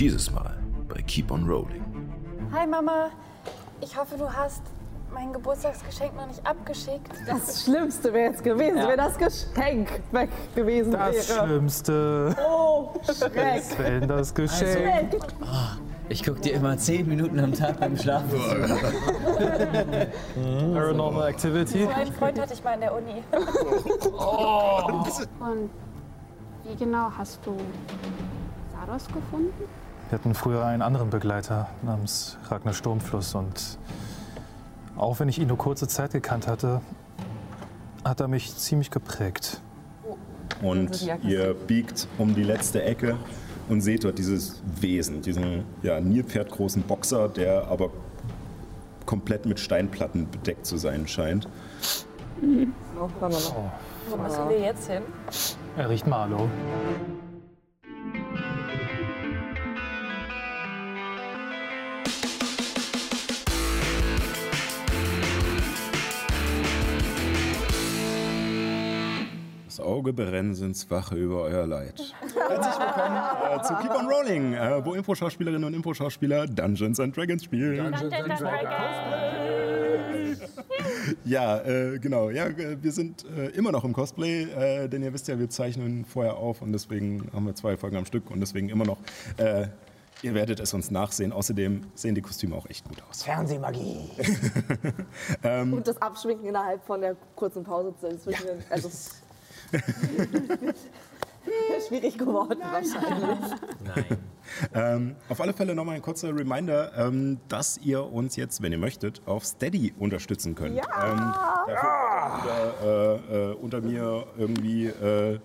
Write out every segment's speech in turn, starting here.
Dieses Mal bei Keep on Rolling. Hi Mama, ich hoffe, du hast mein Geburtstagsgeschenk noch nicht abgeschickt. Das Schlimmste wäre jetzt gewesen, wenn das Geschenk weg gewesen Das wäre. Schlimmste Oh, Schreck. ist, wenn das Geschenk. Ich guck dir immer 10 Minuten am Tag beim Schlafen zu. Paranormal Activity. So einen Freund hatte ich mal in der Uni. Und wie genau hast du Saros gefunden? Wir hatten früher einen anderen Begleiter namens Ragnar Sturmfluss und auch wenn ich ihn nur kurze Zeit gekannt hatte, hat er mich ziemlich geprägt. Und ihr biegt um die letzte Ecke und seht dort dieses Wesen, diesen ja, Nilpferdgroßen Boxer, der aber komplett mit Steinplatten bedeckt zu sein scheint. Wo müssen wir jetzt hin? Er riecht Marlow. Auge Berensens wache über euer Leid. Herzlich willkommen äh, zu Keep on Rolling, äh, wo Impro-Schauspielerinnen und Impro-Schauspieler Dungeons and Dragons spielen. Ja, äh, genau. Ja, äh, wir sind äh, immer noch im Cosplay, äh, denn ihr wisst ja, wir zeichnen vorher auf und deswegen haben wir zwei Folgen am Stück und deswegen immer noch. Äh, ihr werdet es uns nachsehen. Außerdem sehen die Kostüme auch echt gut aus. Fernsehmagie. Ähm, Und das Abschminken innerhalb von der kurzen Pause zwischen den. Also. Schwierig geworden wahrscheinlich. Nein. Ähm, auf alle Fälle nochmal ein kurzer Reminder, ähm, dass ihr uns jetzt, wenn ihr möchtet, auf Steady unterstützen könnt. Ja! Ähm, dafür wird wieder, äh, äh, unter mir irgendwie äh,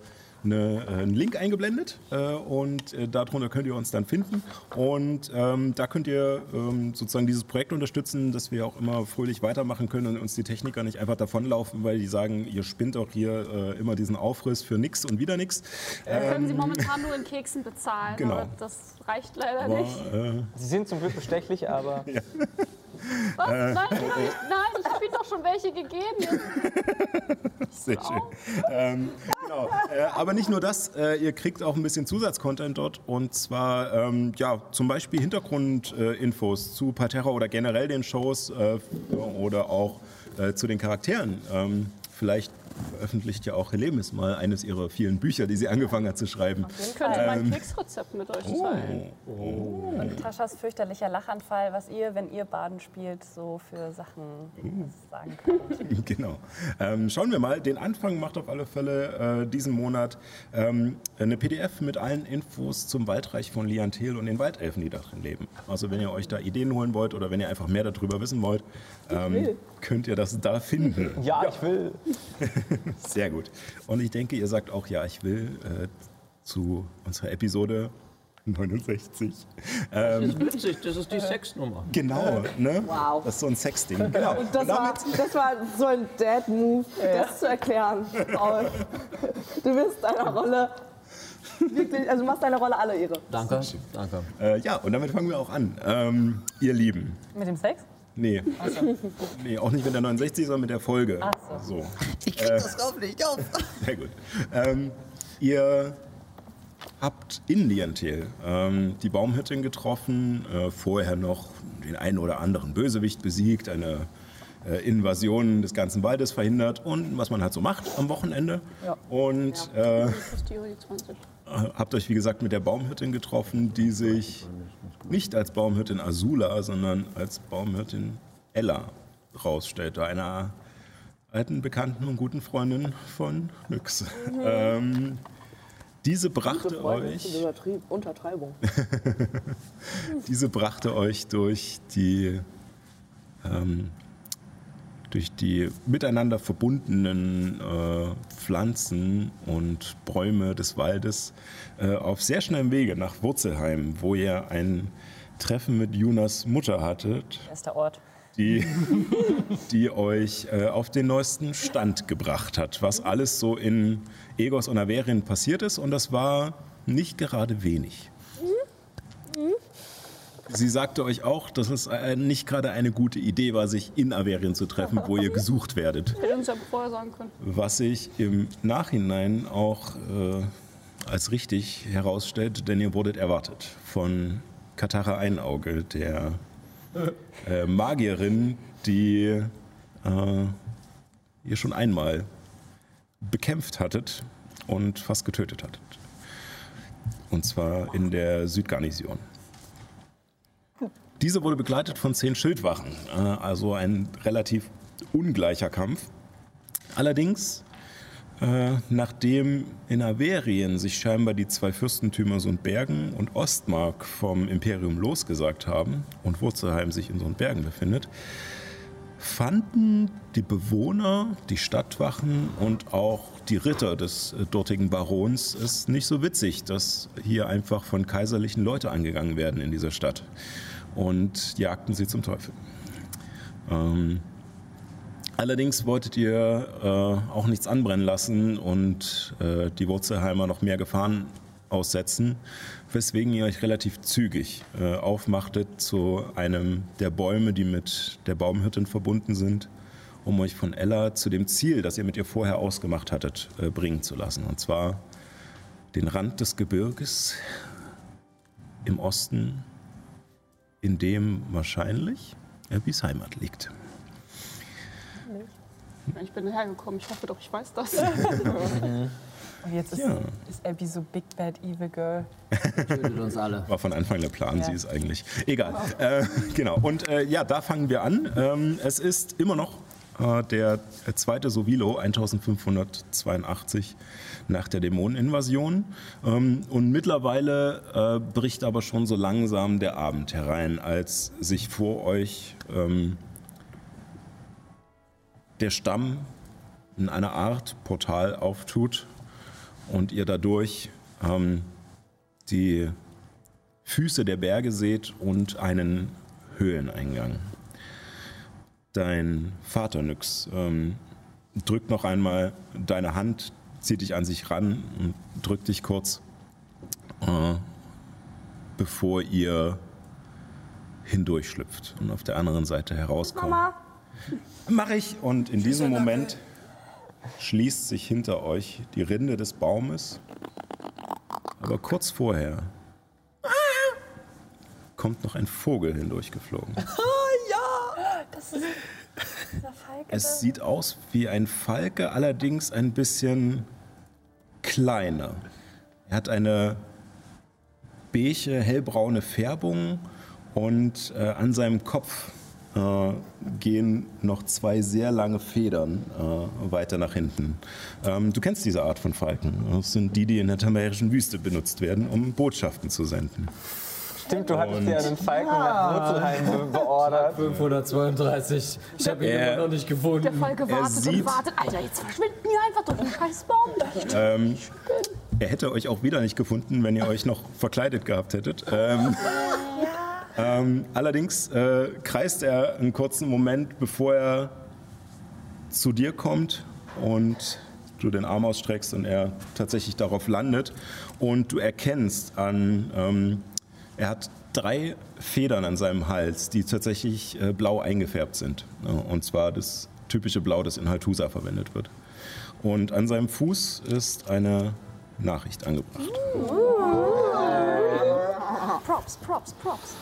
eine, äh, einen Link eingeblendet äh, und äh, darunter könnt ihr uns dann finden. Und ähm, da könnt ihr ähm, sozusagen dieses Projekt unterstützen, dass wir auch immer fröhlich weitermachen können und uns die Techniker nicht einfach davonlaufen, weil die sagen, ihr spinnt auch hier äh, immer diesen Aufriss für nix und wieder nix. Können Sie momentan nur in Keksen bezahlen, genau. aber das reicht leider Aber, nicht. äh, Sie sind zum Glück bestechlich, aber Was? Nein, nein, nein, ich habe Ihnen doch schon welche gegeben. Sehr schön. Ähm, genau. Äh, aber nicht nur das, äh, ihr kriegt auch ein bisschen Zusatzcontent dort und zwar ähm, ja, zum Beispiel Hintergrundinfos zu Parterra oder generell den Shows äh, oder auch äh, zu den Charakteren. Ähm, vielleicht veröffentlicht ja auch Helemis mal eines ihrer vielen Bücher, die sie angefangen hat zu schreiben. Ich könnte mein Keksrezept mit euch teilen. Und Taschas fürchterlicher Lachanfall, was ihr, wenn ihr Baden spielt, so für Sachen sagen könnt. Genau. Ähm, schauen wir mal. Den Anfang macht auf alle Fälle äh, diesen Monat ähm, eine PDF mit allen Infos zum Waldreich von Liantel und den Waldelfen, die da drin leben. Also wenn ihr euch da Ideen holen wollt oder wenn ihr einfach mehr darüber wissen wollt, ähm, könnt ihr das da finden. ja, ich will. Sehr gut. Und ich denke, ihr sagt auch, ja, ich will äh, zu unserer Episode 69. Ähm, Witzig, das ist die Sexnummer. genau, ne? Wow. Das ist so ein Sexding. Genau. Und das, war, das war so ein Dad-Move, das zu erklären. Paul. Du bist deiner Rolle wirklich, also du machst deiner Rolle alle Ehre. Danke, danke. Äh, ja, und damit fangen wir auch an. Ähm, ihr Lieben. Mit dem Sex? Nee. nee, auch nicht mit der 69, sondern mit der Folge. Ach so. so. Ich krieg das drauf nicht auf. Sehr gut. Ähm, ihr habt in Lientel ähm, die Baumhüttin getroffen, äh, vorher noch den einen oder anderen Bösewicht besiegt, eine äh, Invasion des ganzen Waldes verhindert und was man halt so macht am Wochenende. Und äh, ist die Uri 20. habt euch, wie gesagt, mit der Baumhirtin getroffen, die sich nicht als Baumhirtin Azula, sondern als Baumhirtin Ella rausstellte, einer alten Bekannten und guten Freundin von Nyx. Ähm, diese brachte euch, Untertreibung. diese brachte euch durch die ähm, durch die miteinander verbundenen äh, Pflanzen und Bäume des Waldes äh, auf sehr schnellem Wege nach Wurzelheim, wo ihr ein Treffen mit Junas Mutter hattet, Erster Ort. die, die euch äh, auf den neuesten Stand gebracht hat, was alles so in Egos und Averien passiert ist. Und das war nicht gerade wenig. Sie sagte euch auch, dass es äh, nicht gerade eine gute Idee war, sich in Averien zu treffen, wo ihr gesucht werdet. Hätte uns ja vorher sagen können. Was sich im Nachhinein auch äh, als richtig herausstellt, denn ihr wurdet erwartet von Katara Einauge, der äh, Magierin, die äh, ihr schon einmal bekämpft hattet und fast getötet hattet. Und zwar in der Südgarnison. Diese wurde begleitet von zehn Schildwachen, äh, also ein relativ ungleicher Kampf. Allerdings, äh, nachdem in Averien sich scheinbar die zwei Fürstentümer Sundbergen und Ostmark vom Imperium losgesagt haben und Wurzelheim sich in Sundbergen befindet, fanden die Bewohner, die Stadtwachen und auch die Ritter des äh, dortigen Barons es nicht so witzig, dass hier einfach von kaiserlichen Leuten angegangen werden in dieser Stadt und jagten sie zum Teufel. Ähm, allerdings wolltet ihr äh, auch nichts anbrennen lassen und äh, die Wurzelheimer noch mehr Gefahren aussetzen, weswegen ihr euch relativ zügig äh, aufmachtet zu einem der Bäume, die mit der Baumhirtin verbunden sind, um euch von Ella zu dem Ziel, das ihr mit ihr vorher ausgemacht hattet, äh, bringen zu lassen. Und zwar den Rand des Gebirges im Osten, in dem wahrscheinlich Abbys Heimat liegt. Ich bin hergekommen. Ich hoffe doch, ich weiß das. Und jetzt ist, Ja. ist Abby so Big Bad Evil Girl. Tötet uns alle. War von Anfang der Plan, Ja. sie ist eigentlich. Egal. Äh, genau. Und äh, ja, da fangen wir an. Ähm, es ist immer noch der zweite Sovilo 1582 nach der Dämoneninvasion. Ähm, und mittlerweile äh, bricht aber schon so langsam der Abend herein, als sich vor euch ähm, der Stamm in einer Art Portal auftut und ihr dadurch ähm, die Füße der Berge seht und einen Höhleneingang. Dein Vater Nyx ähm, drückt noch einmal deine Hand, zieht dich an sich ran und drückt dich kurz, äh, bevor ihr hindurchschlüpft und auf der anderen Seite herauskommt. Mama, Mach ich. Und in diesem Moment schließt sich hinter euch die Rinde des Baumes. Aber kurz vorher kommt noch ein Vogel hindurchgeflogen. Das ist dieser Falke. Es sieht aus wie ein Falke, allerdings ein bisschen kleiner. Er hat eine beige, hellbraune Färbung und äh, an seinem Kopf äh, gehen noch zwei sehr lange Federn äh, weiter nach hinten. Ähm, du kennst diese Art von Falken. Das sind die, die in der tamerischen Wüste benutzt werden, um Botschaften zu senden. Stimmt, du hattest ja einen Falken nach Wurzelheim be beordert. 532. Ich habe ihn Er- immer noch nicht gefunden. Der Falke wartet sieht- und wartet. Alter, jetzt verschwinden wir einfach durch den scheiß Baum. Ähm, er hätte euch auch wieder nicht gefunden, wenn ihr euch noch verkleidet gehabt hättet. Ähm, ähm, allerdings äh, kreist er einen kurzen Moment, bevor er zu dir kommt und du den Arm ausstreckst und er tatsächlich darauf landet. Und du erkennst an, ähm, er hat drei Federn an seinem Hals, die tatsächlich äh, blau eingefärbt sind. Ja, und zwar das typische Blau, das in Haltusa verwendet wird. Und an seinem Fuß ist eine Nachricht angebracht. Props, Props, Props.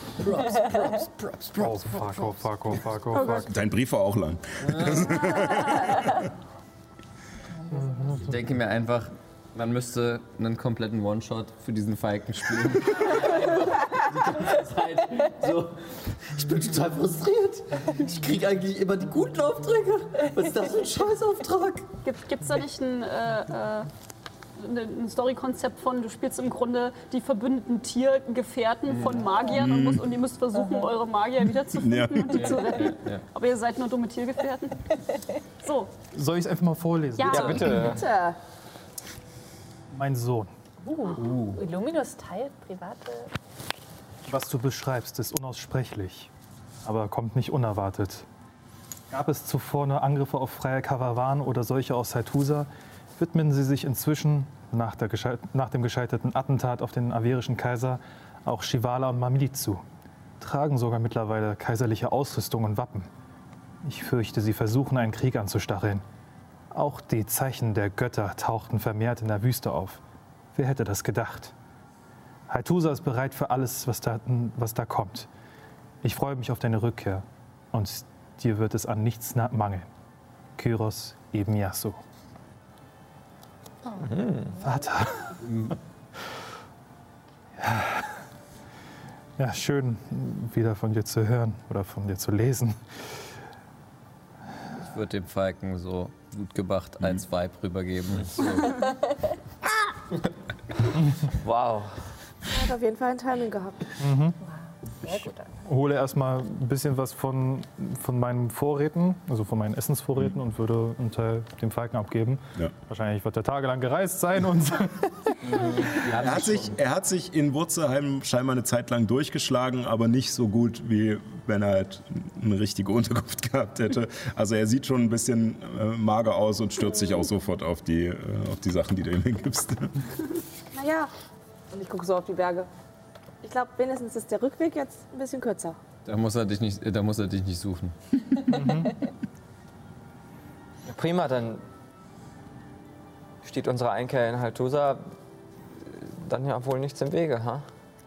Oh fuck, oh fuck, oh fuck, oh fuck. Dein Brief war auch lang. Ich denke mir einfach, man müsste einen kompletten One-Shot für diesen Falken spielen. die ganze Zeit so. Ich bin total frustriert. Ich kriege eigentlich immer die guten Aufträge. Was ist das für ein Scheißauftrag? Gibt es da nicht ein, äh, äh, ein Story-Konzept von, du spielst im Grunde die verbündeten Tiergefährten von Magiern und, musst, und ihr müsst versuchen, eure Magier wiederzufinden Ja. und die zu retten? Ja. Aber ihr seid nur dumme Tiergefährten? So, Soll ich es einfach mal vorlesen? ja, Ja, bitte. bitte. Mein Sohn, Uh, Illuminus teilt private. Was du beschreibst, ist unaussprechlich, aber kommt nicht unerwartet. Gab es zuvor nur Angriffe auf freie Karawanen oder solche aus Haitusa, widmen sie sich inzwischen, nach, gescheit- nach dem gescheiterten Attentat auf den averischen Kaiser, auch Shivala und Mamili zu. Tragen sogar mittlerweile kaiserliche Ausrüstung und Wappen. Ich fürchte, sie versuchen, einen Krieg anzustacheln. Auch die Zeichen der Götter tauchten vermehrt in der Wüste auf. Wer hätte das gedacht? Haitusa ist bereit für alles, was da, was da kommt. Ich freue mich auf deine Rückkehr und dir wird es an nichts mangeln. Kyros eben Yasu. Vater. Ja. ja, schön wieder von dir zu hören oder von dir zu lesen. Ich würde dem Falken so Wutgebracht als Vibe rübergeben. So. Wow. Er hat auf jeden Fall ein Timing gehabt. Sehr gut. hole erstmal ein bisschen was von, von meinen Vorräten, also von meinen Essensvorräten und würde einen Teil dem Falken abgeben. Ja. Wahrscheinlich wird er tagelang gereist sein und Er hat, sich, er hat sich in Wurzelheim scheinbar eine Zeit lang durchgeschlagen, aber nicht so gut, wie wenn er halt eine richtige Unterkunft gehabt hätte. Also er sieht schon ein bisschen äh, mager aus und stürzt sich auch sofort auf die, äh, auf die Sachen, die du ihm hingibst. Naja. Und ich gucke so auf die Berge. Ich glaube, wenigstens ist der Rückweg jetzt ein bisschen kürzer. Da muss er dich nicht, da muss er dich nicht suchen. Prima, dann steht unsere Einkehr in Haltusa dann ja wohl nichts im Wege, ha?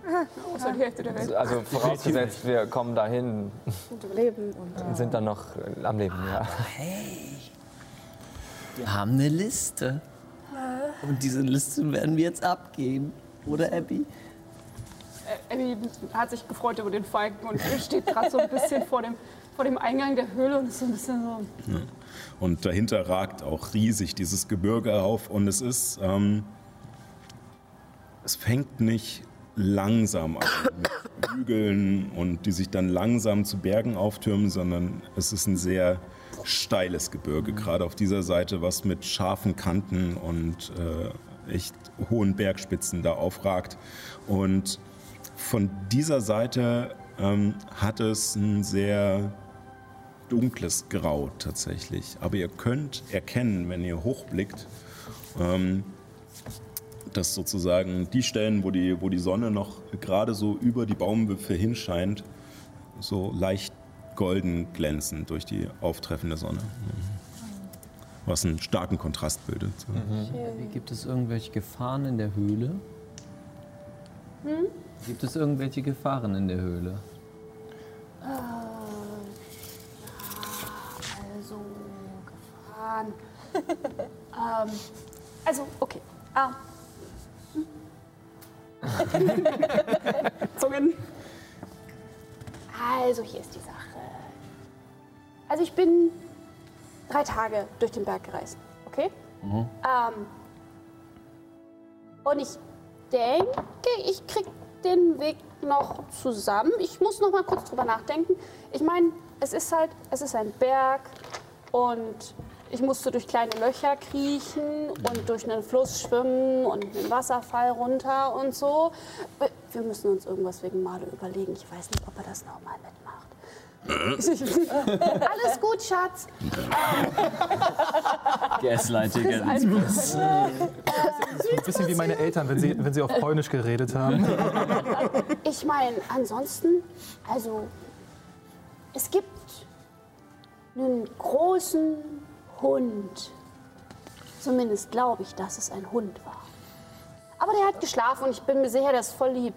Außer die Hälfte der Welt. Also vorausgesetzt, wir kommen dahin Und überleben. Und und sind dann noch äh, am Leben, ja. Wir haben eine Liste. Und diese Liste werden wir jetzt abgehen. Oder, Abby? Äh, Abby hat sich gefreut über den Falken und steht gerade so ein bisschen vor dem, vor dem Eingang der Höhle und ist so ein bisschen so. Und dahinter ragt auch riesig dieses Gebirge auf und es ist, ähm, es fängt nicht langsam an mit Hügeln und die sich dann langsam zu Bergen auftürmen, sondern es ist ein sehr steiles Gebirge, gerade auf dieser Seite, was mit scharfen Kanten und äh, echt hohen Bergspitzen da aufragt. Und von dieser Seite ähm, hat es ein sehr dunkles Grau tatsächlich. Aber ihr könnt erkennen, wenn ihr hochblickt, ähm, dass sozusagen die Stellen, wo die, wo die Sonne noch gerade so über die Baumwipfel hinscheint, so leicht golden glänzen durch die auftreffende Sonne. Was einen starken Kontrast bildet. Gibt es irgendwelche Gefahren in der Höhle? Gibt es irgendwelche Gefahren in der Höhle? Also, gefahren. ähm, also, okay. Ah. Zungen. Also, hier ist die Sache. Also, ich bin drei Tage durch den Berg gereist, okay? Ähm, und ich denke, ich krieg den Weg noch zusammen. Ich muss noch mal kurz drüber nachdenken. Ich meine, es ist halt, es ist ein Berg und ich musste durch kleine Löcher kriechen und durch einen Fluss schwimmen und einen Wasserfall runter und so. Wir müssen uns irgendwas wegen Male überlegen. Ich weiß nicht, ob er das nochmal mitmacht. Alles gut, Schatz. Gaslighting. Ein- so ein bisschen wie meine Eltern, wenn sie, wenn sie auf Polnisch geredet haben. Ich meine, ansonsten, also, es gibt einen großen Hund. Zumindest glaube ich, dass es ein Hund war. Aber der hat geschlafen und ich bin mir sicher, der ist voll lieb.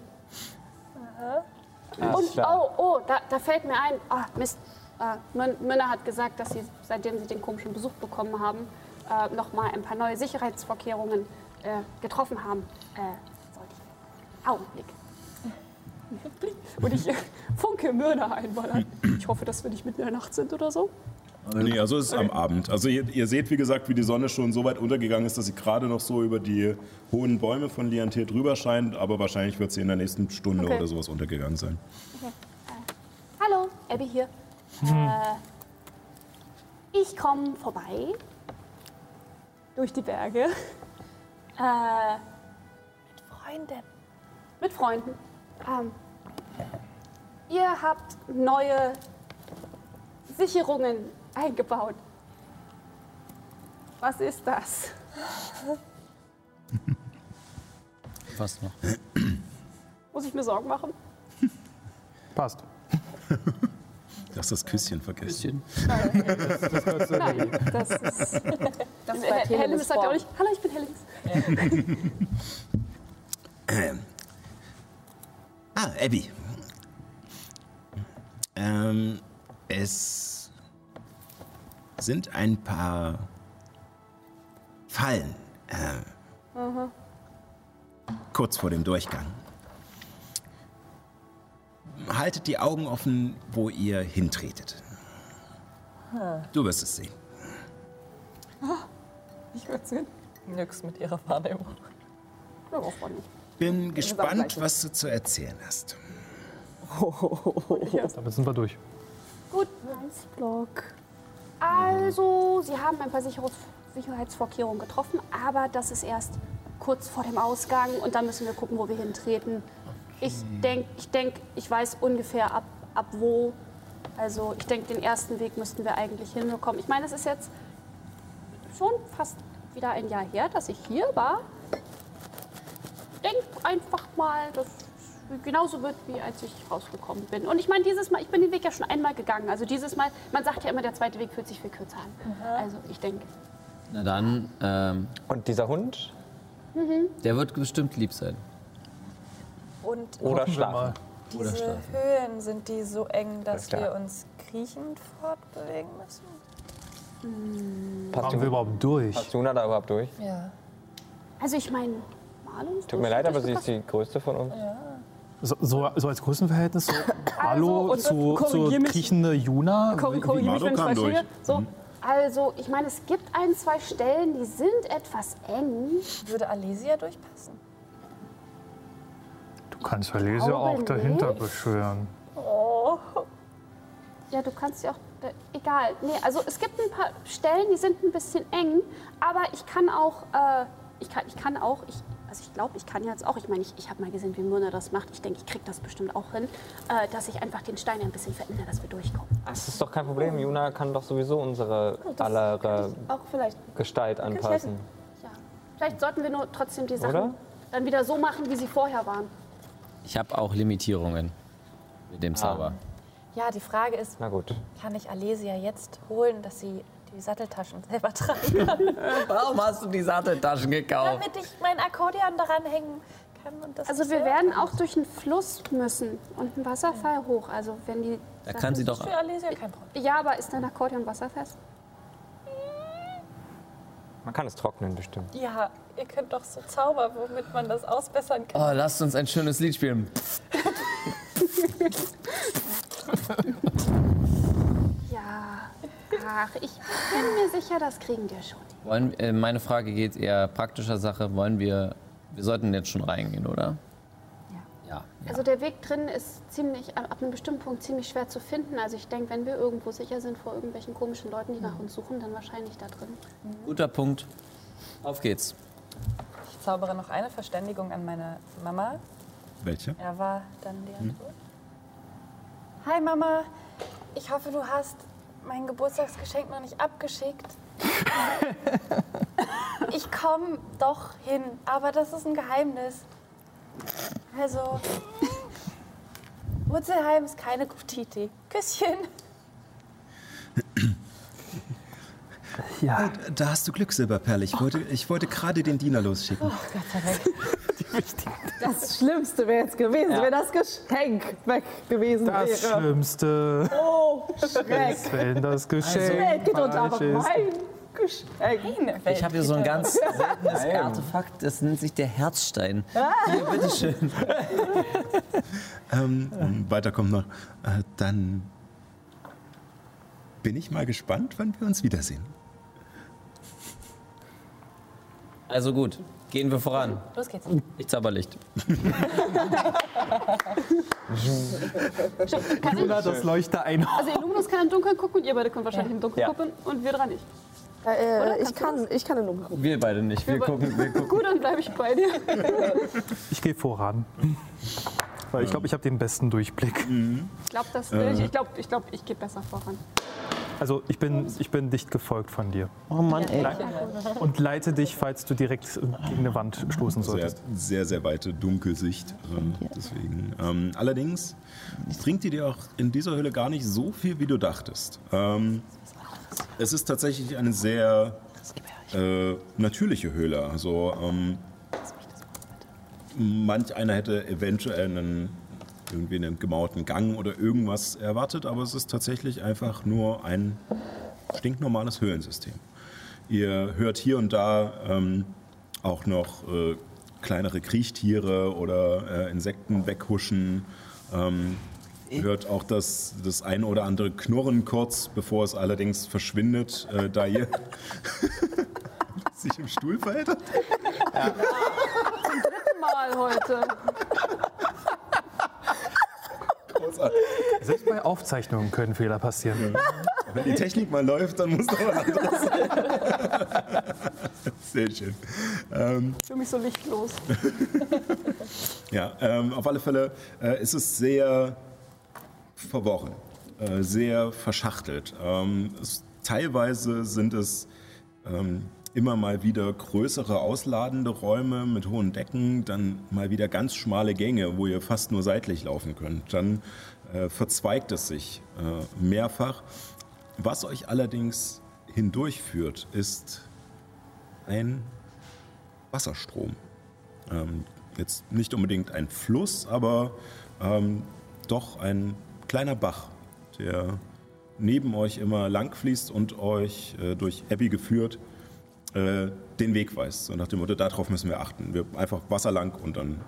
Und, oh, oh, da, da fällt mir ein, ah, Mist. Äh, Mün- Münner hat gesagt, dass sie, seitdem sie den komischen Besuch bekommen haben, äh, noch mal ein paar neue Sicherheitsvorkehrungen äh, getroffen haben. Äh. Augenblick. Und ich äh, funke Mörder einballern. Ich hoffe, dass wir nicht mitten in der Nacht sind oder so. Nee, also es ist am Abend. Also ihr, ihr seht, wie gesagt, wie die Sonne schon so weit untergegangen ist, dass sie gerade noch so über die hohen Bäume von Liantil drüber scheint, aber wahrscheinlich wird sie in der nächsten Stunde Okay. oder sowas untergegangen sein. Hallo, Abby hier. Äh, ich komme vorbei durch die Berge äh, Freunde. mit Freunden. Ähm, ihr habt neue Sicherungen eingebaut. Was ist das? Was noch? Muss ich mir Sorgen machen? Passt. Du hast das Küsschen vergessen. Bisschen. Nein, das ist. das Äh, Hellemis sagt ja auch nicht, hallo, ich bin Hellemis. Ähm. Ah, Abby. Ähm, es sind ein paar Fallen. Äh, kurz vor dem Durchgang. Haltet die Augen offen, wo ihr hintretet. Du wirst es sehen. Ich würde sehen. Nix mit ihrer Wahrnehmung. Bin gespannt, was du zu erzählen hast. Damit sind wir durch. Gut. Block. Also, Sie haben ein paar Sicherheitsvorkehrungen getroffen, aber das ist erst kurz vor dem Ausgang und dann müssen wir gucken, wo wir hintreten. Ich denke, ich, denk, ich weiß ungefähr ab, ab wo. Also ich denke, den ersten Weg müssten wir eigentlich hinbekommen. Ich meine, es ist jetzt schon fast wieder ein Jahr her, dass ich hier war. Denk einfach mal, dass genauso wird, wie als ich rausgekommen bin. Und ich meine, dieses Mal, ich bin den Weg ja schon einmal gegangen. Also dieses Mal, man sagt ja immer, der zweite Weg fühlt sich viel kürzer an. Also ich denke, Na dann, ähm, Und dieser Hund? der wird bestimmt lieb sein. Und Oder schlafen? diese schlafen. Höhen, sind die so eng, dass wir uns kriechend fortbewegen müssen? Passt, Kommen wir überhaupt durch? passt Juna da überhaupt durch? Ja. also ich meine, Marlon ist Tut mir leid, aber sie ist die größte von uns. So, so, so als Größenverhältnis, so Hallo und zu, zu korrigier mich. kriechende Juna. Korrigiere mich, wenn ich falsch durch. liege. So, also ich meine, es gibt ein, zwei Stellen, die sind etwas eng. Würde Alesia durchpassen? Du kannst Alesia auch dahinter nicht. beschwören. Ja, du kannst ja auch. Egal. Nee, also es gibt ein paar Stellen, die sind ein bisschen eng, aber ich kann auch. Äh, ich, kann, ich kann auch. Ich, also ich glaube, ich kann jetzt auch. Ich meine, ich, ich habe mal gesehen, wie Myrna das macht. Ich denke, ich kriege das bestimmt auch hin, äh, dass ich einfach den Stein ein bisschen verändere, dass wir durchkommen. Das ist doch kein Problem. Juna kann doch sowieso unsere aller Auch vielleicht. Gestalt anpassen. Ja. Vielleicht sollten wir nur trotzdem die Sachen Oder? dann wieder so machen, wie sie vorher waren. Ich habe auch Limitierungen mit dem Zauber. Ja, die Frage ist, Na gut. kann ich Alesia jetzt holen, dass sie die Satteltaschen selber tragen kann? Warum hast du die Satteltaschen gekauft? Damit ich mein Akkordeon daran hängen kann. Und das Also wir werden auch durch einen Fluss müssen und einen Wasserfall hoch. Also wenn die. Da kann sie doch. Für Alesia kein Problem. Ja, aber ist dein Akkordeon wasserfest? Man kann es trocknen bestimmt. Ja, ihr könnt doch so Zauber, womit man das ausbessern kann. Oh, lasst uns ein schönes Lied spielen. Ja. Ach, ich bin mir sicher, das kriegen wir schon. Wollen, äh, meine Frage geht eher praktischer Sache. Wollen wir. Wir sollten jetzt schon reingehen, oder? Ja. Ja. Also der Weg drin ist ziemlich, ab einem bestimmten Punkt ziemlich schwer zu finden. Also ich denke, wenn wir irgendwo sicher sind vor irgendwelchen komischen Leuten, die nach uns suchen, dann wahrscheinlich da drin. Guter Punkt. Auf geht's. Ich zaubere noch eine Verständigung an meine Mama. Welche? Er war dann die Antwort. Hi Mama, ich hoffe, du hast mein Geburtstagsgeschenk noch nicht abgeschickt. ich komme doch hin, aber das ist ein Geheimnis. Also, Wurzelheim ist keine gute Idee. Küsschen. Ja, Da hast du Glück, Silberperle. Ich wollte, ich wollte gerade den Diener losschicken. Das Schlimmste wäre jetzt gewesen, wenn das Geschenk weg gewesen das wäre. Schlimmste Oh, Schreck. wenn das Geschenk Welt geht uns aber mein Geschenk. Ich habe hier so ein ganz seltenes Artefakt, das nennt sich der Herzstein. Hier, bitteschön. Ähm, weiter kommt noch. Äh, dann bin ich mal gespannt, wann wir uns wiedersehen. Also gut, gehen wir voran. Los geht's. Ich Zauberlicht. Juna, das leuchte ein. Also Illuminus kann im Dunkeln gucken und ihr beide könnt wahrscheinlich im Dunkeln Ja. gucken und wir dran nicht. Äh, ich, kann, ich kann in Nummer gucken. Wir beide nicht. Wir gucken, wir gucken. Gut, dann bleibe ich bei dir. Ich gehe voran. Weil ich glaube, ich habe den besten Durchblick. Ich glaube, das, äh. ich, ich, glaub, ich, glaub, ich gehe besser voran. Also ich bin, ich bin dicht gefolgt von dir. Oh Mann, ey. Und leite dich, falls du direkt gegen eine Wand stoßen Sehr, solltest. sehr, sehr weite Dunkelsicht. Ähm, deswegen. Ähm, allerdings bringt die dir auch in dieser Höhle gar nicht so viel, wie du dachtest. Ähm, es ist tatsächlich eine sehr äh, natürliche Höhle. Also ähm, manch einer hätte eventuell einen, irgendwie einen gemauerten Gang oder irgendwas erwartet, aber es ist tatsächlich einfach nur ein stinknormales Höhlensystem. Ihr hört hier und da ähm, auch noch äh, kleinere Kriechtiere oder äh, Insekten weghuschen. Ähm, hört auch das, das ein oder andere Knurren kurz, bevor es allerdings verschwindet, äh, da ihr sich im Stuhl verhält. Mal heute. Großartig. Selbst bei Aufzeichnungen können Fehler passieren. Wenn die Technik mal läuft, dann muss doch was anderes sein. Sehr schön. Ähm, Ich fühle mich so lichtlos. Ja, ähm, auf alle Fälle äh, ist es sehr verworren, äh, sehr verschachtelt. Ähm, es, teilweise sind es ähm, immer mal wieder größere ausladende Räume mit hohen Decken, dann mal wieder ganz schmale Gänge, wo ihr fast nur seitlich laufen könnt. Dann äh, verzweigt es sich äh, mehrfach. Was euch allerdings hindurchführt, ist ein Wasserstrom. Ähm, jetzt nicht unbedingt ein Fluss, aber ähm, doch ein kleiner Bach, der neben euch immer lang fließt und euch äh, durch Abbey geführt äh, den Weg weist. So nach dem Motto, darauf müssen wir achten. Wir einfach Wasser lang und dann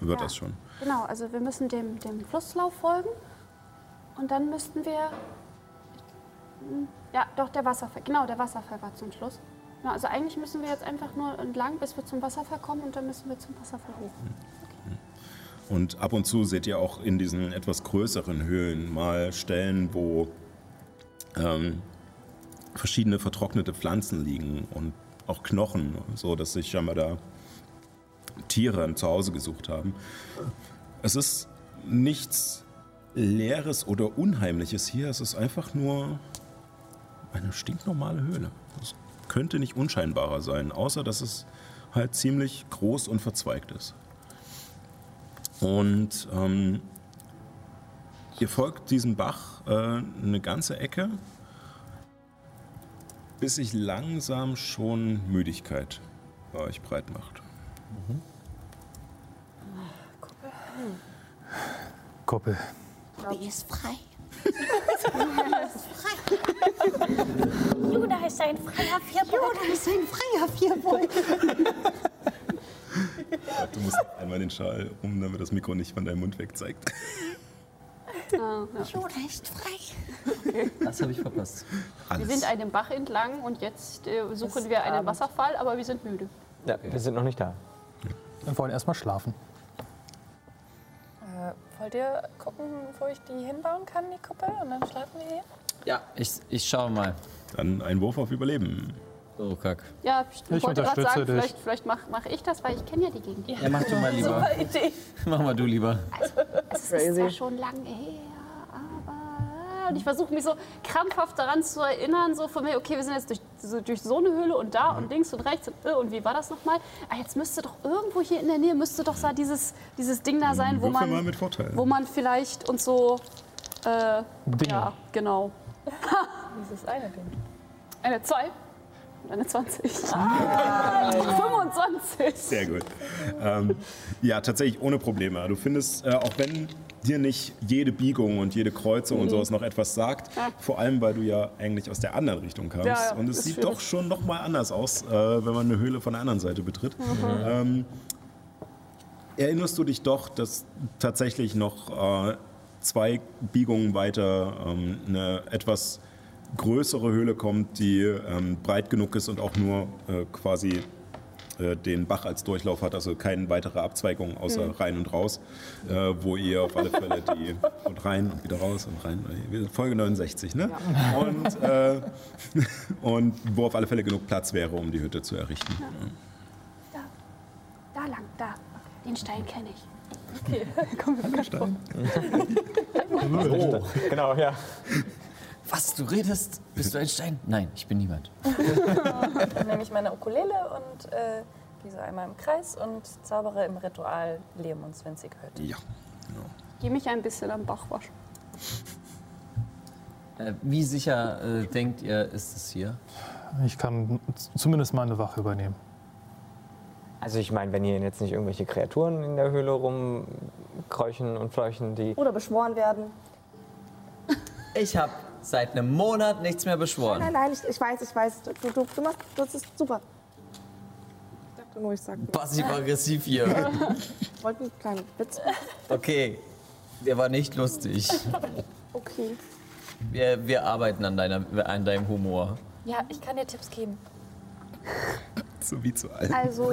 äh, wird Ja. das schon. Genau, also wir müssen dem, dem Flusslauf folgen und dann müssten wir. Hm, Ja, doch, der Wasserfall. Genau, der Wasserfall war zum Schluss. Ja, also eigentlich müssen wir jetzt einfach nur entlang, bis wir zum Wasserfall kommen und dann müssen wir zum Wasserfall hoch. Und ab und zu seht ihr auch in diesen etwas größeren Höhlen mal Stellen, wo ähm, verschiedene vertrocknete Pflanzen liegen und auch Knochen, so dass sich scheinbar da Tiere ein Zuhause gesucht haben. Es ist nichts Leeres oder Unheimliches hier, es ist einfach nur eine stinknormale Höhle. Es könnte nicht unscheinbarer sein, außer dass es halt ziemlich groß und verzweigt ist. Und ähm, ihr folgt diesem Bach äh, eine ganze Ecke, bis sich langsam schon Müdigkeit bei euch breit macht. Kuppel. Die ist frei. Luna ist ein freier Vierbeiner. Luna ist ein freier Vierbeiner. Du musst einmal den Schal um, damit das Mikro nicht von deinem Mund weg Ah, ja. Luna ist frei. Das habe ich verpasst. Wir sind einem Bach entlang und jetzt äh, suchen wir einen Wasserfall, aber wir sind müde. Ja, wir sind noch nicht da. Wir wollen erstmal schlafen. Äh, wollt ihr gucken, wo ich die hinbauen kann, die Kuppel? Und dann schlafen wir hier? Ja, ich, ich schaue mal. Dann ein Wurf auf Überleben. So, kack. Ja, ich, Ich wollte gerade unterstütze sagen, dich. vielleicht, vielleicht mache mach ich das, weil ich kenne ja die Gegend. Ja, mach du mal lieber. Super Idee. Mach mal du lieber. Es ist zwar schon lange her, aber... Und ich versuche mich so krampfhaft daran zu erinnern, so von mir, okay, wir sind jetzt durch so, durch so eine Höhle und da und links und rechts und, äh, und wie war das nochmal? Ah, jetzt müsste doch irgendwo hier in der Nähe, müsste doch da dieses, dieses Ding da sein, wo man, mal mit Vorteil. wo man vielleicht und so... Äh, Dinge. ja, genau. Dieses eine Ding. Eine 2 und eine 20. 25. Sehr gut. Ähm, ja, tatsächlich ohne Probleme. Du findest, äh, auch wenn dir nicht jede Biegung und jede Kreuzung und sowas noch etwas sagt, vor allem weil du ja eigentlich aus der anderen Richtung kamst. Ja, ja, und es sieht doch schon noch mal anders aus, äh, wenn man eine Höhle von der anderen Seite betritt. Ähm, erinnerst du dich doch, dass tatsächlich noch äh, zwei Biegungen weiter ähm, eine etwas größere Höhle kommt, die ähm, breit genug ist und auch nur äh, quasi äh, den Bach als Durchlauf hat, also keine weitere Abzweigung außer rein und raus, äh, wo ihr auf alle Fälle die und rein und wieder raus und rein. äh, Folge 69, ne? Und, äh, und wo auf alle Fälle genug Platz wäre, um die Hütte zu errichten. Da, da lang, da. Den Stein kenne ich. Oh, genau, ja. Was, du redest? Bist du ein Stein? Nein, ich bin niemand. Dann nehme ich meine Ukulele und äh, gehe so einmal im Kreis und zaubere im Ritual Leomons winzige Hütte. Ja. Geh mich ein bisschen am Bach waschen. Äh, wie sicher äh, denkt ihr, ist es hier? Ich kann zumindest mal eine Wache übernehmen. Also ich meine, wenn hier jetzt nicht irgendwelche Kreaturen in der Höhle rumkräuchen und fleuchen, die... Oder beschworen werden. Ich habe seit einem Monat nichts mehr Nein, beschworen. nein, ich, ich weiß, ich weiß. Du, du, du machst, das ist super. Ich dachte nur, ich sag. Passiv-aggressiv hier. Ich wollte einen kleinen Witz machen. Okay, der war nicht lustig. Okay. Wir, wir arbeiten an, deiner, an deinem Humor. Ja, ich kann dir Tipps geben. So wie zu alt. Also,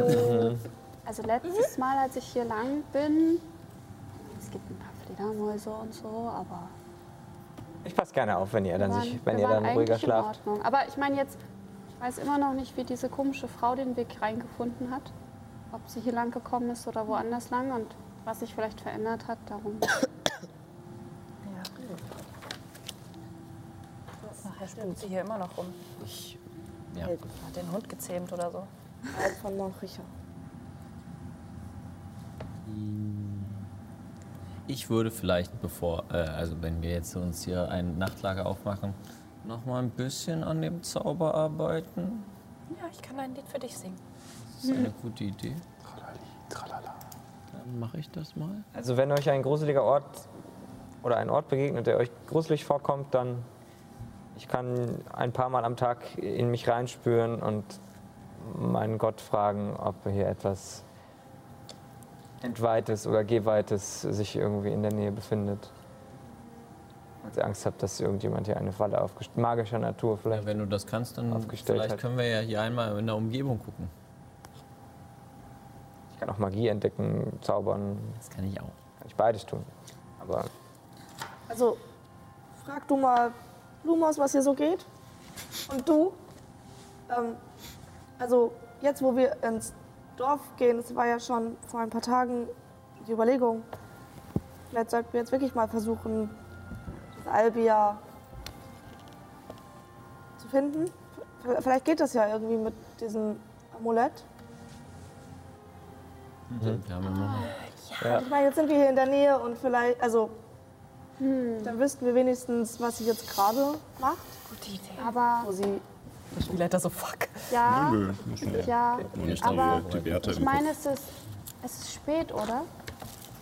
also letztes Mal, als ich hier lang bin, es gibt ein paar Fledermäuse und so, aber Ich passe gerne auf, wenn ihr dann, wir sich, waren- wenn ihr waren dann ruhiger in schlaft. Ordnung. Aber ich meine jetzt, ich weiß immer noch nicht, wie diese komische Frau den Weg reingefunden hat. Ob sie hier lang gekommen ist oder woanders lang und was sich vielleicht verändert hat. Darum. Nachher stimmt sie hier immer noch rum. Ich, ja. Hat den Hund gezähmt oder so. Alt von Montricher. Ich würde vielleicht, bevor, äh, also wenn wir jetzt uns hier ein Nachtlager aufmachen, noch mal ein bisschen an dem Zauber arbeiten. Ja, ich kann ein Lied für dich singen. Das ist eine gute Idee. Dann mache ich das mal. Also wenn euch ein gruseliger Ort oder ein Ort begegnet, der euch gruselig vorkommt, dann ich kann ein paar Mal am Tag in mich reinspüren und meinen Gott fragen, ob hier etwas Entweihtes oder Gehweites sich irgendwie in der Nähe befindet. Als ihr Angst habt, dass irgendjemand hier eine Falle aufgest- magischer Natur vielleicht. Wenn du das kannst, dann Aufgestellt vielleicht hat. können wir ja hier einmal in der Umgebung gucken. Ich kann auch Magie entdecken, zaubern. Das kann ich auch. Kann ich beides tun. Aber Also, frag du mal Lumos, was hier so geht. Und du, ähm, also jetzt, wo wir ins Dorf gehen, das war ja schon vor ein paar Tagen die Überlegung, vielleicht sollten wir jetzt wirklich mal versuchen, das Albia zu finden. Vielleicht geht das ja irgendwie mit diesem Amulett. Wir haben immer noch ja. Ich meine, jetzt sind wir hier in der Nähe und vielleicht, also, dann wüssten wir wenigstens, was sie jetzt gerade macht. Gute Idee. Aber Wo sie Der Spielleiter so, fuck. ja, Nö, muss man ja, nicht aber die, Werte ich meine, es ist, es ist spät, oder?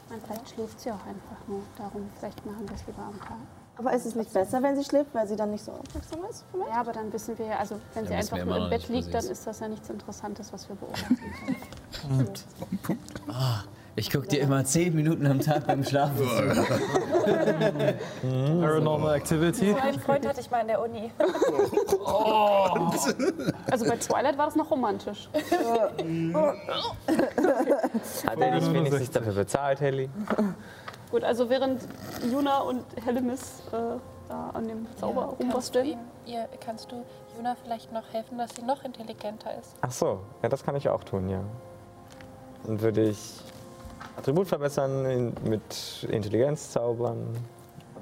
Meine, vielleicht schläft sie auch einfach nur. Darum, vielleicht machen wir es lieber am Tag. Aber ist es nicht besser, wenn sie schläft, weil sie dann nicht so aufmerksam ist? Vielleicht? Ja, aber dann wissen wir ja, also wenn Ja, sie einfach nur im Bett liegt, dann ist. ist das ja nichts Interessantes, was wir beobachten können. Ich gucke dir immer zehn Minuten am Tag beim Schlafen zu. Paranormal Activity. So einen Freund hatte ich mal in der Uni. Also bei Twilight war das noch romantisch. Hat er nicht wenigstens dafür bezahlt, Helly? Gut, also während Juna und Hellemis äh, da an dem Zauber du, rumbasteln. ihr, kannst du Juna vielleicht noch helfen, dass sie noch intelligenter ist? Ach so, ja, das kann ich auch tun, ja. Dann würde ich Attribut verbessern, in, mit Intelligenz zaubern.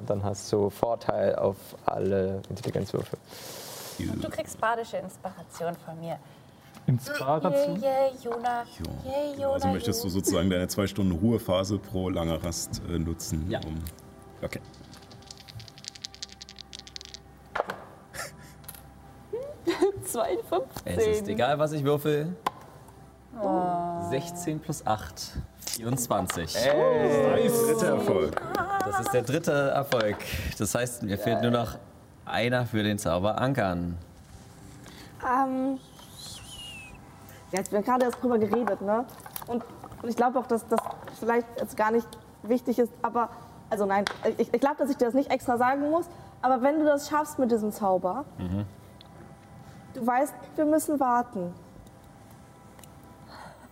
Dann hast du Vorteil auf alle Intelligenzwürfe. Und du kriegst badische Inspiration von mir. Inspiration. Yay, yay, Jona. Yay, Jona. Also möchtest du sozusagen deine zwei Stunden Ruhephase pro lange Rast äh, nutzen? Ja. Um, okay. Es 52. ist egal, was ich würfel. 16 plus 8. 24. Dritter Erfolg. Das ist der dritte Erfolg. Das heißt, mir fehlt nur noch einer für den Zauber Ankern. Ähm, jetzt wir haben gerade erst drüber geredet, ne? Und, und ich glaube auch, dass das vielleicht jetzt gar nicht wichtig ist, aber, also nein, ich, ich glaube, dass ich dir das nicht extra sagen muss, aber wenn du das schaffst mit diesem Zauber, du weißt, wir müssen warten.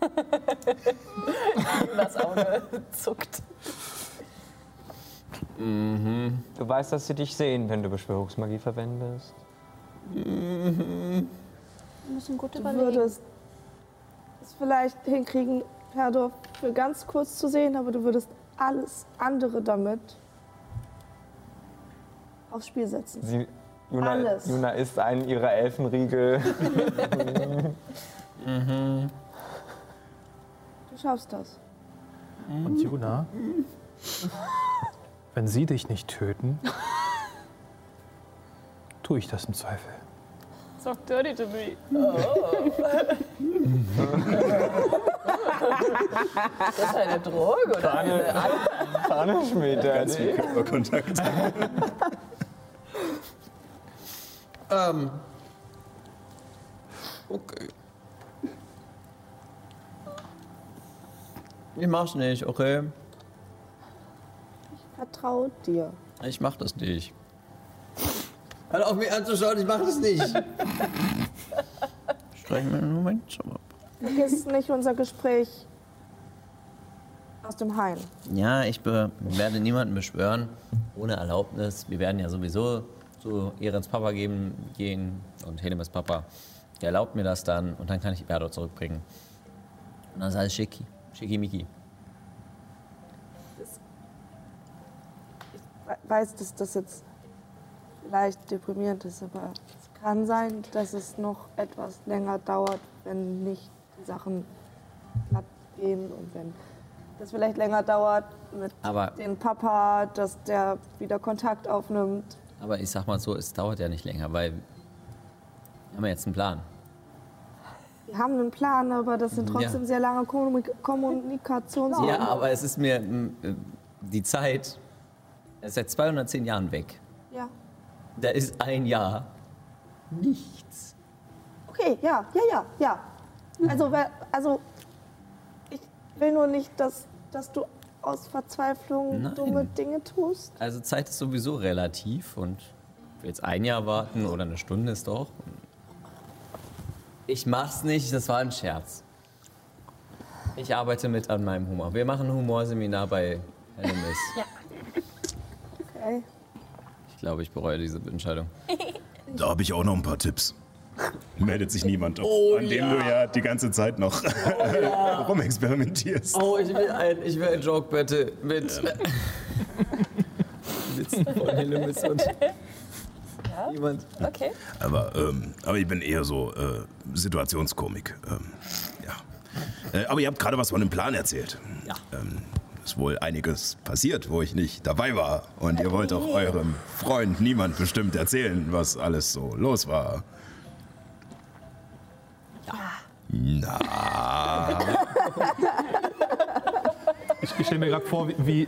Das Auge zuckt. Du weißt, dass sie dich sehen, wenn du Beschwörungsmagie verwendest. Wir müssen gut Du überlegen. würdest es vielleicht hinkriegen, Herdorf für ganz kurz zu sehen, aber du würdest alles andere damit aufs Spiel setzen. Sie, Juna, Alles. Juna isst einen ihrer Elfenriegel. Du schaffst das. Und Juna, wenn sie dich nicht töten, tue ich das im Zweifel. So dirty to me. Ist das eine Droge oder eine Pannenschmiede. Ganz viel Körperkontakt. Ähm. Okay. Ich mach's nicht, okay? Vertraut dir. Ich mach das nicht. Hör auf mich anzuschauen, ich mach das nicht. Streich mir einen Moment schon ab. Vergiss nicht unser Gespräch aus dem Hain. Ja, ich werde niemanden beschwören ohne Erlaubnis. Wir werden ja sowieso zu Ehrens Papa geben, gehen und Helemes Papa. Der erlaubt mir das dann und dann kann ich Erdo zurückbringen. Und dann ist alles schicki. Schickimicki. Ich weiß, dass das jetzt vielleicht deprimierend ist, aber es kann sein, dass es noch etwas länger dauert, wenn nicht die Sachen glatt gehen und wenn das vielleicht länger dauert mit Aber- dem Papa, dass der wieder Kontakt aufnimmt. Aber ich sag mal so, es dauert ja nicht länger, weil wir haben ja jetzt einen Plan. Wir haben einen Plan, aber das sind Ja. trotzdem sehr lange Kommunik Kommunikations... Ja, aber es ist mir die Zeit, ist seit 210 Jahren weg. Ja. Da ist ein Jahr nichts. Okay, ja, ja, ja, ja. Also, also ich will nur nicht, dass, dass du aus Verzweiflung Nein. dumme Dinge tust. Also Zeit ist sowieso relativ und ich will jetzt ein Jahr warten oder eine Stunde ist doch. Ich mach's nicht, das war ein Scherz. Ich arbeite mit an meinem Humor. Wir machen ein Humorseminar bei Hellemis. Ja. Okay. Ich glaube, ich bereue diese Entscheidung. Da habe ich auch noch ein paar Tipps. Meldet sich niemand, auf, Oh, an dem ja. du ja die ganze Zeit noch rumexperimentierst. Oh, ich will ein, ich will ein Joke-Battle mit Witzen von Hellemis und jemand. Okay. Aber, ähm, aber ich bin eher so äh, Situationskomik. Ähm, ja. Äh, aber ihr habt gerade was von dem Plan erzählt. Ja. Ähm, ist wohl einiges passiert, wo ich nicht dabei war. Und ihr wollt auch eurem Freund niemand bestimmt erzählen, was alles so los war. Na. Ich, ich stelle mir gerade vor, wie, wie,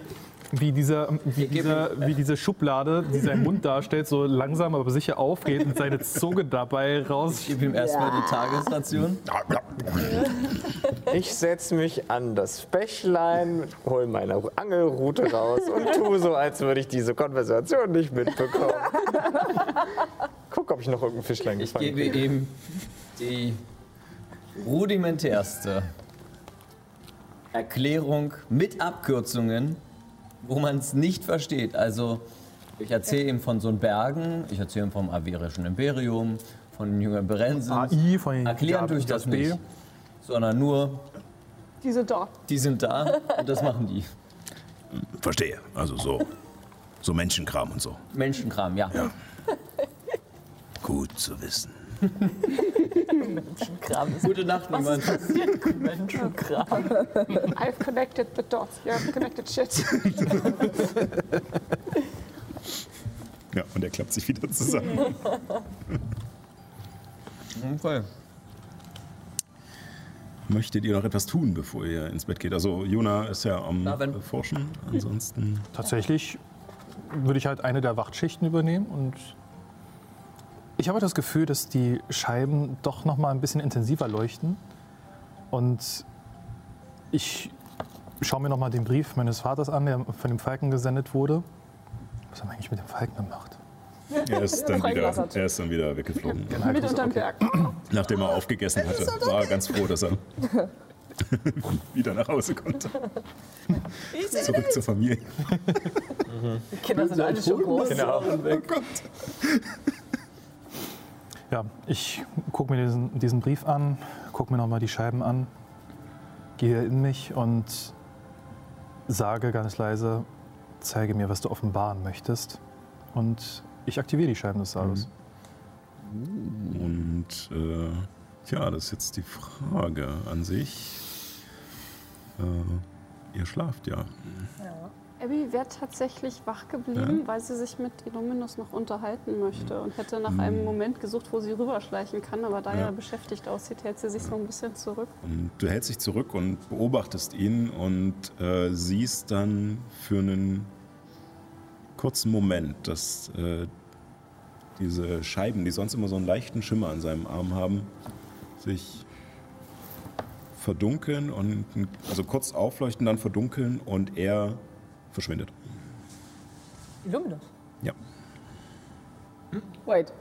wie, dieser, wie, dieser, wie diese Schublade, die seinen Mund darstellt, so langsam aber sicher aufgeht und seine Zunge dabei raus. Ich gebe ihm erstmal die Tagesration. Ich setze mich an das Bächlein, hole meine Angelrute raus und tue so, als würde ich diese Konversation nicht mitbekommen. Guck, ob ich noch irgendein Fischlein Ich gefangen gebe ihm die rudimentärste Erklärung mit Abkürzungen, wo man es nicht versteht. Also ich erzähle ihm von so einen Bergen, ich erzähle ihm vom Averischen Imperium, von den Jüngern Berensens. AI von den Erklären tue ich das JB. nicht, sondern nur, Diese da. die sind da und das machen die. Verstehe. Also so. So Menschenkram und so. Menschenkram, ja. Gut zu wissen. Menschenkram. Gute Nacht, niemand. Menschenkram. I've connected the dots. You have connected shit. Ja, und er klappt sich wieder zusammen. Voll. Möchtet ihr noch etwas tun, bevor ihr ins Bett geht? Also Jona ist ja am Na, Forschen. Ansonsten. Tatsächlich würde ich halt eine der Wachtschichten übernehmen und ich habe das Gefühl, dass die Scheiben doch noch mal ein bisschen intensiver leuchten und ich schaue mir noch mal den Brief meines Vaters an, der von dem Falken gesendet wurde. Was haben wir eigentlich mit dem Falken gemacht? Er ist dann, wieder, er ist dann wieder weggeflogen. Mit unterm Berg. Nachdem er aufgegessen hatte, war er ganz froh, dass er wieder nach Hause konnte. Zurück zur Familie. Die Kinder sind alle schon groß. Genau. Oh Gott. Ja, ich gucke mir diesen, diesen Brief an, gucke mir noch mal die Scheiben an, gehe in mich und sage ganz leise, zeige mir, was du offenbaren möchtest. Und ich aktiviere die Scheiben des Saales. Und äh, ja, das ist jetzt die Frage an sich. Äh, ihr schlaft ja. Abby wäre tatsächlich wach geblieben, weil sie sich mit Illuminus noch unterhalten möchte und hätte nach einem Moment gesucht, wo sie rüberschleichen kann. Aber da Ja. er beschäftigt aussieht, hält sie sich so ein bisschen zurück. Und du hältst dich zurück und beobachtest ihn und äh, siehst dann für einen kurzen Moment, dass äh, diese Scheiben, die sonst immer so einen leichten Schimmer an seinem Arm haben, sich verdunkeln und also kurz aufleuchten, dann verdunkeln und er verschwindet. Illuminus. Ja. Wait.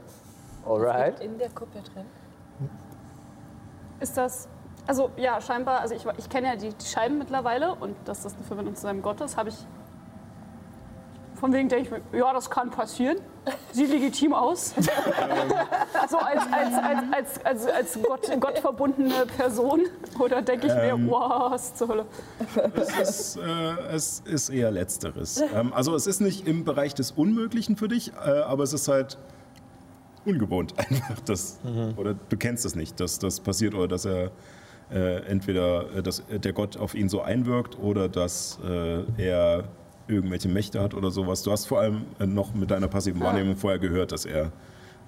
Alright. In der Kuppe drin. Ist das. Also ja, scheinbar, also ich, ich kenne ja die, die Scheiben mittlerweile und dass das eine Verbindung zu seinem Gott ist, habe ich. Von wegen denke ich mir, ja, das kann passieren. Sieht legitim aus. so als, als, als, als, als, als Gott, gottverbundene Person. Oder denke ich Ähm. mir, wow, was zur Hölle. Es ist, äh, es ist eher Letzteres. Ähm, also es ist nicht im Bereich des Unmöglichen für dich, äh, aber es ist halt ungewohnt einfach. Dass, Oder du kennst es nicht, dass das passiert oder dass er äh, entweder dass der Gott auf ihn so einwirkt oder dass äh, er irgendwelche Mächte hat oder sowas. Du hast vor allem äh, noch mit deiner passiven Wahrnehmung vorher gehört, dass er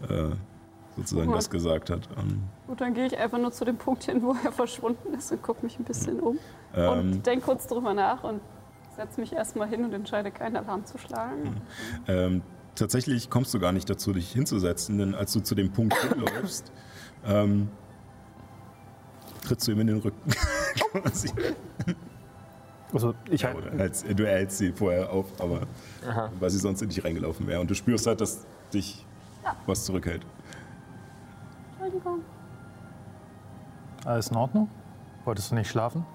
äh, sozusagen Gut. das gesagt hat. Ähm, Gut, dann gehe ich einfach nur zu dem Punkt hin, wo er verschwunden ist und gucke mich ein bisschen um. Ähm. und denke kurz drüber nach und setze mich erstmal hin und entscheide, keinen Alarm zu schlagen. Ähm, tatsächlich kommst du gar nicht dazu, dich hinzusetzen, denn als du zu dem Punkt hinläufst, ähm, trittst du ihm in den Rücken. Quasi. Also ich Ja, oder hältst, du hältst sie vorher auf, aber Aha. weil sie sonst in dich reingelaufen wäre. Und du spürst halt, dass dich was zurückhält. Entschuldigung. Alles in Ordnung? Wolltest du nicht schlafen?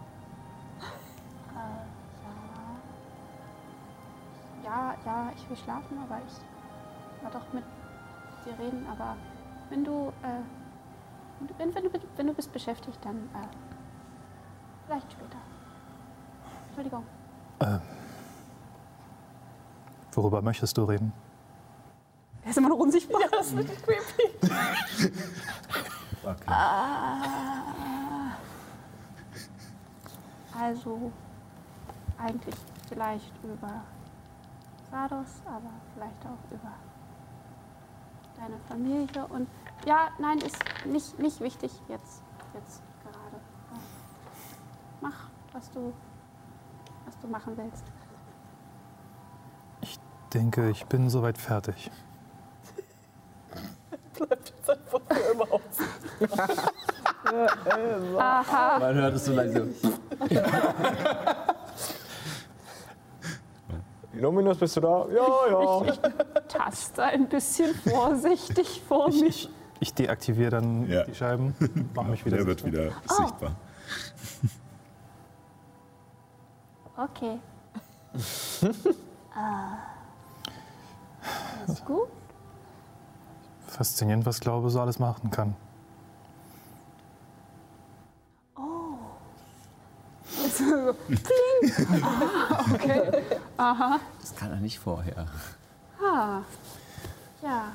Ja, ja, ich will schlafen, aber ich will doch mit dir reden. Aber wenn du, äh, wenn, wenn, du, wenn du bist beschäftigt, dann äh, vielleicht später. Entschuldigung. Worüber möchtest du reden? Er ist immer noch unsichtbar. Das ist wirklich creepy. Ah. Also, eigentlich vielleicht über Sardos, aber vielleicht auch über deine Familie. Und ja, nein, ist nicht, nicht wichtig jetzt, jetzt gerade. Mach, was du, was du machen willst. Ich denke, ich bin soweit fertig. Bleibt jetzt einfach für immer aus. Aha, Man hört es so leise. Illuminus, bist du da? Ja, ja. taste ein bisschen vorsichtig vor Ich, mich. ich, ich deaktiviere dann Ja. die Scheiben, mache mich wieder Der wird wieder Oh. sichtbar. Okay. ah. Ist gut. Faszinierend, was Glaube so alles machen kann. So, pling. Ah, okay. Aha. Das kann er nicht vorher. Ah. Ja.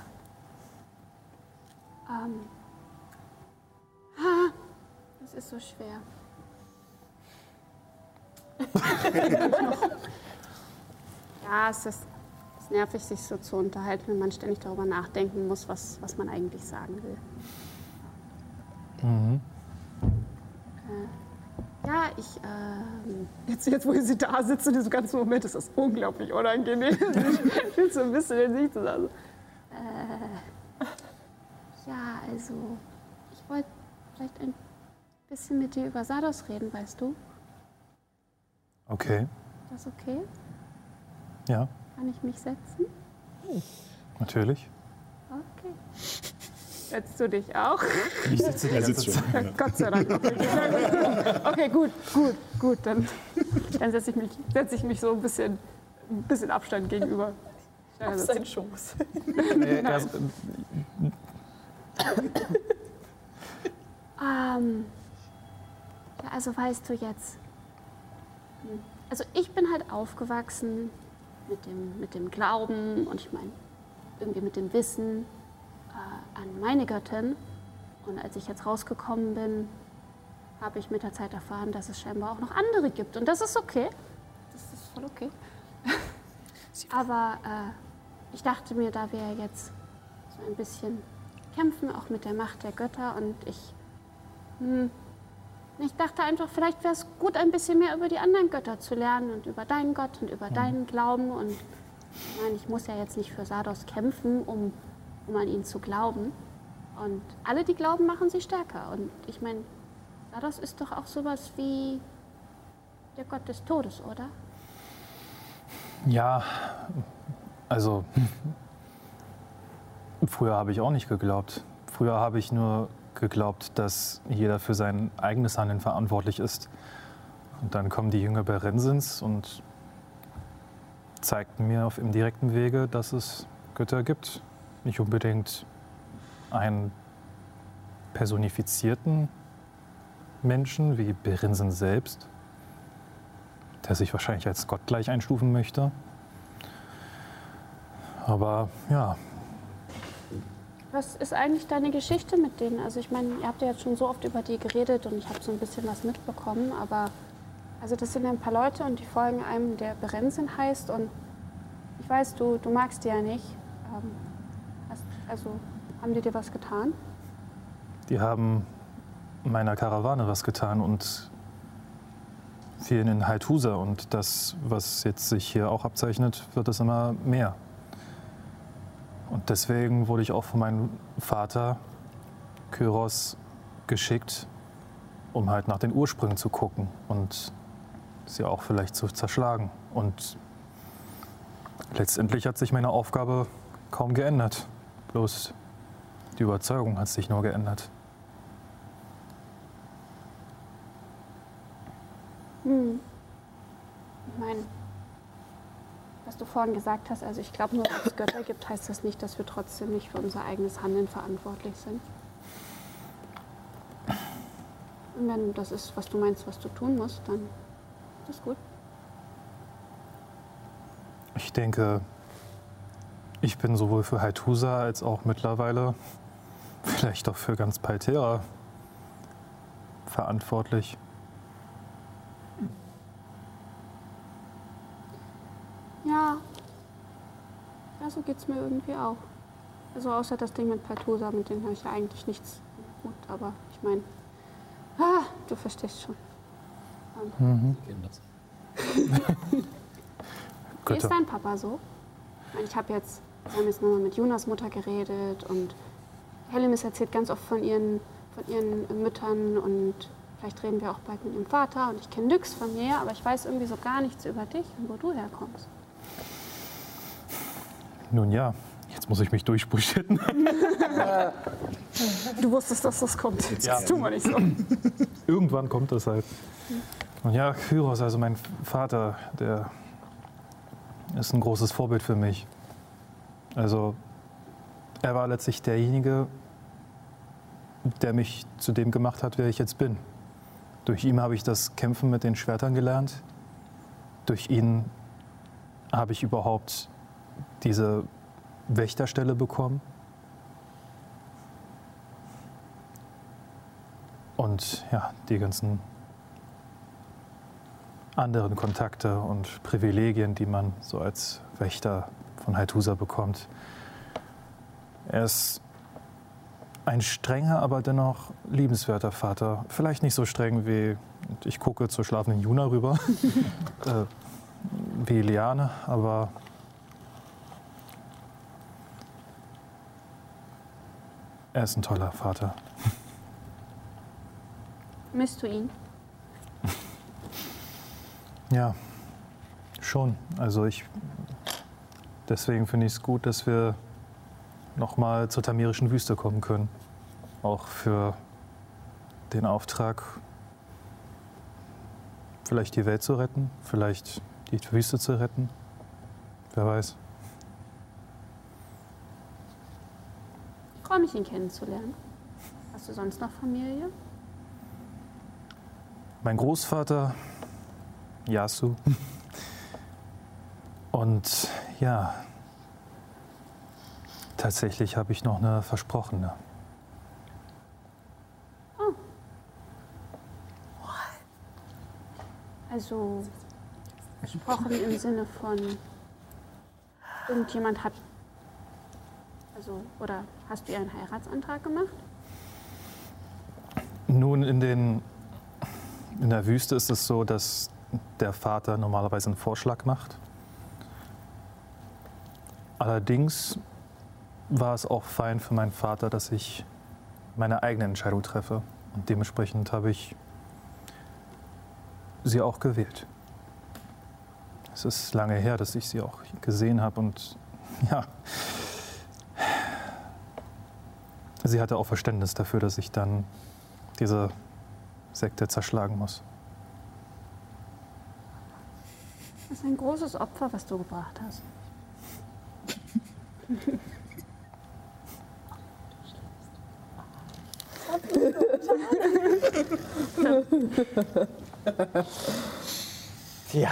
Ähm. Ah. Das ist so schwer. Ja, es ist, es ist nervig, sich so zu unterhalten, wenn man ständig darüber nachdenken muss, was, was man eigentlich sagen will. Äh, ja, ich. Ähm, jetzt, jetzt, wo sie da sitzt in diesem ganzen Moment, ist das unglaublich unangenehm. ich will so ein bisschen in sich zusammen. Äh, ja, also. Ich wollte vielleicht ein bisschen mit dir über Sardos reden, weißt du? Okay, Ist das okay? ja, Kann ich mich setzen? natürlich. Okay. Setzt du dich auch? Ich sitze die Er ganze sitzt schon. Zeit. Ja. Gott sei Dank. Okay, okay gut, gut, gut. Dann, dann setze ich, mich, setz ich mich so ein bisschen, ein bisschen Abstand gegenüber. Auf Schoß. Nee, erst, Ähm, ja, also weißt du jetzt. Hm, Also ich bin halt aufgewachsen mit dem, mit dem Glauben und ich meine, irgendwie mit dem Wissen äh, an meine Göttin. Und als ich jetzt rausgekommen bin, habe ich mit der Zeit erfahren, dass es scheinbar auch noch andere gibt. Und das ist okay. Das ist voll okay. Aber äh, ich dachte mir, da wir jetzt so ein bisschen kämpfen, auch mit der Macht der Götter und ich. Ich dachte einfach, vielleicht wäre es gut, ein bisschen mehr über die anderen Götter zu lernen und über deinen Gott und über deinen Glauben. Und ich meine, ich muss ja jetzt nicht für Sados kämpfen, um, um an ihn zu glauben. Und alle, die glauben, machen sie stärker. Und ich meine, Sados ist doch auch sowas wie der Gott des Todes, oder? Ja, also früher habe ich auch nicht geglaubt. Früher habe ich nur geglaubt, dass jeder für sein eigenes Handeln verantwortlich ist. Und dann kommen die Jünger Berensins und zeigten mir auf im direkten Wege, dass es Götter gibt. Nicht unbedingt einen personifizierten Menschen wie Berinsen selbst, der sich wahrscheinlich als Gott gleich einstufen möchte. Aber ja, Was ist eigentlich deine Geschichte mit denen? Also ich meine, ihr habt ja jetzt schon so oft über die geredet und ich habe so ein bisschen was mitbekommen, aber also das sind ja ein paar Leute und die folgen einem, der Berenzin heißt und ich weiß, du, du magst die ja nicht. Ähm, hast, also haben die dir was getan? die haben meiner Karawane was getan und vielen in Haithusa. Und das, was jetzt sich hier auch abzeichnet, wird es immer mehr. Und deswegen wurde ich auch von meinem Vater Kyros geschickt, um halt nach den Ursprüngen zu gucken und sie auch vielleicht zu zerschlagen. Und letztendlich hat sich meine Aufgabe kaum geändert. Bloß die Überzeugung hat sich nur geändert. Hm. Ich meine, was du vorhin gesagt hast, also ich glaube, nur weil es Götter gibt, heißt das nicht, dass wir trotzdem nicht für unser eigenes Handeln verantwortlich sind. Und wenn das ist, was du meinst, was du tun musst, dann ist das gut. Ich denke, ich bin sowohl für Haithusa als auch mittlerweile vielleicht auch für ganz Paltera verantwortlich. Ja. Ja, so geht's mir irgendwie auch. Also außer das Ding mit Paltusa, mit dem habe ich ja eigentlich nichts gut, aber ich meine, ah, du verstehst schon. Mhm. Wie ist dein Papa so? Ich habe jetzt, wir haben jetzt nochmal mit Jonas Mutter geredet und Helemis erzählt ganz oft von ihren, von ihren Müttern und vielleicht reden wir auch bald mit ihrem Vater und ich kenne Nyx von mir, aber ich weiß irgendwie so gar nichts über dich und wo du herkommst. Nun ja, jetzt muss ich mich durchbullshitten. Du wusstest, dass das kommt. Ja. Das tun wir nicht so. Irgendwann kommt das halt. Und ja, Kyros, also mein Vater, der ist ein großes Vorbild für mich. Also er war letztlich derjenige, der mich zu dem gemacht hat, wer ich jetzt bin. Durch ihn habe ich das Kämpfen mit den Schwertern gelernt. Durch ihn habe ich überhaupt diese Wächterstelle bekommen. Und ja, die ganzen anderen Kontakte und Privilegien, die man so als Wächter von Haithusa bekommt. Er ist ein strenger, aber dennoch liebenswerter Vater. Vielleicht nicht so streng wie, ich gucke zur schlafenden Juna rüber, äh, wie Liane, aber er ist ein toller Vater. Misst du ihn? Ja, schon. Also ich. Deswegen finde ich es gut, dass wir nochmal zur tamirischen Wüste kommen können. Auch für den Auftrag, vielleicht die Welt zu retten, vielleicht die Wüste zu retten. Wer weiß. Ihn kennenzulernen. Hast du sonst noch Familie? Mein Großvater, Yasu. Und ja, tatsächlich habe ich noch eine Versprochene. Also, gesprochen im Sinne von irgendjemand hat, also, oder hast du einen Heiratsantrag gemacht? Nun, in, den, in der Wüste ist es so, dass der Vater normalerweise einen Vorschlag macht. Allerdings war es auch fein für meinen Vater, dass ich meine eigene Entscheidung treffe. Und dementsprechend habe ich sie auch gewählt. Es ist lange her, dass ich sie auch gesehen habe und ja, sie hatte auch Verständnis dafür, dass ich dann diese Sekte zerschlagen muss. Das ist ein großes Opfer, was du gebracht hast. Ja.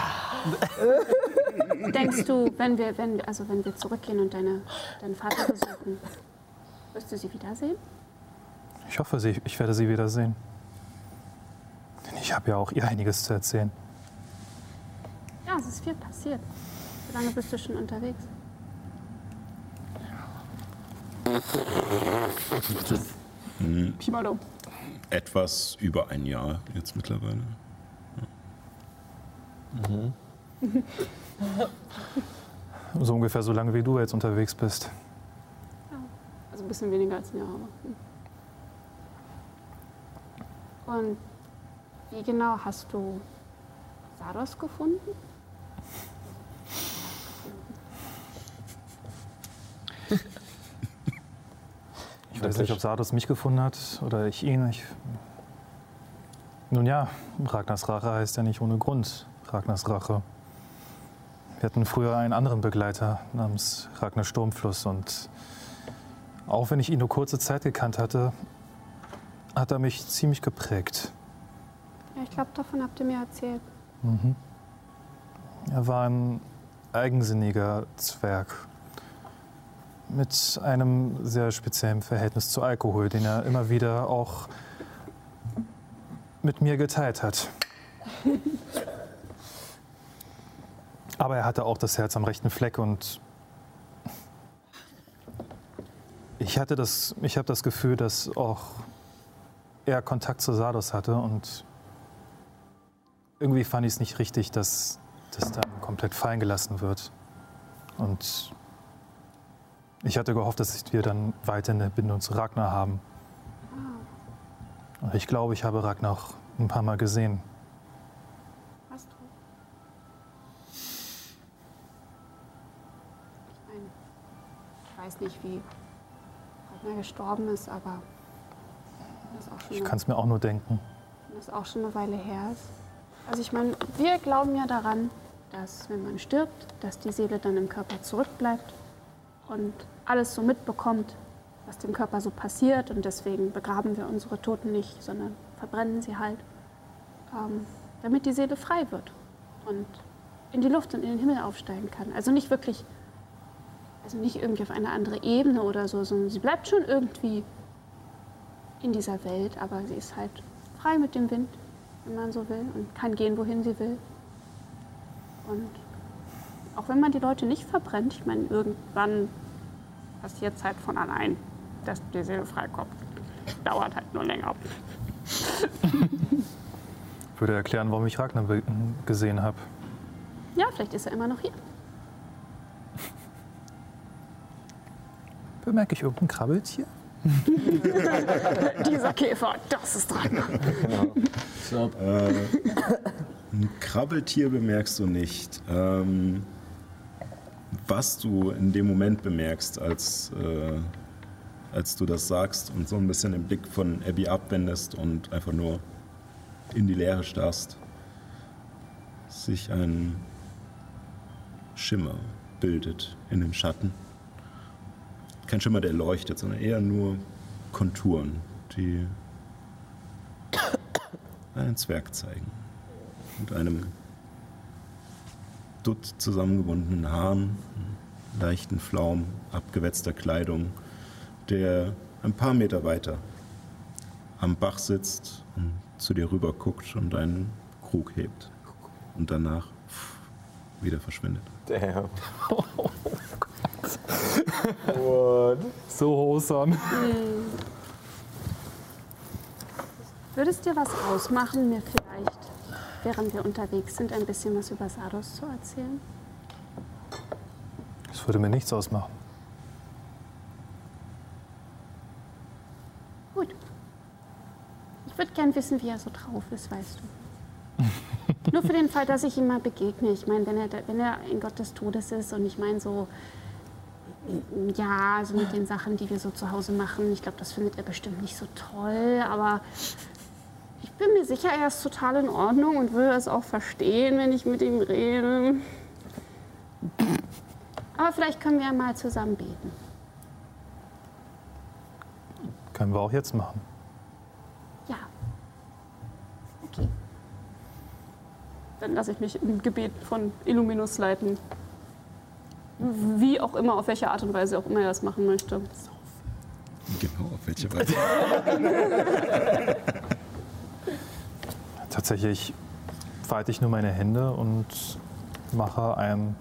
Denkst du, wenn wir, wenn, also wenn wir zurückgehen und deine, deinen Vater besuchen, wirst du sie wiedersehen? Ich hoffe, ich werde sie wiedersehen. Denn ich habe ja auch ihr einiges zu erzählen. Ja, es ist viel passiert. Wie lange bist du schon unterwegs? Pi mal Daumen. Etwas über ein Jahr jetzt mittlerweile. So ungefähr so lange, wie du jetzt unterwegs bist. Also ein bisschen weniger als ein Jahr. Aber. Und wie genau hast du Sados gefunden? Ich weiß nicht, ob Sardos mich gefunden hat oder ich ihn. Ich Nun ja, Ragnars Rache heißt ja nicht ohne Grund Ragnars Rache. Wir hatten früher einen anderen Begleiter namens Ragnar Sturmfluss und auch wenn ich ihn nur kurze Zeit gekannt hatte, hat er mich ziemlich geprägt. Ja, ich glaube, davon habt ihr mir erzählt. Mhm. Er war ein eigensinniger Zwerg mit einem sehr speziellen Verhältnis zu Alkohol, den er immer wieder auch mit mir geteilt hat. Aber er hatte auch das Herz am rechten Fleck und ich hatte das, ich habe das Gefühl, dass auch er Kontakt zu Sardos hatte und irgendwie fand ich es nicht richtig, dass das dann komplett fallen gelassen wird. Und ich hatte gehofft, dass wir dann weiter eine Bindung zu Ragnar haben. Und ich glaube, ich habe Ragnar auch ein paar Mal gesehen. Hast du? Ich meine, ich weiß nicht, wie Ragnar gestorben ist, aber Ich kann es mir auch nur denken. das ist auch schon eine Weile her ist. Also ich meine, wir glauben ja daran, dass wenn man stirbt, dass die Seele dann im Körper zurückbleibt und alles so mitbekommt, was dem Körper so passiert. Und deswegen begraben wir unsere Toten nicht, sondern verbrennen sie halt, ähm, damit die Seele frei wird und in die Luft und in den Himmel aufsteigen kann. Also nicht wirklich, also nicht irgendwie auf eine andere Ebene oder so, sondern sie bleibt schon irgendwie in dieser Welt, aber sie ist halt frei mit dem Wind, wenn man so will, und kann gehen, wohin sie will. Und auch wenn man die Leute nicht verbrennt, ich meine, irgendwann passiert es halt von allein, dass die Seele freikommt. Dauert halt nur länger. Würde erklären, warum ich Ragnar gesehen habe. Ja, vielleicht ist er immer noch hier. Bemerke ich irgendein Krabbeltier? Dieser Käfer, das ist Ragnar. Äh, ein Krabbeltier bemerkst du nicht. Ähm, was du in dem Moment bemerkst, als, äh, als du das sagst und so ein bisschen den Blick von Abby abwendest und einfach nur in die Leere starrst, sich ein Schimmer bildet in den Schatten. Kein Schimmer, der leuchtet, sondern eher nur Konturen, die einen Zwerg zeigen. Mit einem Dutt zusammengebundenen Haaren, leichten Flaum, abgewetzter Kleidung, der ein paar Meter weiter am Bach sitzt und zu dir rüber guckt und einen Krug hebt und danach wieder verschwindet. Damn. So wholesome. Würde es dir was ausmachen, mir vielleicht, während wir unterwegs sind, ein bisschen was über Sardos zu erzählen? Das würde mir nichts ausmachen. Gut. Ich würde gern wissen, wie er so drauf ist, weißt du. Nur für den Fall, dass ich ihm mal begegne. Ich meine, wenn er, wenn er ein Gott des Todes ist und ich meine so, ja, so mit den Sachen, die wir so zu Hause machen, ich glaube, das findet er bestimmt nicht so toll, aber ich bin mir sicher, er ist total in Ordnung und würde es auch verstehen, wenn ich mit ihm rede. Aber vielleicht können wir ja mal zusammen beten. Können wir auch jetzt machen. Ja. Okay. Dann lasse ich mich im Gebet von Illuminus leiten. Wie auch immer, auf welche Art und Weise auch immer er das machen möchte. Genau, auf welche Weise? Tatsächlich falte ich nur meine Hände und mache ein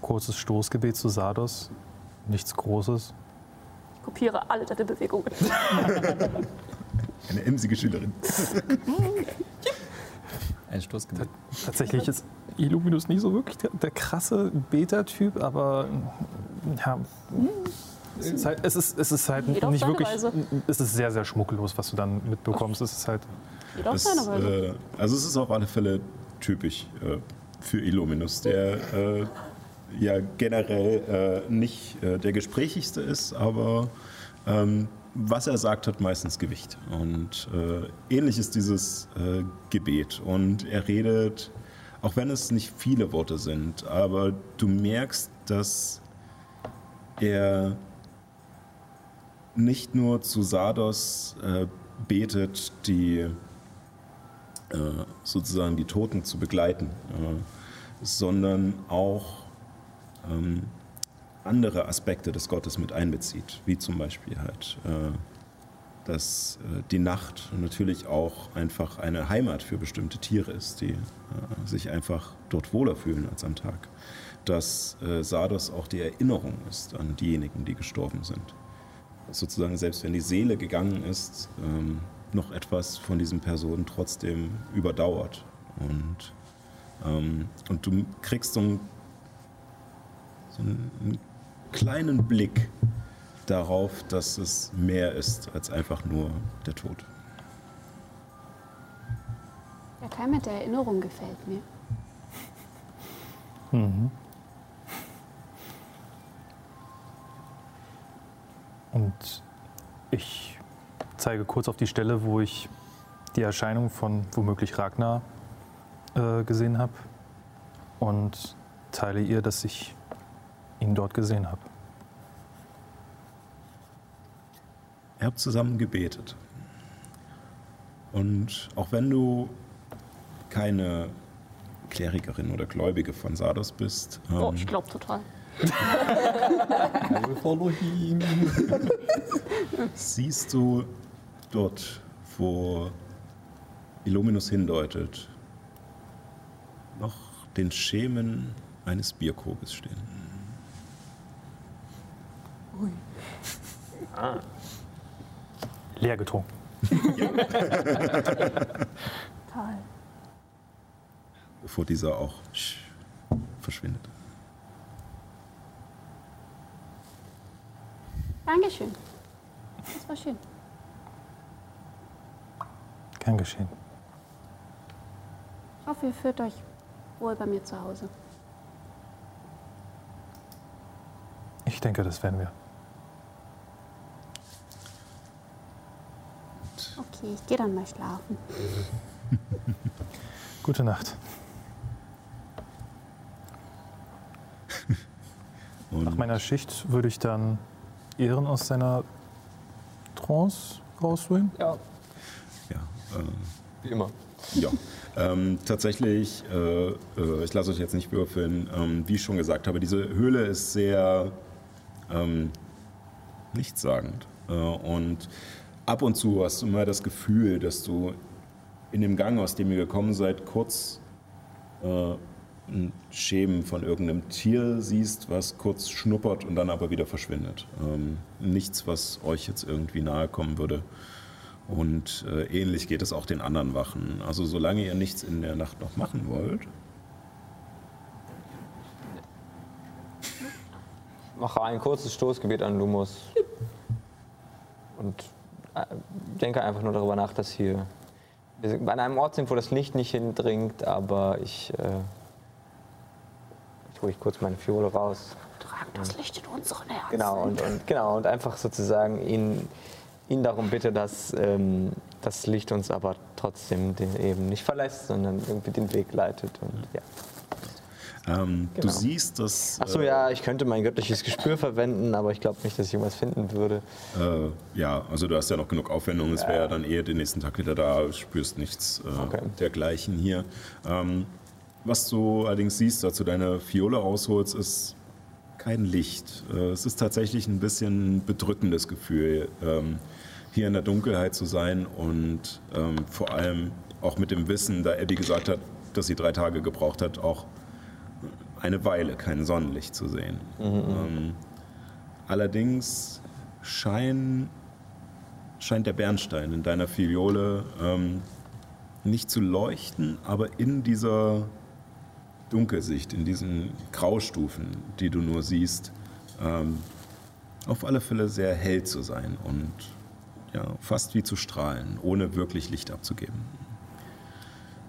kurzes Stoßgebet zu Sardos. Nichts Großes. Ich kopiere alle deine Bewegungen. Eine emsige Schülerin. Ein Stoßgebet. Tatsächlich ist Illuminus nie so wirklich der, der krasse Beta-Typ, aber ja, es ist halt, es ist, es ist halt nicht wirklich. Weise. Es ist sehr, sehr schmucklos, was du dann mitbekommst. Es ist halt. Auf seine Weise. äh, also es ist auf alle Fälle typisch äh, für Illuminus, der äh, ja generell äh, nicht äh, der gesprächigste ist, aber ähm, was er sagt, hat meistens Gewicht. Und äh, ähnlich ist dieses äh, Gebet. Und er redet, auch wenn es nicht viele Worte sind, aber du merkst, dass er nicht nur zu Sardos äh, betet, die äh, sozusagen die Toten zu begleiten, äh, sondern auch ähm, andere Aspekte des Gottes mit einbezieht, wie zum Beispiel halt, äh, dass äh, die Nacht natürlich auch einfach eine Heimat für bestimmte Tiere ist, die äh, sich einfach dort wohler fühlen als am Tag. Dass äh, Sardos auch die Erinnerung ist an diejenigen, die gestorben sind. Sozusagen, selbst wenn die Seele gegangen ist, ähm, noch etwas von diesen Personen trotzdem überdauert. Und, ähm, und du kriegst so einen, so einen kleinen Blick darauf, dass es mehr ist als einfach nur der Tod. Der Teil mit der Erinnerung gefällt mir. Und ich zeige kurz auf die Stelle, wo ich die Erscheinung von womöglich Ragnar äh, gesehen habe und teile ihr, dass ich ihn dort gesehen habe. Ihr habt zusammen gebetet. Und auch wenn du keine Klerikerin oder Gläubige von Sardos bist, Oh, ähm, ich glaube total. siehst du dort, wo Illuminus hindeutet, noch den Schemen eines Bierkruges stehen. Leer getrunken. Toll. bevor dieser auch sch- verschwindet. Dankeschön. Das war schön. Kein Geschehen. Ich hoffe, ihr führt euch wohl bei mir zu Hause. Ich denke, das werden wir. Okay, ich gehe dann mal schlafen. Gute Nacht. Nach Und meiner Schicht würde ich dann Ehren aus seiner Trance rausholen. Ja, ja, äh, wie immer. Ja, ähm, tatsächlich, äh, äh, ich lasse euch jetzt nicht würfeln. Ähm, wie ich schon gesagt habe, diese Höhle ist sehr ähm, nichtssagend. Äh, und ab und zu hast du mal das Gefühl, dass du in dem Gang, aus dem ihr gekommen seid, kurz äh, ein Schemen von irgendeinem Tier siehst, was kurz schnuppert und dann aber wieder verschwindet. Ähm, nichts, was euch jetzt irgendwie nahe kommen würde. Und äh, ähnlich geht es auch den anderen Wachen. Also solange ihr nichts in der Nacht noch machen wollt, Mache ein kurzes Stoßgebet an Lumos. Und denke einfach nur darüber nach, dass hier wir an einem Ort sind, wo das Licht nicht hindringt, aber ich. Äh, jetzt hole ich kurz meine Fiole raus. Trag das Licht in unseren Herzen. Genau, und, und, genau, und einfach sozusagen ihn, ihn darum bitte, dass ähm, das Licht uns aber trotzdem den, eben nicht verlässt, sondern irgendwie den Weg leitet. Und, ja. Ähm, du Genau. siehst, dass. Achso, äh, ja, ich könnte mein göttliches Gespür verwenden, aber ich glaube nicht, dass ich irgendwas finden würde. Äh, ja, also du hast ja noch genug Aufwendung. Es wäre ja dann eher den nächsten Tag wieder da. Spürst nichts äh, Okay. dergleichen hier. Ähm, was du allerdings siehst, als du deine Fiole rausholst, ist kein Licht. Äh, es ist tatsächlich ein bisschen ein bedrückendes Gefühl, ähm, hier in der Dunkelheit zu sein und ähm, vor allem auch mit dem Wissen, da Abby gesagt hat, dass sie drei Tage gebraucht hat, auch eine Weile kein Sonnenlicht zu sehen. Ähm, allerdings schein, scheint der Bernstein in deiner Filiole ähm, nicht zu leuchten, aber in dieser Dunkelsicht, in diesen Graustufen, die du nur siehst, ähm, auf alle Fälle sehr hell zu sein und ja, fast wie zu strahlen, ohne wirklich Licht abzugeben.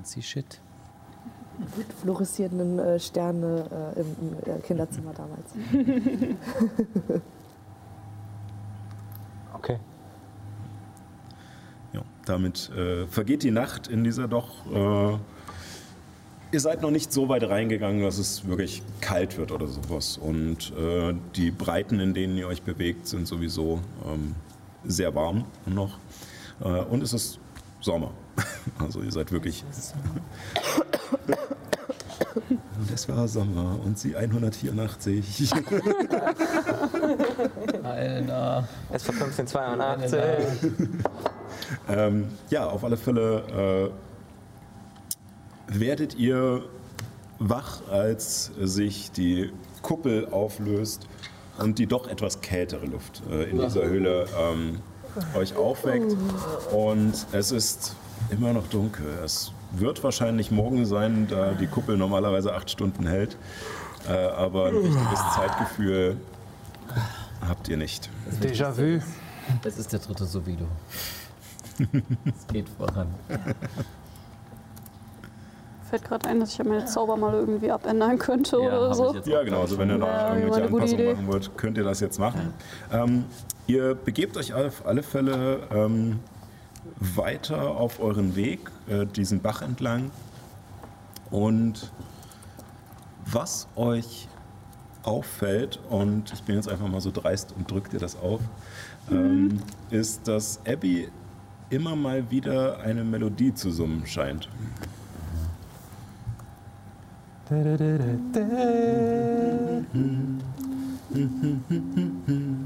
Sie shit. Mit fluoreszierenden äh, Sterne äh, im, im äh, Kinderzimmer damals. Okay. Ja, damit äh, vergeht die Nacht in dieser doch. Äh, ihr seid noch nicht so weit reingegangen, dass es wirklich kalt wird oder sowas. Und äh, die Breiten, in denen ihr euch bewegt, sind sowieso ähm, sehr warm noch. Äh, und es ist Sommer. Also ihr seid wirklich. Und es war Sommer und sie 184. Alter. Es war 1582. Ähm, ja, auf alle Fälle äh, werdet ihr wach, als sich die Kuppel auflöst und die doch etwas kältere Luft äh, in dieser Höhle ähm, euch aufweckt. Und es ist immer noch dunkel. Es wird wahrscheinlich morgen sein, da die Kuppel normalerweise acht Stunden hält. Äh, aber ein richtiges Zeitgefühl habt ihr nicht. Déjà-vu. Das ist der dritte Sovido. es geht voran. Fällt gerade ein, dass ich ja meine Zauber mal irgendwie abändern könnte Ja, oder so. Ja, genau. Also wenn ihr noch Ja, irgendwelche Anpassungen Idee. machen wollt, könnt ihr das jetzt machen. Ähm, ihr begebt euch auf alle Fälle ähm, weiter auf euren Weg, äh, diesen Bach entlang. Und was euch auffällt, und ich bin jetzt einfach mal so dreist und drück dir das auf, ähm, ist, dass Abby immer mal wieder eine Melodie zu summen scheint.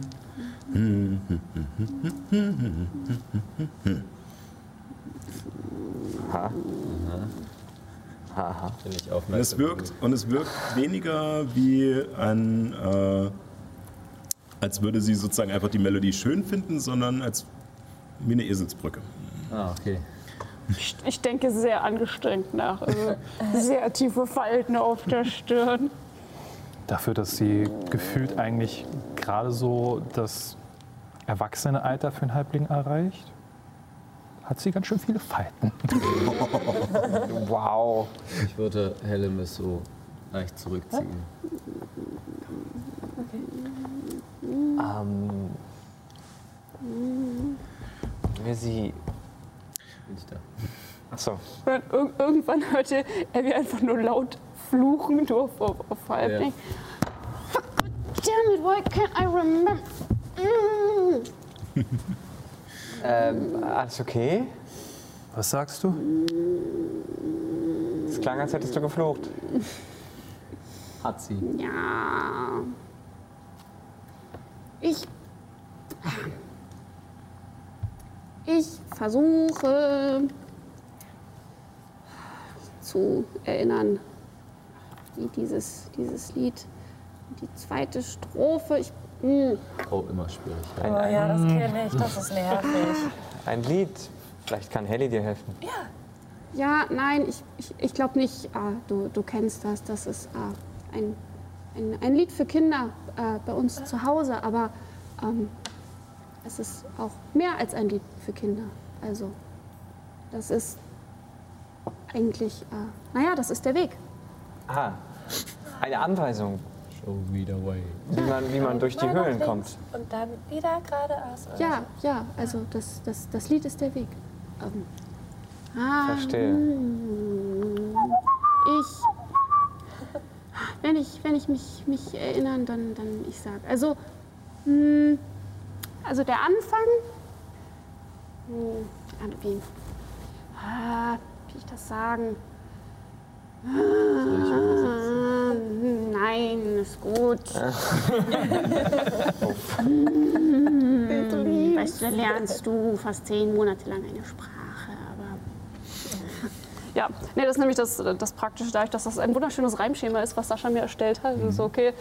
Bin ich Und aufmerksam. es wirkt, und es wirkt weniger wie ein, äh, als würde sie sozusagen einfach die Melodie schön finden, sondern als wie eine Eselsbrücke. Ah, okay. Ich, ich denke sehr angestrengt nach. Also sehr tiefe Falten auf der Stirn. Dafür, dass sie gefühlt eigentlich gerade so das Erwachsenealter für einen Halbling erreicht, hat sie ganz schön viele Falten. Wow. Ich würde Hellemis so leicht zurückziehen. Ähm, wir sie. Bin ich da. Achso. Ir irgendwann hörte Abby einfach nur laut fluchen, nur auf, auf, auf Halbling. Fuck, damn it, why can't I remember? Ähm, alles okay? Was sagst du? Es klang, als hättest du geflucht. Hat sie. Ja. Ich. Ich versuche zu erinnern, die, dieses, dieses Lied. Die zweite Strophe. Ich, hm. Oh, immer schwierig. Oh ja, das kenne ich, das ist nervig. Ein Lied. Vielleicht kann Helly dir helfen. Ja, nein, ich, ich, ich glaube nicht. Ah, du, du kennst das. Das ist ah, ein, ein, ein Lied für Kinder äh, bei uns zu Hause. Aber ähm, es ist auch mehr als ein Lied für Kinder. Also, das ist eigentlich, äh, naja, das ist der Weg. Ah, eine Anweisung, Show me the way. wie man, wie man durch die Höhlen links kommt. Und dann wieder geradeaus. oder Ja, ja, also das, das, das Lied ist der Weg. Ähm, ah, Verstehe. Ich, wenn ich, wenn ich mich, mich erinnern, dann, dann ich sag. Also, mh, also der Anfang, mh, an wie, ah, wie ich das sagen? Ah, nein, ist gut. Hm, Weißt du, lernst du fast zehn Monate lang eine Sprache, aber Ja, nee, das ist nämlich das, das Praktische, dadurch, dass das ein wunderschönes Reimschema ist, was Sascha mir erstellt hat. Also okay,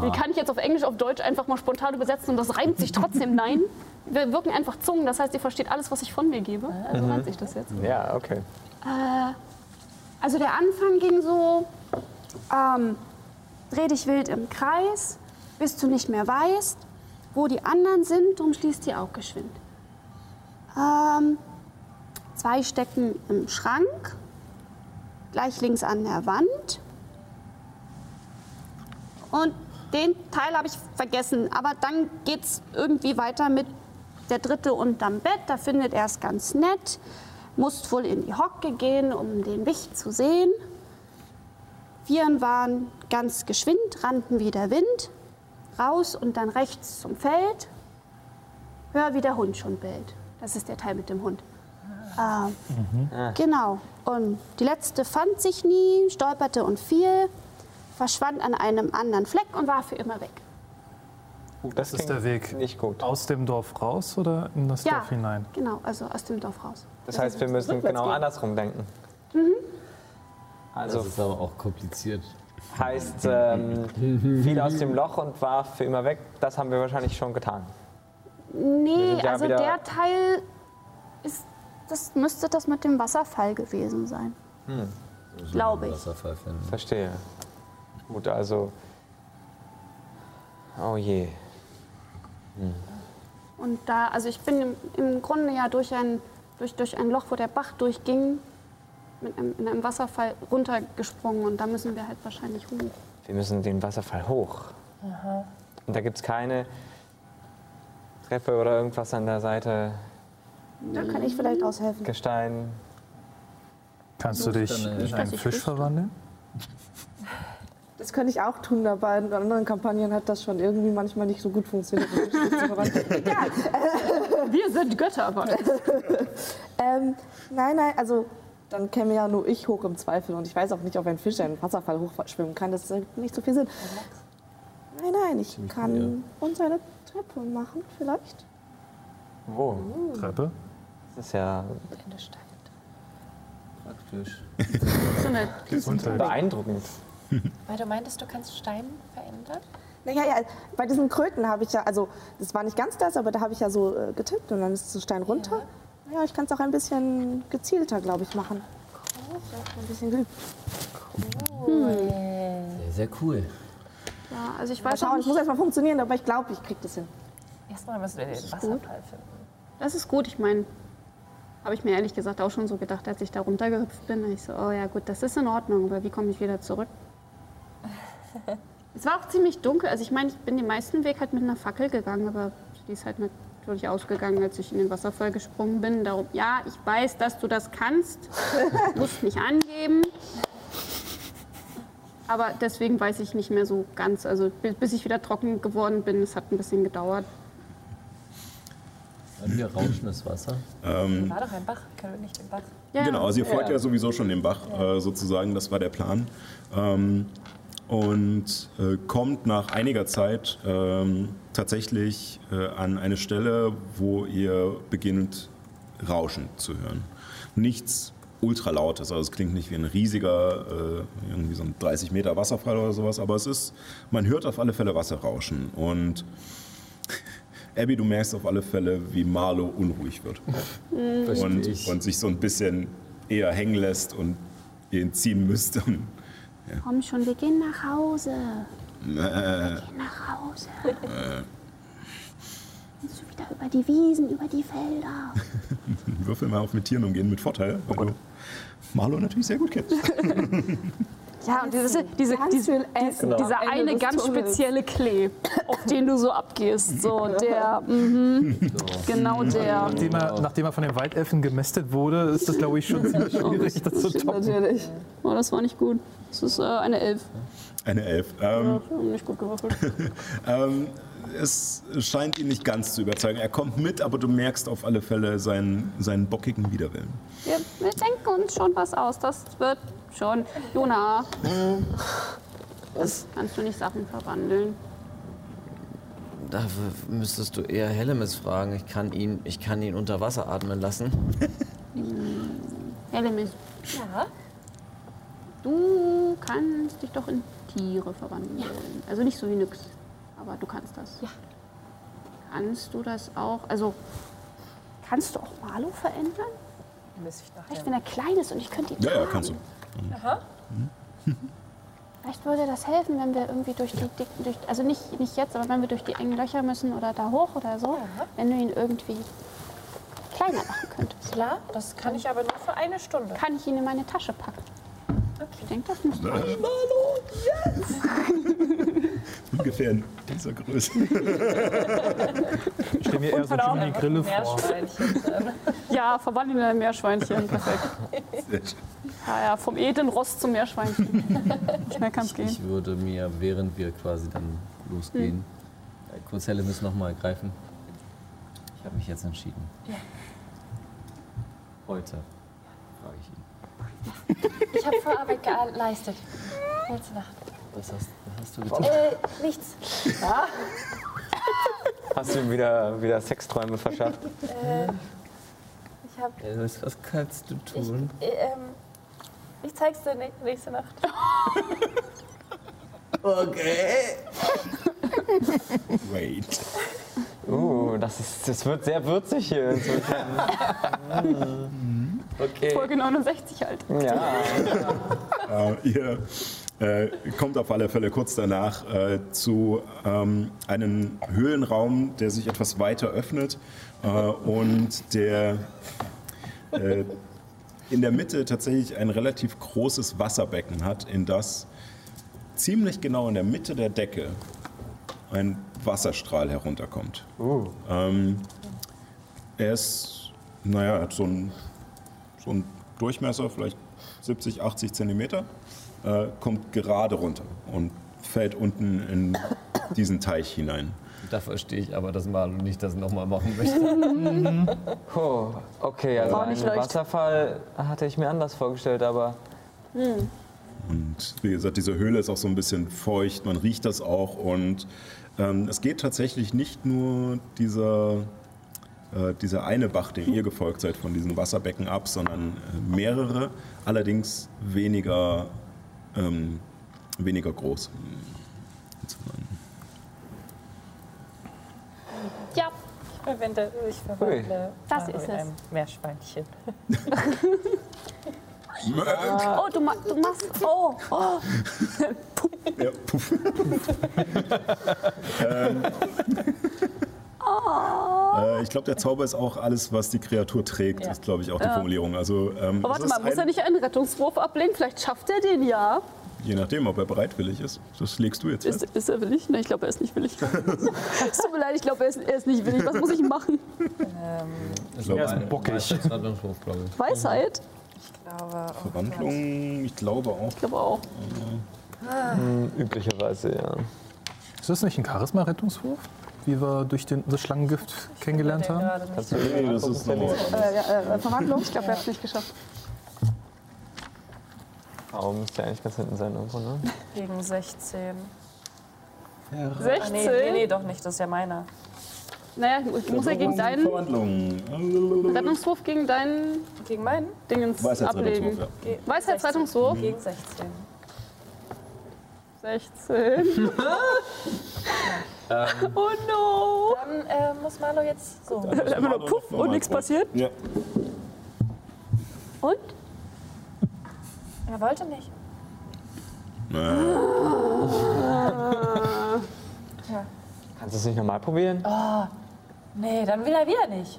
wie kann ich jetzt auf Englisch, auf Deutsch einfach mal spontan übersetzen und das reimt sich trotzdem? Nein, wir wirken einfach Zungen, das heißt, ihr versteht alles, was ich von mir gebe. Also reimt sich das jetzt. Ja, okay. Äh, also der Anfang ging so, ähm, dreh dich wild im Kreis, bis du nicht mehr weißt, wo die anderen sind, drum schließt die auch geschwind. Ähm, zwei stecken im Schrank, gleich links an der Wand. Und den Teil habe ich vergessen, aber dann geht's irgendwie weiter mit der dritte unterm Bett, da findet er es ganz nett musst wohl in die Hocke gehen, um den Wicht zu sehen. Vieren waren ganz geschwind, rannten wie der Wind, raus und dann rechts zum Feld. Hör, wie der Hund schon bellt. Das ist der Teil mit dem Hund. Ah, Genau. Und die letzte fand sich nie, stolperte und fiel, verschwand an einem anderen Fleck und war für immer weg. Das ist der Weg Nicht gut. aus dem Dorf raus oder in das Ja, Dorf hinein? genau, also aus dem Dorf raus. Das heißt, wir müssen genau gehen. andersrum denken. Also Das ist aber auch kompliziert. heißt, ähm, fiel aus dem Loch und war für immer weg. Das haben wir wahrscheinlich schon getan. Nee, ja also der Teil ist, das müsste das mit dem Wasserfall gewesen sein. Glaube ich. Wasserfall finden. Verstehe. Gut, also. Oh je. Und da, also ich bin im, im Grunde ja durch ein, durch, durch ein Loch, wo der Bach durchging, mit einem, in einem Wasserfall runtergesprungen und da müssen wir halt wahrscheinlich hoch. Wir müssen den Wasserfall hoch. Und da gibt es keine Treppe oder irgendwas an der Seite. Da kann ich vielleicht aushelfen. Gestein. Kannst du dich äh, in einen Fisch verwandeln? Das könnte ich auch tun, aber in anderen Kampagnen hat das schon irgendwie manchmal nicht so gut funktioniert. Egal. Wir sind Götter, aber. Ähm, nein, nein, also dann käme ja nur ich hoch im Zweifel und ich weiß auch nicht, ob ein Fisch einen Wasserfall hochschwimmen kann. Das ergibt nicht so viel Sinn. Nein, nein, ich kann uns eine Treppe machen, vielleicht. Wo? Treppe? Das ist ja Praktisch. So eine, beeindruckend. weil du meintest, du kannst Stein verändern? Naja, ja, bei diesen Kröten habe ich ja, also das war nicht ganz das, aber da habe ich ja so äh, getippt und dann ist so Stein runter. Ja, ich kann es auch ein bisschen gezielter, glaube ich, machen. Vielleicht ein bisschen geübt. Sehr, sehr cool. Ja, also ich weiß auch schauen, es muss erstmal funktionieren, aber ich glaube, ich kriege das hin. Erstmal müssen wir den Wasserfall finden. das ist gut. Ich meine, habe ich mir ehrlich gesagt auch schon so gedacht, als ich da runtergehüpft bin. Ich so, oh ja gut, das ist in Ordnung, aber wie komme ich wieder zurück? Es war auch ziemlich dunkel. Also ich meine, ich bin den meisten Weg halt mit einer Fackel gegangen, aber die ist halt natürlich ausgegangen, als ich in den Wasserfall gesprungen bin. Darum, ja, ich weiß, dass du das kannst. Musst nicht angeben. Aber deswegen weiß ich nicht mehr so ganz. Also bi- bis ich wieder trocken geworden bin, es hat ein bisschen gedauert. War hier rauschendes Wasser. Ähm, War doch ein Bach, können wir nicht den Bach? Ja, Genau, also ihr folgt ja, sowieso schon dem Bach, äh, sozusagen, das war der Plan. Ähm, und äh, kommt nach einiger Zeit ähm, tatsächlich äh, an eine Stelle, wo ihr beginnt, Rauschen zu hören. Nichts ultra laut ist. Also es klingt nicht wie ein riesiger, äh, irgendwie so ein 30 Meter Wasserfall oder sowas, aber es ist, man hört auf alle Fälle Wasser rauschen. Und Abby, du merkst auf alle Fälle, wie Marlo unruhig wird. und, und sich so ein bisschen eher hängen lässt und ihr entziehen müsste. Und, Komm schon, wir gehen nach Hause. äh, Nach Hause. Gehst du wieder über die Wiesen, über die Felder. würfel mal auf mit Tieren umgehen mit Vorteil, weil du Marlo natürlich sehr gut kennst. Ja, und diese, diese, diese, diese, dieser Ende eine ganz Tunnels. spezielle Klee, auf den du so abgehst. So, der, mhm, genau der. Nachdem er, nachdem er von den Waldelfen gemästet wurde, ist das, glaube ich, schon ziemlich schwierig, das zu toppen. Natürlich. Oh, das war nicht gut. Das ist äh, eine Elf. Eine Elf. Ähm, Ja, nicht gut gewürfelt. ähm, es scheint ihn nicht ganz zu überzeugen. Er kommt mit, aber du merkst auf alle Fälle seinen, seinen bockigen Widerwillen. Wir, wir denken uns schon was aus. Das wird schon. Jona. Das kannst du nicht Sachen verwandeln. Da müsstest du eher Hellemis fragen. Ich kann ihn, ich kann ihn unter Wasser atmen lassen. Hellemis, Ja. du kannst dich doch in Tiere verwandeln. Also nicht so wie nix, aber du kannst das. Ja. Kannst du das auch? Also kannst du auch Marlo verändern? Muss ich nachher. Vielleicht, wenn er klein ist und ich könnte ihn Ja, ja, kannst du. Aha. Vielleicht würde das helfen, wenn wir irgendwie durch die dicken, durch, also nicht, nicht jetzt, aber wenn wir durch die engen Löcher müssen oder da hoch oder so, wenn du ihn irgendwie kleiner machen könntest. Klar, das kann ich aber nur für eine Stunde. Kann ich ihn in meine Tasche packen? Ich denke, das müsste reichen. Ungefähr in dieser Größe. Ich stelle mir eher so Jimmy Grille vor. Meerschweinchen drin. Ja, verwandeln in ein Meerschweinchen. Perfekt. Sehr schön. Ja, ja, vom edlen Rost zum Meerschweinchen. Schnell kann's gehen. Ich würde mir, während wir quasi dann losgehen, äh, kurz Hellemis nochmal greifen. Ich habe mich jetzt entschieden. Heute ich ihn. Ich habe Vorarbeit geleistet. Letzte Nacht. Was hast, was hast du getan? Äh, nichts. Hast du ihm wieder, wieder Sexträume verschafft? Äh, ich habe. Hellemis, was kannst du Ich, tun? äh, ähm, ich zeig's dir nä- nächste Nacht. Okay. Wait. Uh, das, ist, das wird sehr würzig hier inzwischen. Okay. Folge 69 halt. Ja. Äh, ihr äh, kommt auf alle Fälle kurz danach äh, zu ähm, einem Höhlenraum, der sich etwas weiter öffnet äh, und der äh, in der Mitte tatsächlich ein relativ großes Wasserbecken hat, in das ziemlich genau in der Mitte der Decke ein Wasserstrahl herunterkommt. Ähm, er ist, naja, hat so einen so einen Durchmesser, vielleicht 70, 80 Zentimeter, äh, kommt gerade runter und fällt unten in diesen Teich hinein. Da verstehe ich aber, dass Marlo nicht das nochmal machen möchte. Oh, okay, also War nicht einen. Wasserfall hatte ich mir anders vorgestellt, aber Und wie gesagt, diese Höhle ist auch so ein bisschen feucht, man riecht das auch und ähm, es geht tatsächlich nicht nur dieser, äh, dieser eine Bach, dem ihr gefolgt seid, von diesem Wasserbecken ab, sondern äh, mehrere, allerdings weniger, ähm, weniger groß. Ja, Ich verwende, ich verwandle Das Maro ist es. ein Meerschweinchen. oh, du, ma du machst. Oh, oh. Ja, puff. ähm, äh, ich glaube, der Zauber ist auch alles, was die Kreatur trägt, Ja. ist, glaube ich, auch die Formulierung. Also, ähm, Aber warte ist mal, muss ein- er nicht einen Rettungswurf ablegen? Vielleicht schafft er den ja. Je nachdem, ob er bereitwillig ist. Das legst du jetzt Ist, fest. ist er willig? Nein, ich glaube, er ist nicht willig. es tut mir leid, ich glaube, er ist, er ist nicht willig. Was muss ich machen? Ich glaube, ein ein bockig. Weisheit? Ich glaube, auch. Verwandlung, ich glaube auch. Ich glaube auch. hm, üblicherweise ja. Ist das nicht ein Charisma-Rettungswurf, wie wir durch den, das Schlangengift kennengelernt haben? Kannst du dir Nee, das ist anderes. Äh, ja, äh, Verwandlung? Ich glaube, er hat es nicht geschafft. Oh, müsste ja eigentlich ganz hinten sein irgendwo, ne? Gegen 16. Ah, 16? nee, nee, nee, doch nicht. Das ist ja meiner. Naja, ich muss ja gegen deinen Verwandlung. Rettungswurf gegen deinen Gegen meinen? Dingens Weisheitsrettungswurf, ablegen. ja. Weisheitsrettungswurf? Gegen 16. 16. oh no! Dann äh, muss Marlo jetzt so. Einfach nur puff und nichts passiert. Ja. Und? Er wollte nicht. Kannst du es nicht nochmal probieren? Nee, dann will er wieder nicht.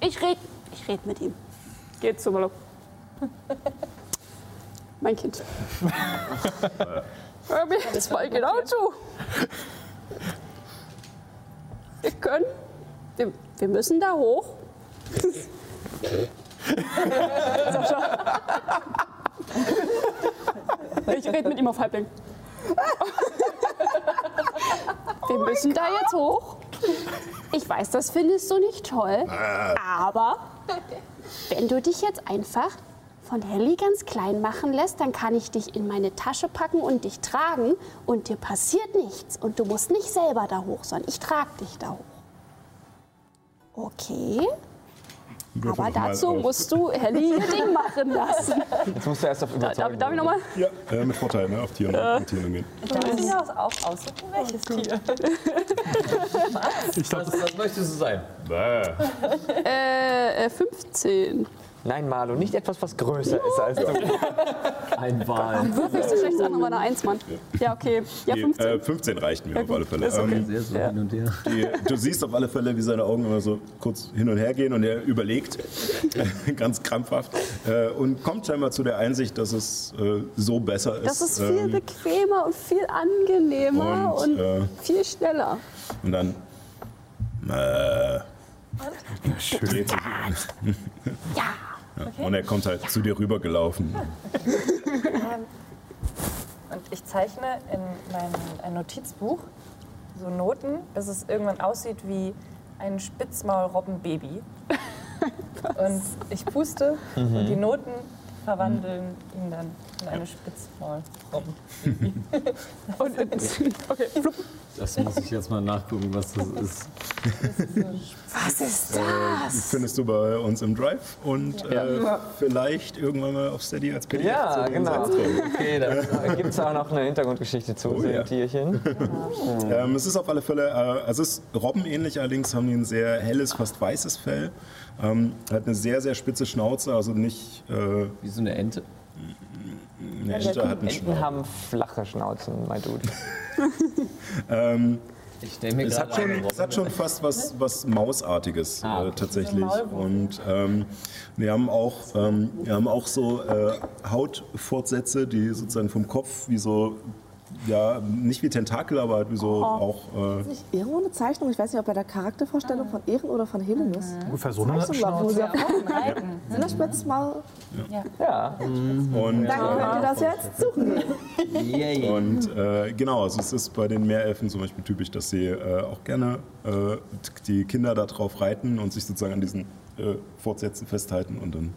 Ich red, ich red mit ihm. Geht zu Malok. Mein Kind. Hör mir jetzt mal genau zu. Wir können. Wir, wir müssen da hoch. Sascha. Ich rede mit ihm auf Halbling. Wir müssen da jetzt hoch. Ich weiß, das findest du nicht toll. Aber wenn du dich jetzt einfach von Helly ganz klein machen lässt, dann kann ich dich in meine Tasche packen und dich tragen und dir passiert nichts. Und du musst nicht selber da hoch, sondern ich trage dich da hoch. Okay, Würfel aber dazu auf. musst du Helly ihr Ding machen lassen. Jetzt musst du erst auf Darf, Überzeugung. darf ich nochmal? Ja, äh, mit Vorteil, ne? Auf Tieren, mit Tieren gehen. Darf ich mir auch auch aussuchen, welches Tier? Was, was möchtest du sein? Bäh. Äh, äh, 15. Nein, Marlo, nicht etwas, was größer ist als du. Ein Wal. Würfel ich so schlecht an, aber eine 1, Mann. Ja, okay. Ja, Nee, 15. Äh, 15 reicht mir auf alle Fälle. Ist okay. Ähm, Sehr so hin und her. die, du siehst auf alle Fälle, wie seine Augen immer so kurz hin und her gehen und er überlegt, ganz krampfhaft, äh, und kommt scheinbar zu der Einsicht, dass es äh, so besser ist. Das ist viel ähm, bequemer und viel angenehmer und, und, äh, viel schneller. Und dann. Äh, Schön. Ja. Und er kommt halt zu dir rübergelaufen. Und ich zeichne in mein ein Notizbuch so Noten, dass es irgendwann aussieht wie ein Spitzmaulrobbenbaby. und ich puste und die Noten verwandeln ihn dann in eine Spitzmaulrobben. Und, okay. Das muss ich jetzt mal nachgucken, was das ist. Was ist Äh, das? findest du bei uns im Drive und äh, vielleicht irgendwann mal auf Steady als PDF. Ja, zu genau. Okay, da gibt es auch noch eine Hintergrundgeschichte zu Oh, den ja. Tierchen. Ähm, es ist auf alle Fälle, äh, es ist robbenähnlich, allerdings haben die ein sehr helles, fast weißes Fell. Ähm, hat eine sehr, sehr spitze Schnauze, also nicht äh, Wie so eine Ente. eine Ente, hat einen Enten Schnauz. haben flache Schnauzen, mein Dude. Ähm, Ich stelle mir es, hat schon, eine es hat schon fast was, was Mausartiges Ah, äh, okay. tatsächlich. Maulwurf. Und ähm, wir, haben auch, ähm, wir haben auch so äh, Hautfortsätze, die sozusagen vom Kopf wie so, ja, nicht wie Tentakel, aber halt wie so auch. Äh, Nicht irgendwo eine Zeichnung, ich weiß nicht, ob bei der Charaktervorstellung von Ehren oder von Helen ist. Ungefähr so eine Schnauze. auf Augen reiten. Sind das Spitzmaul? Ja, und Dann könnt ihr das jetzt suchen. Yay. Und äh, genau, also es ist bei den Meerelfen zum Beispiel typisch, dass sie äh, auch gerne äh, die Kinder da drauf reiten und sich sozusagen an diesen äh, Fortsätzen festhalten und dann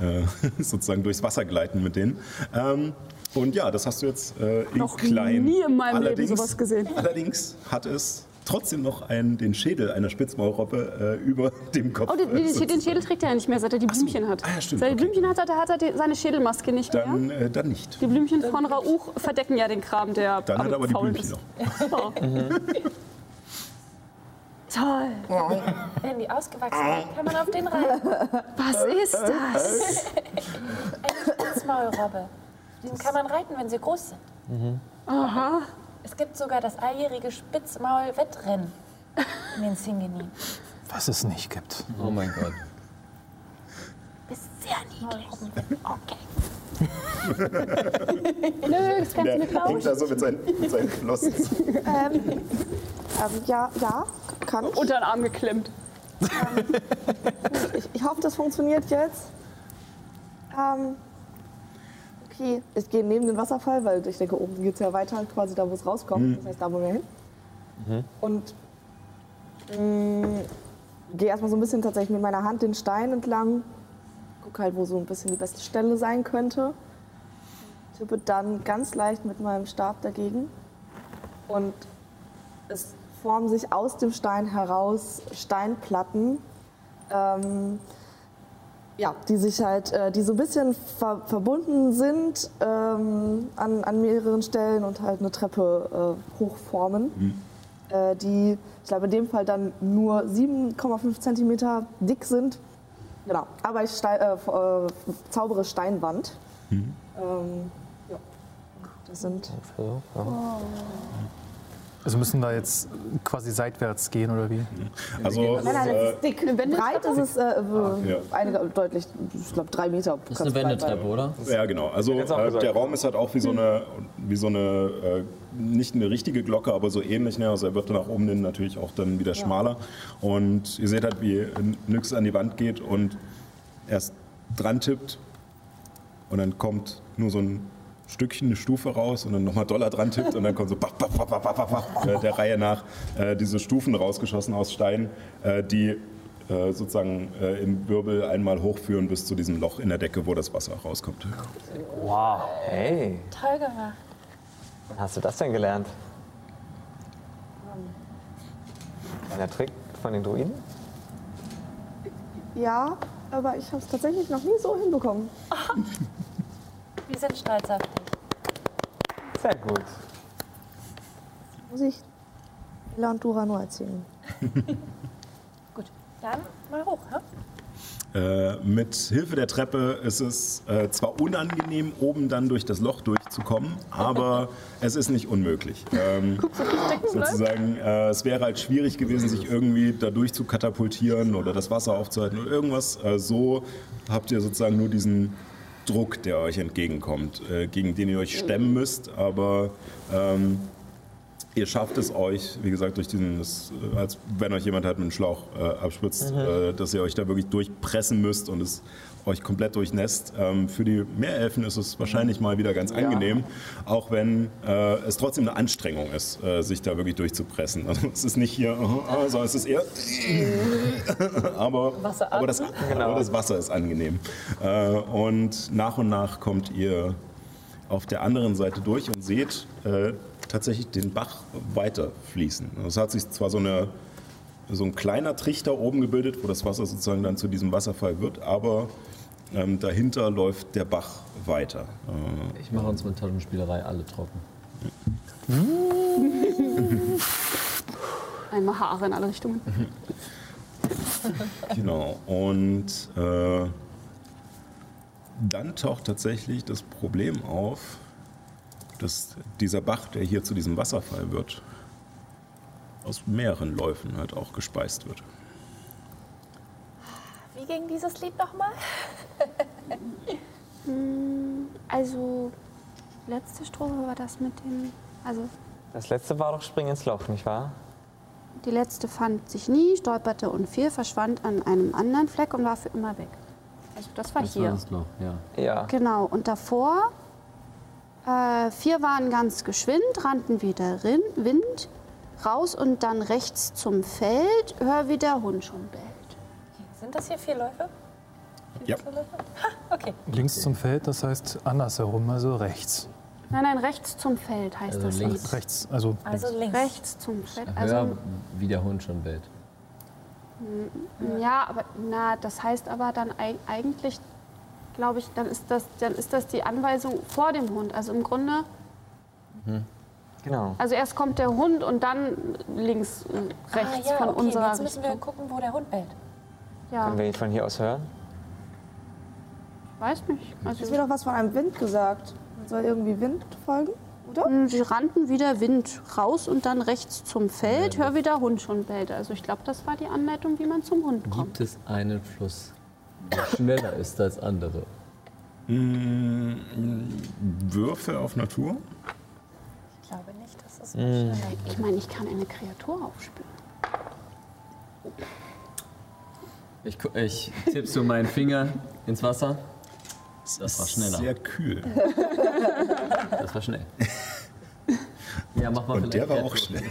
äh, sozusagen durchs Wasser gleiten mit denen. Ähm, und ja, das hast du jetzt äh, in Noch klein. nie in meinem Leben allerdings, sowas gesehen. Allerdings hat es trotzdem noch einen, den Schädel einer Spitzmaulrobbe äh, über dem Kopf. Oh, den, den, äh, den Schädel trägt er ja nicht mehr, seit er die Blümchen hat. Ah, ja, stimmt, Seit er die okay. Blümchen hat, hat er, hat er die, seine Schädelmaske nicht mehr. dann, äh, dann nicht. Die Blümchen von Rauch verdecken ja den Kram, der Dann hat er aber die Blümchen ist. noch. Toll. Wenn die ausgewachsen sind, kann man auf den reiten. Was ist das? Eine Spitzmaulrobbe. Den kann man reiten, wenn sie groß sind. Aha. Es gibt sogar das alljährige Spitzmaul-Wettrennen in den Singeni. Was es nicht gibt. Oh mein Gott. Ist sehr niedlich. Okay. Nö, das kannst du mir hängt glauben. da so mit seinen, mit seinen Flossen. Ähm, ähm, ja, ja, kann ich. Unter den Arm geklemmt. ich. Ich hoffe, das funktioniert jetzt. Ähm, okay, ich gehe neben den Wasserfall, weil ich denke, oben geht es ja weiter, quasi da, wo es rauskommt. Das heißt, da, wo wir hin. Und mh, gehe erstmal so ein bisschen tatsächlich mit meiner Hand den Stein entlang. Guck halt, wo so ein bisschen die beste Stelle sein könnte. Tippe dann ganz leicht mit meinem Stab dagegen. Und es formen sich aus dem Stein heraus Steinplatten, ähm, ja, die sich halt, äh, die so ein bisschen ver verbunden sind ähm, an, an mehreren Stellen und halt eine Treppe äh, hochformen, äh, die, ich glaube in dem Fall dann nur 7,5 Zentimeter dick sind. Genau, aber ich stei äh, äh, zaubere Steinwand. Ähm, ja. Das sind Also müssen wir jetzt quasi seitwärts gehen oder wie? Also, Nein, nein, äh, es ist dick. Breit ist es äh, ja. einige, deutlich, ich glaube drei Meter. Das ist eine Wendetreppe, oder? Ja, genau. Also äh, der Raum ist halt auch wie so eine, wie so eine äh, nicht eine richtige Glocke, aber so ähnlich. Ne? Also er wird nach oben hin natürlich auch dann wieder schmaler. Und ihr seht halt, wie Nyx an die Wand geht und erst dran tippt und dann kommt nur so ein Stückchen, eine Stufe raus und dann nochmal Dollar dran tippt und dann kommt so bach, bach, bach, bach, bach, bach, äh, der Reihe nach äh, diese Stufen rausgeschossen aus Stein, äh, die äh, sozusagen äh, im Wirbel einmal hochführen bis zu diesem Loch in der Decke, wo das Wasser rauskommt. Wow. Hey, Toll gemacht. wann hast du das denn gelernt? Kleiner Trick von den Druiden? Ja, aber ich habe es tatsächlich noch nie so hinbekommen. Wir sind stolz auf dich. Sehr gut. Muss ich Ella und Dura nur erzählen. Gut, dann mal hoch. Ne? Äh, mit Hilfe der Treppe ist es äh, zwar unangenehm, oben dann durch das Loch durchzukommen, aber es ist nicht unmöglich. Ähm, sozusagen, äh, es wäre halt schwierig gewesen, sich irgendwie dadurch zu katapultieren oder das Wasser aufzuhalten oder irgendwas. Äh, so habt ihr sozusagen nur diesen Druck, der euch entgegenkommt, äh, gegen den ihr euch stemmen müsst, aber ähm, Ihr schafft es euch, wie gesagt, durch diesen, das, als wenn euch jemand halt mit einem Schlauch äh, abspritzt, äh, dass ihr euch da wirklich durchpressen müsst und es euch komplett durchnässt. Ähm, für die Meerelfen ist es wahrscheinlich mal wieder ganz angenehm, auch wenn äh, es trotzdem eine Anstrengung ist, äh, sich da wirklich durchzupressen. Also es ist nicht hier, äh, sondern es ist eher, aber, aber, das, aber das Wasser ist angenehm. Äh, und nach und nach kommt ihr auf der anderen Seite durch und seht äh, tatsächlich den Bach weiter fließen. Es hat sich zwar so, eine, so ein kleiner Trichter oben gebildet, wo das Wasser sozusagen dann zu diesem Wasserfall wird, aber ähm, dahinter läuft der Bach weiter. Äh, Ich mache uns mit Taschenspielerei alle trocken. Einmal Haare in alle Richtungen. Genau. Und äh, dann taucht tatsächlich das Problem auf, dass dieser Bach, der hier zu diesem Wasserfall wird, aus mehreren Läufen halt auch gespeist wird. Ging dieses Lied nochmal? Also, letzte Strophe war das mit dem. Also, Das letzte war doch Spring ins Loch, nicht wahr? die letzte fand sich nie, stolperte und fiel, verschwand an einem anderen Fleck und war für immer weg. Also, das war Das hier. war das Loch, ja. Ja. Genau, und davor, äh, vier waren ganz geschwind, rannten wieder rin, Wind raus und dann rechts zum Feld, hör wie der Hund schon bellt. Sind das hier vier Läufe? Ja. Läufe? Ha, okay. Links zum Feld, das heißt andersherum, also rechts. Nein, nein, rechts zum Feld heißt Also das links. Lied. Rechts, also Also links. Rechts zum Feld. Also, wie der Hund schon bellt. ja, aber na, das heißt aber dann eig- eigentlich, glaube ich, dann ist, das, dann ist das die Anweisung vor dem Hund. Also im Grunde, Genau. also erst kommt der Hund und dann links, äh, rechts ah, ja, von okay. unserer Jetzt müssen wir gucken, wo der Hund bellt. Ja, Können wir ihn von hier aus hören? weiß nicht. Es Also, wird doch was von einem Wind gesagt. Soll irgendwie Wind folgen, oder? Hm, Sie rannten wieder Wind raus und dann rechts zum Feld, hör wie der Hund schon bellt. Also ich glaube, das war die Anleitung, wie man zum Hund kommt. Gibt es einen Fluss, der schneller ist als andere? Mm, Würfe auf Natur? Ich glaube nicht, dass es Mm. so schneller. Ich meine, ich kann eine Kreatur aufspüren. Ich, ich tipp so meinen Finger ins Wasser. Das war schneller. Sehr kühl. Das war schnell. Ja, mach mal Und der vielleicht war auch schnell.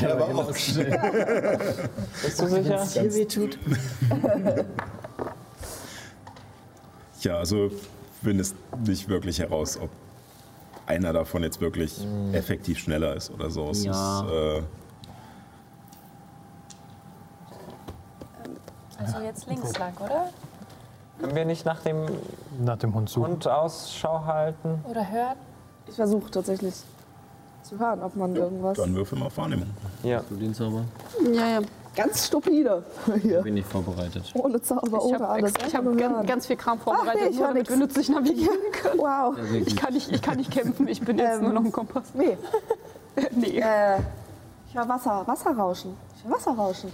Der war auch schnell. Bist du sicher? Hier wehtut. Ja, also findest nicht wirklich heraus, ob einer davon jetzt wirklich effektiv schneller ist oder so. Es Ja. ist, äh, jetzt links lang, oder? Können wir nicht nach dem Nach dem Hund suchen. Hund Ausschau halten? Oder hört? Ich versuche tatsächlich zu hören, ob man irgendwas. Dann würfel mal auf Wahrnehmung. Ja. Du den Zauber? Ja, ja. Ganz stupide. Hier. Bin ich vorbereitet. Ohne Zauber, Ich ohne habe alles. ich hab Einfach nur ganz, hören. ganz viel Kram vorbereitet, Ach nee, ich nur damit wir nix. nützlich navigieren können. Wow. Ich kann nicht, ich kann nicht kämpfen, ich bin jetzt Ähm, nur noch ein Kompass. Nee, Nee. äh, ich höre Wasser, Wasserrauschen. Ich höre Wasserrauschen.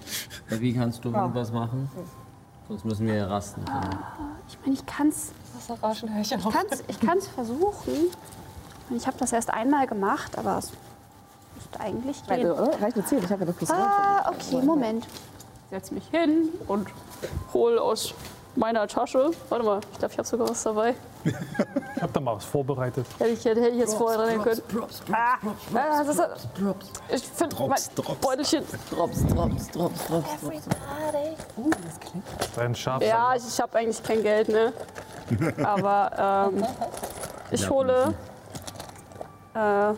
Wie kannst du Ja. irgendwas machen? Sonst müssen wir ja rasten. Ich meine, ich kann es Wasserrauschen höre ich kann's, ich kann's versuchen. Ich habe das erst einmal gemacht, aber es müsste eigentlich Reicht, gehen. oder? Reicht eine 10, ich habe ja noch plus Ah, okay, Moment. Setz mich hin und hol aus meiner Tasche. Warte mal, ich glaube, ich habe sogar was dabei. Ich habe da mal was vorbereitet. Hätte ich, hätte ich jetzt vorher dran können. Ah, ah, das ist, ich finde mein Drops, Drops. Beutelchen. Drops, Drops, Drops, Drops. Dein Schaf. Ja, ich, ich habe eigentlich kein Geld, ne? Aber ähm, ich hole äh, ein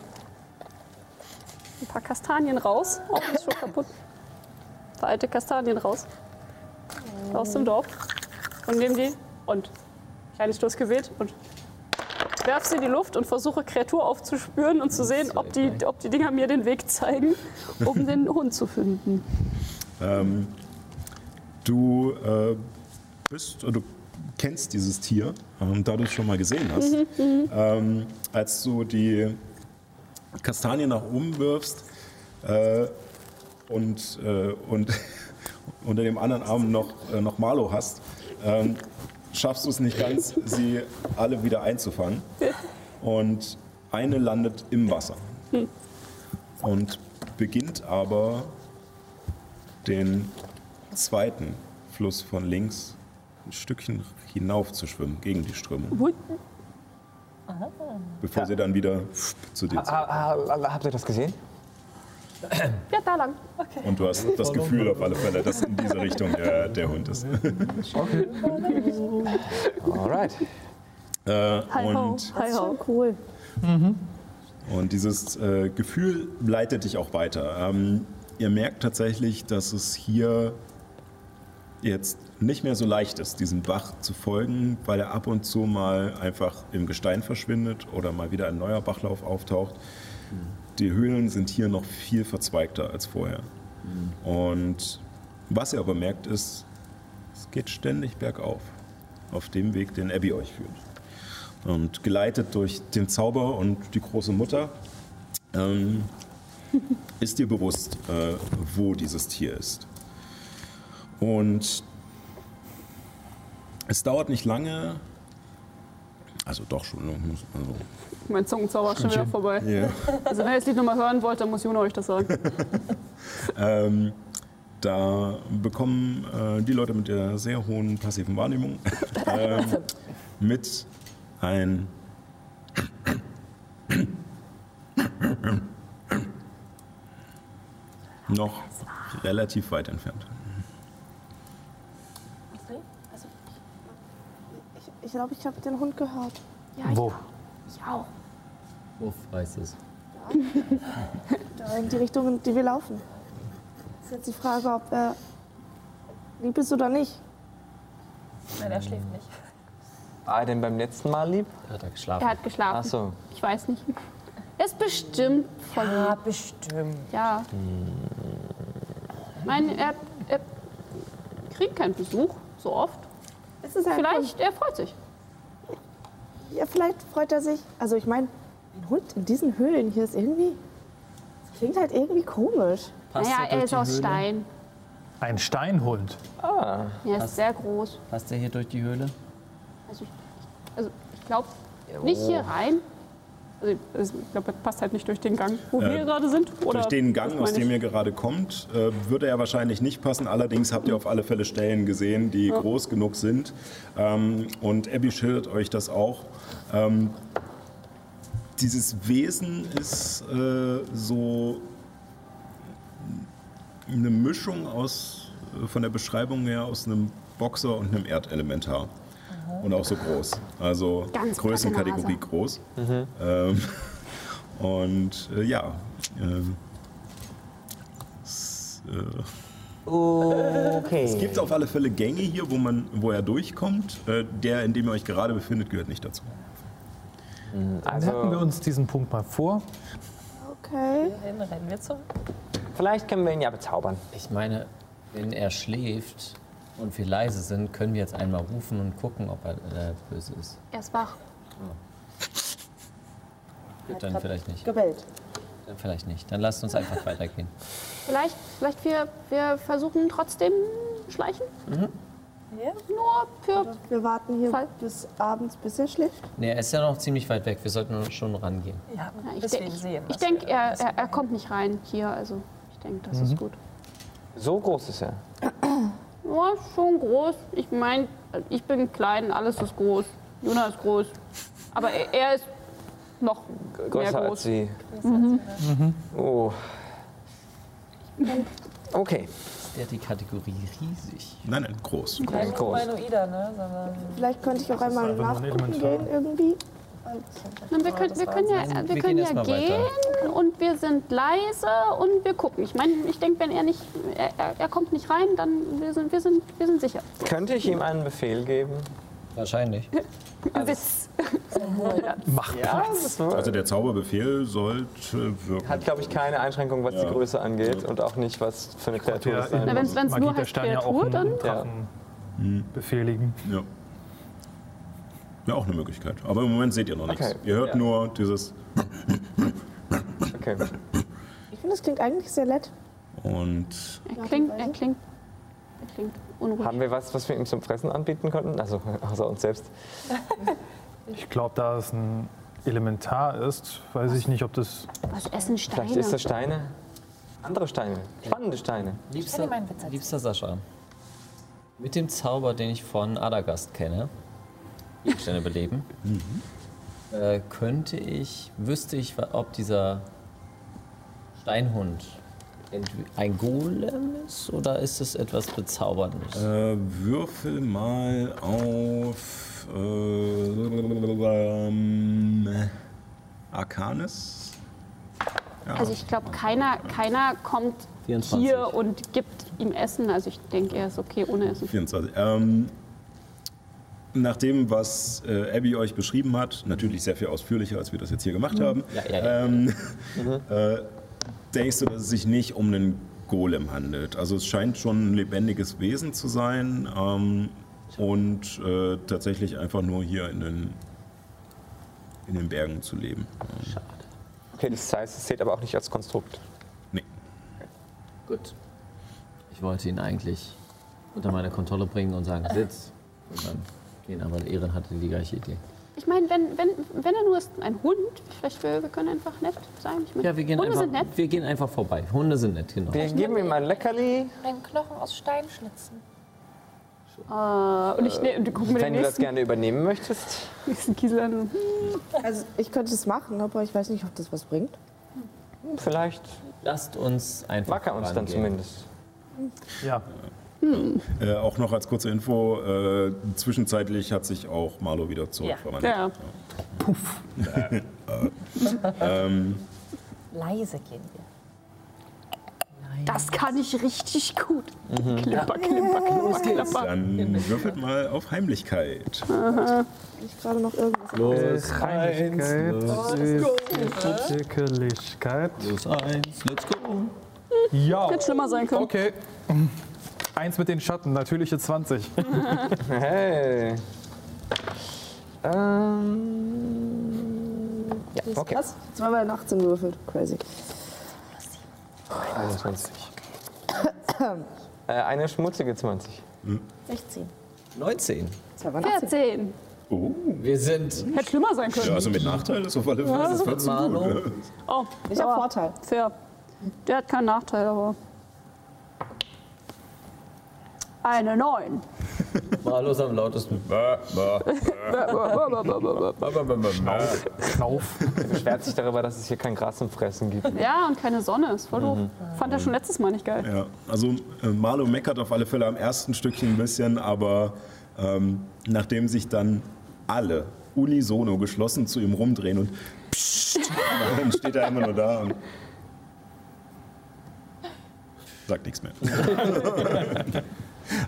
paar Kastanien raus. Oh, ist schon kaputt. Ein paar alte Kastanien raus. Aus dem Dorf. Und nehme die und kleines Stoß gewählt und werf sie in die Luft und versuche Kreatur aufzuspüren und zu sehen, ob die, ob die Dinger mir den Weg zeigen, um den Hund zu finden. Ähm, du äh, bist, oder du kennst dieses Tier, ähm, da du es schon mal gesehen hast. Ähm, als du die Kastanie nach oben wirfst äh, und, äh, und unter dem anderen Arm noch, äh, noch Marlo hast, ähm, schaffst du es nicht ganz, sie alle wieder einzufangen. Und eine landet im Wasser und beginnt aber den zweiten Fluss von links ein Stückchen hinauf zu schwimmen, gegen die Strömung. Bevor sie dann wieder zu dir zurück. Ah, ah, habt ihr das gesehen? Ja, da lang. Und du hast das Gefühl auf alle Fälle, dass in diese Richtung der, der Hund ist. Alright. Äh, Hi ho, und, hi ho. Cool. und dieses äh, Gefühl leitet dich auch weiter. Ähm, ihr merkt tatsächlich, dass es hier jetzt nicht mehr so leicht ist, diesem Bach zu folgen, weil er ab und zu mal einfach im Gestein verschwindet oder mal wieder ein neuer Bachlauf auftaucht. Die Höhlen sind hier noch viel verzweigter als vorher. Und was ihr aber merkt ist, es geht ständig bergauf, auf dem Weg, den Abby euch führt. Und geleitet durch den Zauber und die große Mutter ähm, ist dir bewusst, äh, wo dieses Tier ist. Und es dauert nicht lange, also doch schon, also, Mein Zungenzauber ist schon wieder vorbei. ja. Also wenn ihr das Lied nochmal hören wollt, dann muss Juna euch das sagen. ähm, da bekommen äh, die Leute mit der sehr hohen passiven Wahrnehmung ähm, mit ein noch relativ weit entfernt. Ich glaube, ich habe den Hund gehört. Wo? Ich auch. Uff, weiß es. Da in die Richtung, in die wir laufen. Ist jetzt die Frage, ob er lieb ist oder nicht. Nein, er schläft nicht. War er denn beim letzten Mal lieb? Hat er geschlafen? Er hat geschlafen. Ach so. Ich weiß nicht. Er ist bestimmt voll Ja, lieb. bestimmt. Ja. Ich meine, er, er kriegt keinen Besuch so oft. Vielleicht, er freut sich. Ja, vielleicht freut er sich. Also ich meine, ein Hund in diesen Höhlen hier ist irgendwie. Das klingt halt irgendwie komisch. Passt naja, er er ist aus Höhle? Stein. Ein Steinhund. Ah. Er ist sehr groß. Passt er hier durch die Höhle? Also ich, also ich glaube nicht hier rein. Also ich glaube, er passt halt nicht durch den Gang, wo Äh, wir gerade sind. Oder Durch den Gang, aus dem ihr gerade kommt, äh, würde er wahrscheinlich nicht passen. Allerdings habt ihr auf alle Fälle Stellen gesehen, die groß genug sind. Ähm, und Abby schildert euch das auch. Ähm, dieses Wesen ist äh, so eine Mischung aus, äh, von der Beschreibung her, aus einem Boxer und einem Erdelementar. Und auch so groß. Also Ganz Größenkategorie groß. Ähm, und äh, ja, ähm, es, äh, Okay. Es gibt auf alle Fälle Gänge hier, wo, man, wo er durchkommt. Äh, Der, in dem ihr euch gerade befindet, gehört nicht dazu. Dann merken wir uns diesen Punkt mal vor. Okay. Dann rennen wir zurück. Vielleicht können wir ihn ja bezaubern. Ich meine, wenn er schläft und wir leise sind, können wir jetzt einmal rufen und gucken, ob er äh, böse ist. Er ist wach. Gut, dann vielleicht nicht. Gebellt. Dann vielleicht nicht. Dann lasst uns einfach weitergehen. Vielleicht, vielleicht wir, wir versuchen trotzdem schleichen. Ja? Nur für. Wir warten hier Fall. bis abends, bis er schläft. Nee, er ist ja noch ziemlich weit weg. Wir sollten schon rangehen. Ja, Ja, ich denk- sehen. Ich denke, wir- er, er, er kommt nicht rein hier. Also ich denke, das ist gut. So groß ist er. Ja, schon groß. Ich meine, ich bin klein, alles ist groß. Juna ist groß. Aber er, er ist noch mehr Größer als groß. Sie. Oh. Okay. Ist der die Kategorie riesig? Nein, nein, groß. Kein groß. Humanoider, ne? Sondern Vielleicht könnte ich auch einmal nachgucken gehen irgendwie. Und wir können, wir können ja, wir Wir können gehen ja gehen und wir sind leise und wir gucken. Ich meine, ich denke, wenn er nicht, er, er, kommt nicht rein, dann wir sind, wir sind, wir sind sicher. Könnte ich ihm einen Befehl geben? Wahrscheinlich. Witz. Mach Ja, das war- Also der Zauberbefehl sollte wirken. hat, glaube ich, keine Einschränkung, was die Größe angeht und auch nicht, was für eine Kreatur Ja, es sein muss. wenn's Magie nur der heißt Stein ja auch Kreatur, dann- einen Drachen befehligen. Ja. Ja, auch eine Möglichkeit. Aber im Moment seht ihr noch nichts. Okay. Ihr hört Ja. nur dieses Okay. Ich finde, das klingt eigentlich sehr nett. und Er klingt, er klingt, er klingt unruhig. Haben wir was, was wir ihm zum Fressen anbieten konnten? Also außer uns selbst. Ich glaube, da es ein Elementar ist, weiß ich nicht, ob das. Was essen Steine? Vielleicht ist das Steine. Andere Steine. Spannende Steine. Liebster, liebster Sascha, mit dem Zauber, den ich von Adagast kenne, Gegenstände beleben, äh, könnte ich, wüsste ich, ob dieser Steinhund ein Golem ist oder ist es etwas Bezauberndes? äh, würfel mal auf äh, ähm, Arcanis. Ja. Also ich glaube, keiner, keiner kommt 24. hier und gibt ihm Essen. Also ich denke, er ist okay ohne Essen. 24. Ähm, nach dem, was äh, Abby euch beschrieben hat, natürlich sehr viel ausführlicher, als wir das jetzt hier gemacht haben, Ja, ja, ja. Ähm, äh, denkst du, dass es sich nicht um einen Golem handelt. Also es scheint schon ein lebendiges Wesen zu sein ähm, und äh, tatsächlich einfach nur hier in den, in den Bergen zu leben. Ähm, Okay, das heißt, es zählt aber auch nicht als Konstrukt. nee. Gut. Ich wollte ihn eigentlich unter meine Kontrolle bringen und sagen, sitz. Und dann gehen, aber Ehren hatte die gleiche Idee. Ich meine, wenn, wenn, wenn er nur ist, ein Hund, vielleicht wir, wir können einfach nett sein. Ich meine, Ja, wir gehen, Hunde einfach, sind nett. wir gehen einfach vorbei. Hunde sind nett, genau. Wir geben ihm ein Leckerli. Einen Knochen aus Stein schnitzen. Äh, und ich ne, und guck mir den Wenn du das gerne übernehmen möchtest. nächsten Kiesel an. Also ich könnte es machen, aber ich weiß nicht, ob das was bringt. Vielleicht Lasst uns einfach mag er uns dann zumindest. Ja, Äh, auch noch als kurze Info, äh, zwischenzeitlich hat sich auch Marlo wieder zurückverwandelt. Ja. Leise gehen wir. Das kann ich richtig gut. Mhm. Klipper, klipper, klipper, klipper. Dann würfelt mal auf Heimlichkeit. Ich gerade noch irgendwas. Los, Reinigkeit los, ist Zirkeligkeit. los, eins, let's go. Ja. Hätte schlimmer sein können. Okay. Eins mit den Schatten, natürliche 20. Hey. Ähm. Ja, okay. Was? Zweimal 18 gewürfelt. Crazy. 21. äh, eine schmutzige 20. 16. 19. Zweimal 18. 14. Wir sind Hätte schlimmer sein können. Ja, also mit Nachteil ist auf alle Fälle. Das wird. Oh, Ich habe Vorteil. Fair. Der hat keinen Nachteil, aber. Eine 9. Marlo ist am lautesten. Er beschwert sich darüber, dass es hier kein Gras zum Fressen gibt. Ja, und keine Sonne. Ist voll doof. Fand er schon letztes Mal nicht geil. Ja, also äh, Marlo meckert auf alle Fälle am ersten Stückchen ein bisschen, aber ähm, nachdem sich dann alle unisono geschlossen zu ihm rumdrehen und pssst, dann steht er immer nur da und Sagt nichts mehr.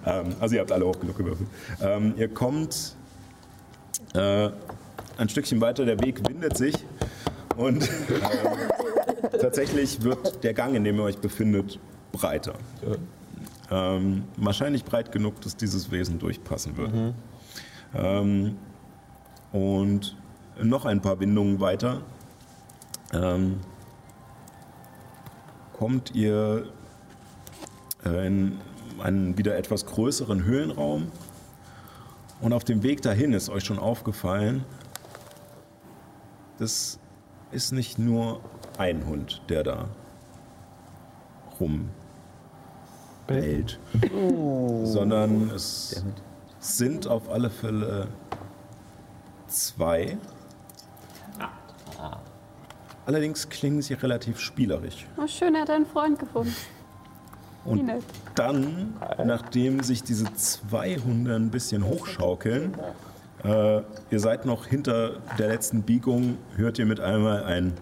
ähm, also ihr habt alle hoch genug gewürfelt. Ähm, ihr kommt äh, ein Stückchen weiter, der Weg windet sich und ähm, tatsächlich wird der Gang, in dem ihr euch befindet, breiter. Ähm, wahrscheinlich breit genug, dass dieses Wesen durchpassen würde. Ähm, und noch ein paar Windungen weiter ähm, kommt ihr äh, in einen wieder etwas größeren Höhlenraum. Und auf dem Weg dahin ist euch schon aufgefallen, das ist nicht nur ein Hund, der da rumbellt, sondern es sind auf alle Fälle zwei. Allerdings klingen sie relativ spielerisch. Oh, schön, er hat einen Freund gefunden. Und dann, nachdem sich diese zwei Hunde ein bisschen hochschaukeln, äh, ihr seid noch hinter der letzten Biegung, hört ihr mit einmal ein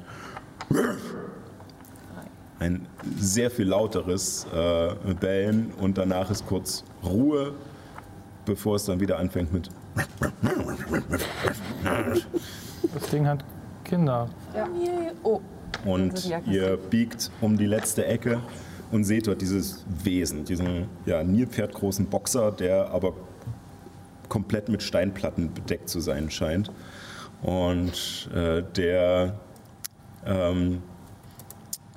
ein sehr viel lauteres äh, Bellen und danach ist kurz Ruhe, bevor es dann wieder anfängt mit Das Ding hat Kinder. Oh, Und ihr biegt um die letzte Ecke und seht dort dieses Wesen, diesen ja, Nilpferdgroßen Boxer, der aber komplett mit Steinplatten bedeckt zu sein scheint. Und äh, der ähm,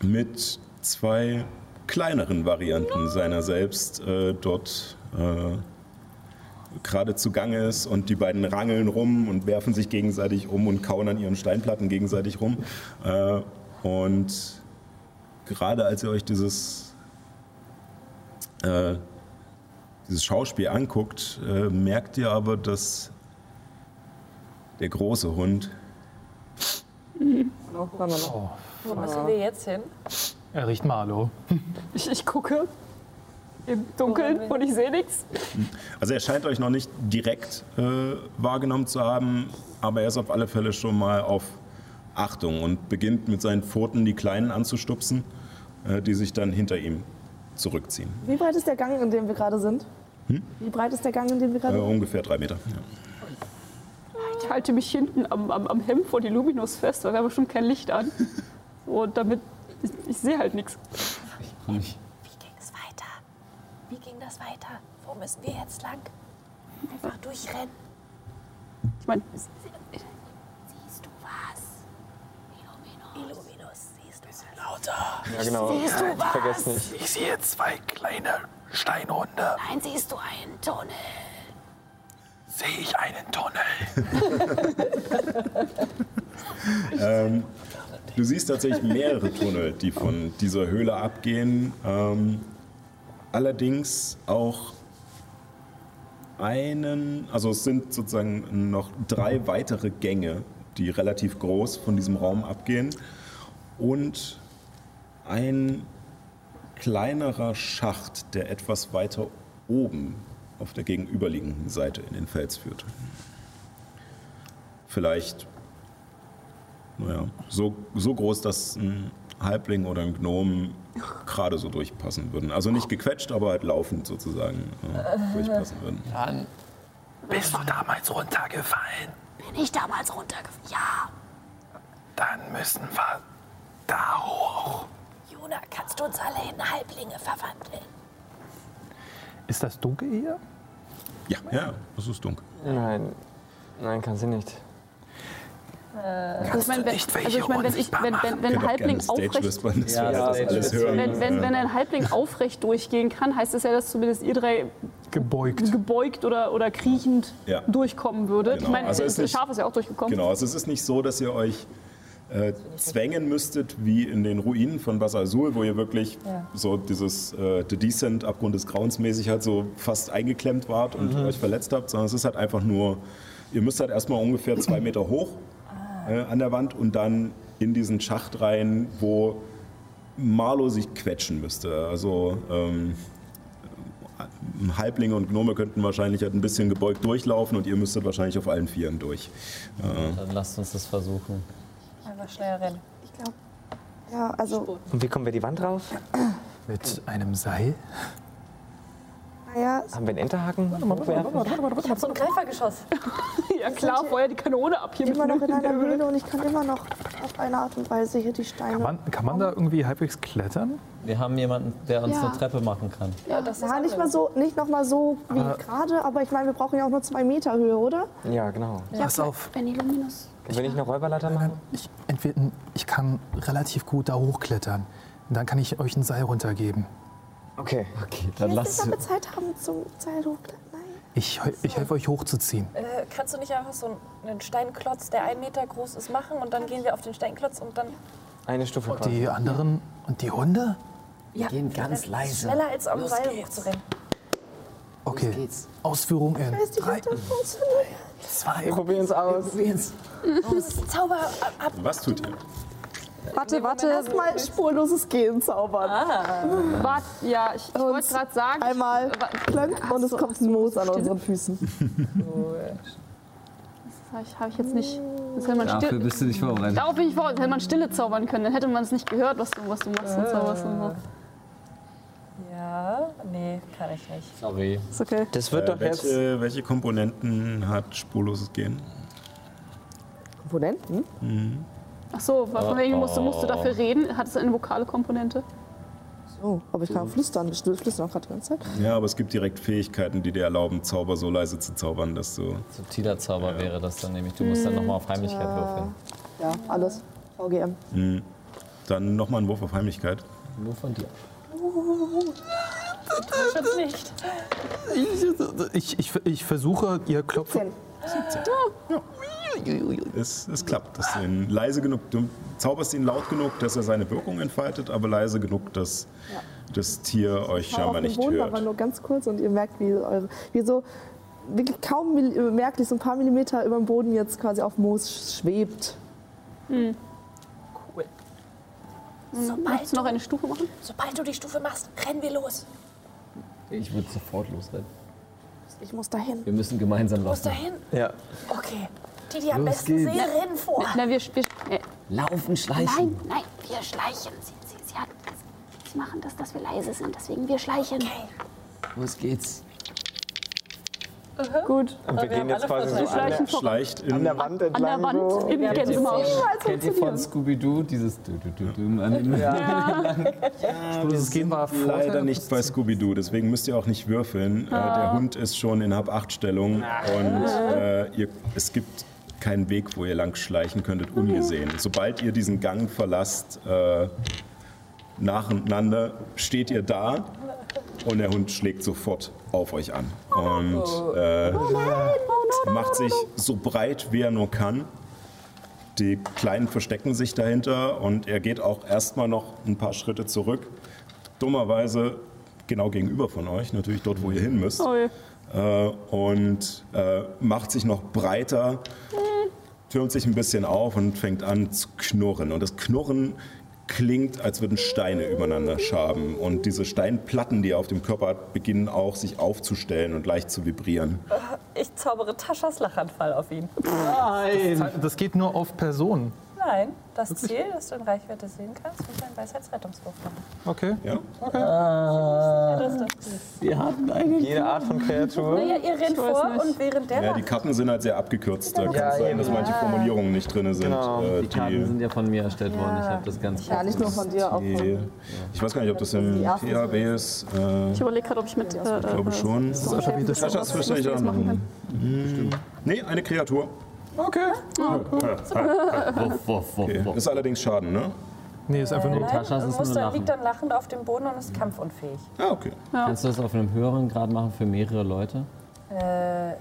mit zwei kleineren Varianten seiner selbst äh, dort äh, gerade zugange ist und die beiden rangeln rum und werfen sich gegenseitig um und kauen an ihren Steinplatten gegenseitig rum. Äh, und gerade als ihr euch dieses, äh, dieses Schauspiel anguckt, äh, merkt ihr aber, dass der große Hund wo müssen wir jetzt hin? Er riecht Marlow. Ich, ich gucke im Dunkeln und ich sehe nichts. Also er scheint euch noch nicht direkt äh, wahrgenommen zu haben, aber er ist auf alle Fälle schon mal auf Achtung und beginnt mit seinen Pfoten die Kleinen anzustupsen, die sich dann hinter ihm zurückziehen. Wie breit ist der Gang, in dem wir gerade sind? Wie breit ist der Gang, in dem wir Äh, gerade sind? ungefähr drei Meter. Ja. Ich halte mich hinten am, am, am Hemd vor die Luminous fest, weil wir haben bestimmt kein Licht an. Und damit, ich, ich sehe halt nichts. Wie ging es weiter? Wie ging das weiter? Wo müssen wir jetzt lang? Einfach durchrennen. Ich meine, Siehst du was? Illuminus. Illuminus, siehst du was? Lauter. Ja, genau. Siehst du was? Vergesst nicht. Ich sehe zwei kleine Steinhunde. Nein, siehst du einen Tunnel? Sehe ich einen Tunnel? Ähm, du siehst tatsächlich mehrere Tunnel, die von dieser Höhle abgehen. Ähm, allerdings auch einen, also es sind sozusagen noch drei weitere Gänge, die relativ groß von diesem Raum abgehen. Und ein kleinerer Schacht, der etwas weiter oben auf der gegenüberliegenden Seite in den Fels führt. Vielleicht naja, so, so groß, dass ein Halbling oder ein Gnom gerade so durchpassen würden. Also nicht gequetscht, aber halt laufend sozusagen äh, durchpassen würden. Dann bist du damals runtergefallen. Bin ich damals runtergefallen? Ja. Dann müssen wir da hoch. Juna, kannst du uns alle in Halblinge verwandeln? Ist das dunkel hier? Ja, ja, das ist dunkel. Nein, nein, kann sie nicht. also ich meine, wenn, also ich meine, wenn, ich, wenn, wenn, wenn ein Halbling aufrecht, Ja, wenn, wenn, wenn ein Halbling aufrecht durchgehen kann, heißt das ja, dass zumindest ihr drei Gebeugt. gebeugt oder, oder kriechend Ja. durchkommen würdet. Genau. Ich meine, Also das Schaf ist ja auch durchgekommen. Genau, also es ist nicht so, dass ihr euch äh, zwängen müsstet, wie in den Ruinen von Bas Azul, wo ihr wirklich so dieses äh, The Descent, Abgrund des Grauens mäßig halt so fast eingeklemmt wart und euch verletzt habt, sondern es ist halt einfach nur, ihr müsst halt erstmal ungefähr zwei Meter hoch äh, an der Wand und dann in diesen Schacht rein, wo Marlo sich quetschen müsste. Also ähm, Halblinge und Gnome könnten wahrscheinlich halt ein bisschen gebeugt durchlaufen und ihr müsstet wahrscheinlich auf allen Vieren durch. Äh, Dann lasst uns das versuchen. Einfach schnell rennen. Ich glaube, ja, also Und wie kommen wir die Wand rauf? Mit einem Seil? Naja, Haben wir einen Enterhaken? Ich hab so ein Greifergeschoss. Ja klar, vorher die Kanone ab hier mit immer noch in einer der Höhle und ich kann immer noch auf eine Art und Weise hier die Steine. Kann man, kann man da irgendwie halbwegs klettern? Wir haben jemanden, der uns Ja. eine Treppe machen kann. Ja, das Ja, nicht mal so, nicht noch mal so wie gerade, aber ich meine, wir brauchen ja auch nur zwei Meter Höhe, oder? Ja, genau. Pass auf, Wenn die Luminus. Will ich eine Räuberleiter machen? ich, entweder, ich kann relativ gut da hochklettern. Dann kann ich euch ein Seil runtergeben. Okay. Okay, dann Ich will lass. aber Zeit haben zum Seil hochklettern. Nein. Ich, ich helfe euch hochzuziehen. Äh, kannst du nicht einfach so einen Steinklotz, der ein Meter groß ist, machen und dann gehen wir auf den Steinklotz und dann Eine Stufe quasi. Die anderen und die Hunde? ja, gehen ganz leise. schneller als am Seil geht's. hochzurennen. Okay. Ausführung in Weiß nicht, drei, das zwei. Wir probieren es aus. Zauber ab. Was tut ihr? Warte, warte. Erstmal spurloses Gehen zaubern. Wart, ja, ich, ich wollte gerade sagen. Einmal klönk und es kommt ein Moos an unseren Füßen. Das habe ich, hab ich jetzt nicht. Das hätte man Dafür still, bist du nicht vorbereitet. darauf bin ich vor. Das hätte man Stille zaubern können. Dann hätte man es nicht gehört, was du, was du machst und zauberst und so. Ja, nee, kann ich nicht. Sorry. Ist okay. Das wird Äh, doch jetzt. welche, welche Komponenten hat spurloses Gehen? Komponenten? Ach so, von wegen musst du, musst du dafür reden. Hat es eine vokale Komponente? Oh, aber ich kann auch flüstern. Ich flüstern auch gerade die ganze Zeit. Ja, aber es gibt direkt Fähigkeiten, die dir erlauben, Zauber so leise zu zaubern, dass du. Subtiler Zauber wäre das dann nämlich. Du musst dann nochmal auf Heimlichkeit würfeln. Ja, alles. VGM. Hm. Dann nochmal einen Wurf auf Heimlichkeit. Nur von dir. Nicht. Ich, ich, ich versuche, ihr klopft. 10. Es, es klappt. Das ihn leise genug, du zauberst ihn laut genug, dass er seine Wirkung entfaltet, aber leise genug, dass das Tier euch scheinbar den nicht Boden, aber hört. nur ganz kurz und ihr merkt, wie, eure, wie so wirklich kaum merklich so ein paar Millimeter über dem Boden jetzt quasi auf Moos schwebt. Möchtest du noch eine Stufe machen? Sobald du die Stufe machst, rennen wir los. Ich würde sofort losrennen. Ich muss dahin. Wir müssen gemeinsam Muss laufen. dahin. Ja. Okay. Die, die am Los besten geht's. sehen, rennen vor. Na, wir, wir, äh, Laufen, schleichen. Nein, nein, wir schleichen. Sie, sie, sie, hat, sie machen das, dass wir leise sind, deswegen wir schleichen. Los geht's. Gut. Und wir gehen jetzt quasi so an der. Schleicht in. an der Wand An der entlang. Wand so. im Gänsemarsch. Kennt ihr von Scooby-Doo dieses du du du du an Das Gehen war Leider nicht bei Scooby-Doo, deswegen müsst ihr auch nicht würfeln. Äh, der Hund ist schon in Hab-8-Stellung und äh, ihr, es gibt keinen Weg, wo ihr lang schleichen könntet, ungesehen. Sobald ihr diesen Gang verlasst, äh, nacheinander, steht ihr da und der Hund schlägt sofort auf euch an. Und äh, macht sich so breit, wie er nur kann. Die Kleinen verstecken sich dahinter und er geht auch erstmal noch ein paar Schritte zurück. Dummerweise genau gegenüber von euch, natürlich dort, wo ihr hin müsst. Oh. Äh, und äh, macht sich noch breiter, türmt sich ein bisschen auf und fängt an zu knurren. Und das Knurren klingt, als würden Steine übereinander schaben. Und diese Steinplatten, die er auf dem Körper hat, beginnen auch sich aufzustellen und leicht zu vibrieren. Ich zaubere Taschas Lachanfall auf ihn. Das geht nur auf Personen. Nein, das Ziel, das du in Reichweite sehen kannst, muss ein Weisheitsrettungswurf machen. Okay. Ja? Das ist das Ziel. Wir hatten eine. Jede Art von Kreatur. Naja, ihr rennt vor nicht. und während der Ja, die Karten sind halt sehr abgekürzt. Da kann Ja, es sein, dass manche Formulierungen nicht drin sind. Genau. Äh, Die Karten sind ja von mir erstellt worden. Ich habe das ganz Ja, nicht nur von dir, auch die, von ich weiß gar nicht, ob das im Die PHB ist. Äh, Ich überlege gerade, ob ich mit. Äh, ich glaube schon. so alphabetisch. Sascha, das verstehe ich auch noch. machen kann. Hm. Nee, eine Kreatur. Okay. Wuff, wuff, wuff, Okay. wuff. Ist allerdings Schaden, ne? Nee, ist einfach nur. Nein, Taschas und ist nur Muster Lachen. liegt dann lachend auf dem Boden und ist kampfunfähig. Ah, okay. Kannst du das auf einem höheren Grad machen für mehrere Leute? Äh,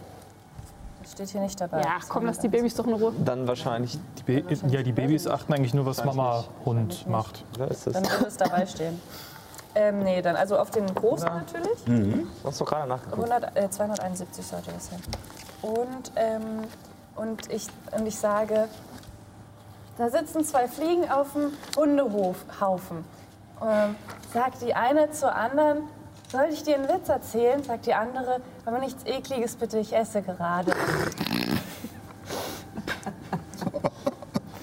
das steht hier nicht dabei. Ja, komm, lass die Babys doch in Ruhe. Dann wahrscheinlich. Die Ba- ja, die Babys achten eigentlich nur, was Mama Hund macht. Oder ist das? Dann würde es dabei stehen. Ähm, nee, dann also auf den großen natürlich. Hast du gerade nachgeguckt? 100, äh, 271 sollte das sein. Und, ähm, und, ich, und ich sage, da sitzen zwei Fliegen auf dem Hundehaufen. Ähm, sagt die eine zur anderen, soll ich dir einen Witz erzählen? Sagt die andere, aber nichts Ekliges bitte, ich esse gerade.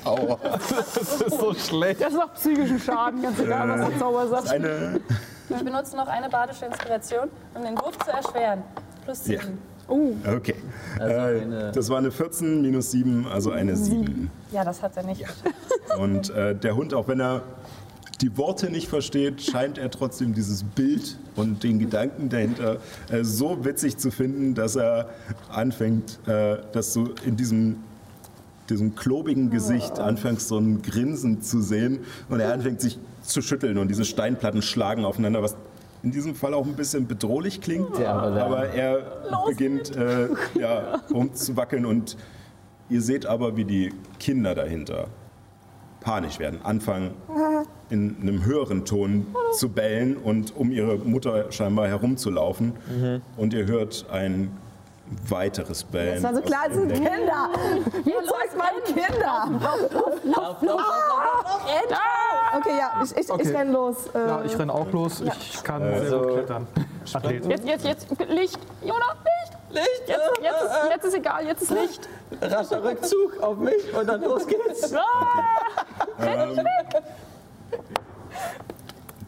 Aua. Das ist so schlecht. Das macht psychischen Schaden, ganz egal, was der Zauber sagt. Eine, Ich benutze noch eine badische Inspiration, um den Wurf zu erschweren. Plus Ja. 7. Okay. Also äh, eine- das war eine 14 minus 7, also eine 7. Ja, das hat er nicht. Und äh, der Hund, auch wenn er die Worte nicht versteht, scheint er trotzdem dieses Bild und den Gedanken dahinter äh, so witzig zu finden, dass er anfängt, äh, dass du in diesem diesem klobigen Gesicht anfängst so ein Grinsen zu sehen und er anfängt sich zu schütteln und diese Steinplatten schlagen aufeinander, was in diesem Fall auch ein bisschen bedrohlich klingt, Ja, aber aber er beginnt äh, ja, umzuwackeln und ihr seht aber, wie die Kinder dahinter panisch werden, anfangen in einem höheren Ton zu bellen und um ihre Mutter scheinbar herumzulaufen und ihr hört ein weiteres Bellen. Das war so klar, es sind. Kinder. Wie zeigt man Kinder? Okay, ja, ich, ich, Okay. ich renn los. Äh, Ja, ich renn auch los. Ich kann sehr Also- gut klettern. Athlet. Jetzt, jetzt, jetzt, Licht, Jona, Licht. Licht. Jetzt, jetzt, ist, jetzt ist egal, jetzt ist Licht. Rascher Rückzug auf mich und dann los geht's.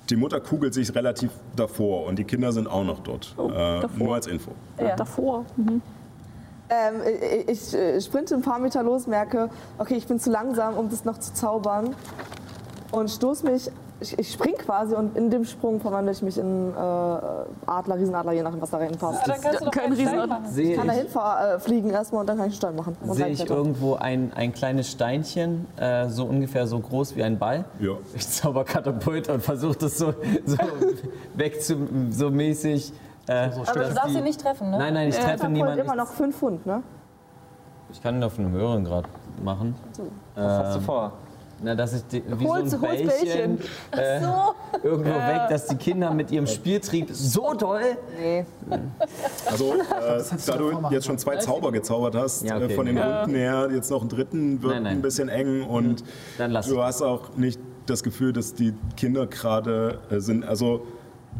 Die Mutter kugelt sich relativ davor und die Kinder sind auch noch dort. äh, nur als Info. Davor. Ähm, ich, ich äh, sprinte ein paar Meter los, merke, okay, ich bin zu langsam, um das noch zu zaubern. Und stoß mich, ich, ich spring quasi und in dem Sprung verwandle ich mich in äh, Adler, Riesenadler, je nachdem, was da reinpasst. Dann kannst du doch Kein keinen Stein Riesen- machen. Ich kann da hinfliegen äh, fliegen erstmal und dann kann ich einen Stein machen. Sehe ich irgendwo ein, ein kleines Steinchen, äh, so ungefähr so groß wie ein Ball. Ja. Ich zauber Katapult und versuche das so, so weg zu, so mäßig. Äh, Aber du darfst ihn nicht treffen, ne? Nein, nein, ich treffe Katapult niemanden. immer noch 5 Pfund, ne? Ich kann ihn auf einem höheren Grad machen. Was hast du vor? Na, dass ich die, wie Hol's- so ein hol's Bällchen äh, irgendwo weg, dass die Kinder mit ihrem Spieltrieb so doll. Nee. Also, äh, da du jetzt schon zwei Zauber gezaubert hast, Ja, okay, äh, von den. Runden her, jetzt noch einen dritten wird Nein, nein. ein bisschen eng und Dann lass du hast auch nicht das Gefühl, dass die Kinder gerade äh, sind. Also,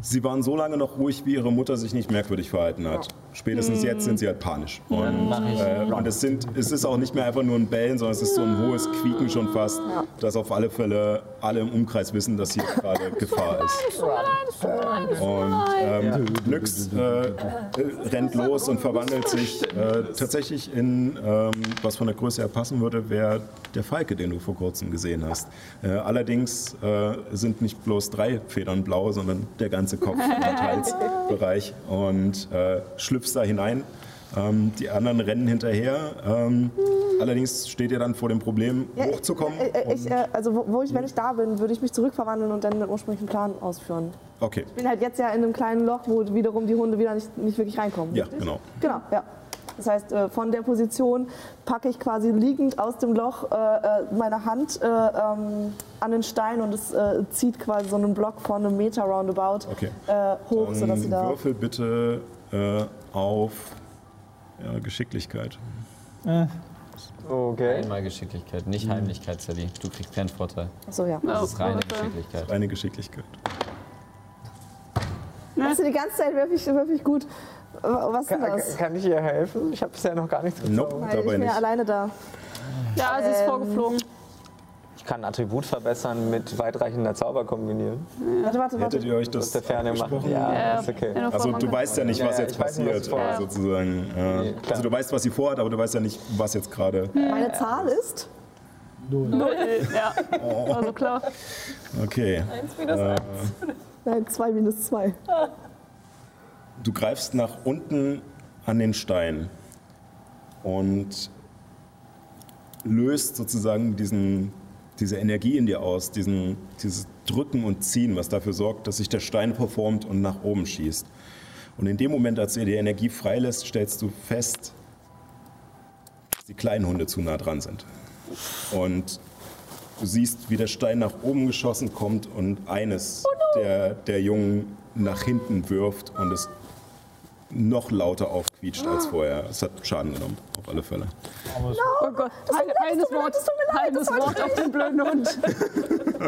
sie waren so lange noch ruhig, wie ihre Mutter sich nicht merkwürdig verhalten hat. Spätestens jetzt sind sie halt panisch. Und, äh, und es, sind, es ist auch nicht mehr einfach nur ein Bellen, sondern es ist so ein hohes Quieken schon fast, dass auf alle Fälle alle im Umkreis wissen, dass hier gerade Gefahr ist. Und ähm, Nyx äh, äh, rennt los und verwandelt sich äh, tatsächlich in, ähm, was von der Größe her passen würde, wäre der Falke, den du vor kurzem gesehen hast. Äh, allerdings äh, sind nicht bloß drei Federn blau, sondern der ganze Kopf und Halsbereich und äh, schlüpfst da hinein. Ähm, die anderen rennen hinterher. Ähm, allerdings steht ihr dann vor dem Problem, Ja, hochzukommen. Äh, äh, ich, und- äh, also wo, wo ich, wenn ich da bin, würde ich mich zurückverwandeln und dann den ursprünglichen Plan ausführen. okay, Ich bin halt jetzt ja in einem kleinen Loch, wo wiederum die Hunde wieder nicht, nicht wirklich reinkommen. ja, richtig? genau. Genau, ja. Das heißt, äh, von der Position packe ich quasi liegend aus dem Loch äh, äh, meine Hand äh, ähm, an den Stein und es zieht quasi so einen Block von einem Meter roundabout Okay. hoch, sodass sie Dann da. würfel bitte auf ja, Geschicklichkeit. Okay. Einmal Geschicklichkeit, nicht Heimlichkeit, Sally. Du kriegst keinen Vorteil. Achso, ja. Das ist reine. Geschicklichkeit. Eine Geschicklichkeit. Weißt du, die ganze Zeit werfe ich, werf ich gut. Was ist das? kann ich ihr helfen? Ich habe bisher noch gar nichts gezaubert. Nope, Nein, ich dabei bin ja nicht. alleine da. Ja, sie ist Ähm, vorgeflogen. Ich kann Attribut verbessern mit weitreichender Zauber kombinieren. Warte, warte, Hättet warte. ihr euch Aus das der Ferne machen. abgesprochen? Ja, ist okay. Ja, Also du weißt ja nicht, Ja, was ja, jetzt ich weiß nicht, was passiert, sie vorhat. sozusagen. Äh, Nee, also du weißt, was sie vorhat, aber du weißt ja nicht, was jetzt gerade. Meine Zahl ist? Null. Ja, also klar. Okay. Eins minus eins. Nein, 2 minus 2. Du greifst nach unten an den Stein und löst sozusagen diesen, diese Energie in dir aus, diesen, dieses Drücken und Ziehen, was dafür sorgt, dass sich der Stein performt und nach oben schießt. Und in dem Moment, als er die Energie freilässt, stellst du fest, dass die kleinen Hunde zu nah dran sind. Und du siehst, wie der Stein nach oben geschossen kommt und eines der, der Jungen nach hinten wirft und es noch lauter aufquietscht als vorher. Es hat Schaden genommen, auf alle Fälle. Oh Gott, ein, eines Wort, eines Wort auf den blöden Hund.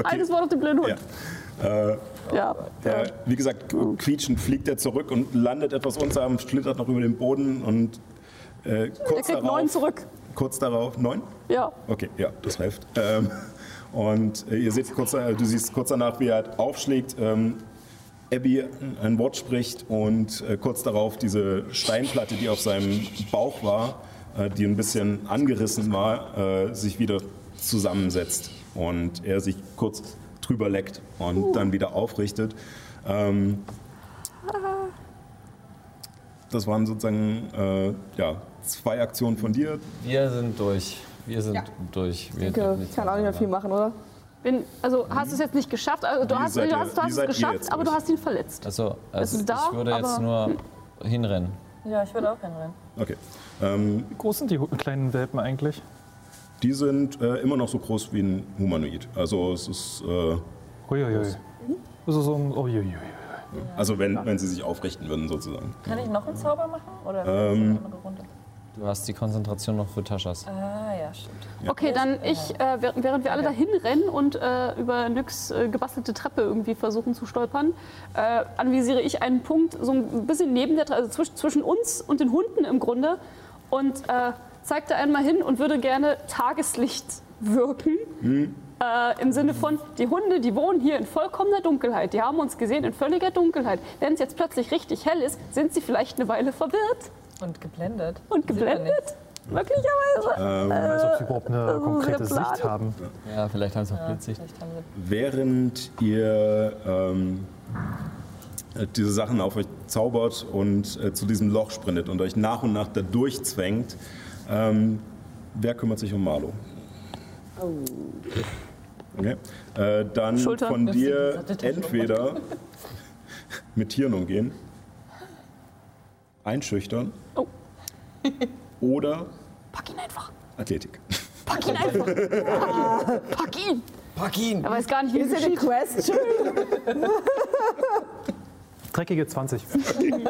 Eines Wort auf den blöden Ja. Hund. Ja. Der, wie gesagt, quietschend fliegt er zurück und landet etwas unter, schlittert noch über den Boden und äh, Er kurz, kriegt neun zurück. kurz darauf, neun? Ja. Okay, ja, das hilft. Ähm, und äh, ihr seht kurz, äh, du siehst kurz danach, wie er halt aufschlägt, ähm, Abby ein Wort spricht und äh, kurz darauf diese Steinplatte, die auf seinem Bauch war, äh, die ein bisschen angerissen war, äh, sich wieder zusammensetzt und er sich kurz drüber leckt und dann wieder aufrichtet. Ähm, das waren sozusagen äh, ja, zwei Aktionen von dir. Wir sind durch. Wir sind durch. Wir Ich denke, ich kann auch nicht mehr viel machen, oder? Bin, also hast du es jetzt nicht geschafft? Also du Wie hast, seid du hast, du hast es geschafft, aber du hast ihn verletzt. Also, also da, ich würde jetzt nur hinrennen. Ja, ich würde auch hinrennen. Okay. Ähm, Wie groß sind die kleinen Welpen eigentlich? die sind äh, immer noch so groß wie ein Humanoid. Also es ist, äh, Uiuiui. Ist so ein. Uiuiui. also wenn, wenn sie sich aufrichten würden sozusagen. Kann ich noch einen Zauber machen? Oder Ähm, eine andere Runde? Du hast die Konzentration noch für Taschas. Ah, ja, stimmt. Okay, dann ich, äh, während wir alle dahin rennen und äh, über Nyx äh, gebastelte Treppe irgendwie versuchen zu stolpern, äh, anvisiere ich einen Punkt so ein bisschen neben der Treppe, also zwischen, zwischen uns und den Hunden im Grunde und äh, zeige da einmal hin und würde gerne Tageslicht wirken. Äh, Im Sinne von, die Hunde, die wohnen hier in vollkommener Dunkelheit. Die haben uns gesehen in völliger Dunkelheit. Wenn es jetzt plötzlich richtig hell ist, sind sie vielleicht eine Weile verwirrt Und geblendet. und geblendet. Möglicherweise. Ich weiß, ob sie überhaupt eine konkrete. Sicht haben. Ja, vielleicht haben sie auch Blitzsicht. Haben sie Während ihr ähm, äh, diese Sachen auf euch zaubert und äh, zu diesem Loch sprintet und euch nach und nach da durchzwängt, ähm, wer kümmert sich um Marlo? Okay. Äh, dann Schulter. von dir entweder mit Tieren umgehen, einschüchtern Oh. Oder Pack ihn einfach. Athletik. Pack ihn einfach. Pack ihn. Pack ihn! Er weiß gar nicht, wie es Ist eine. Question. Dreckige 20. ihr,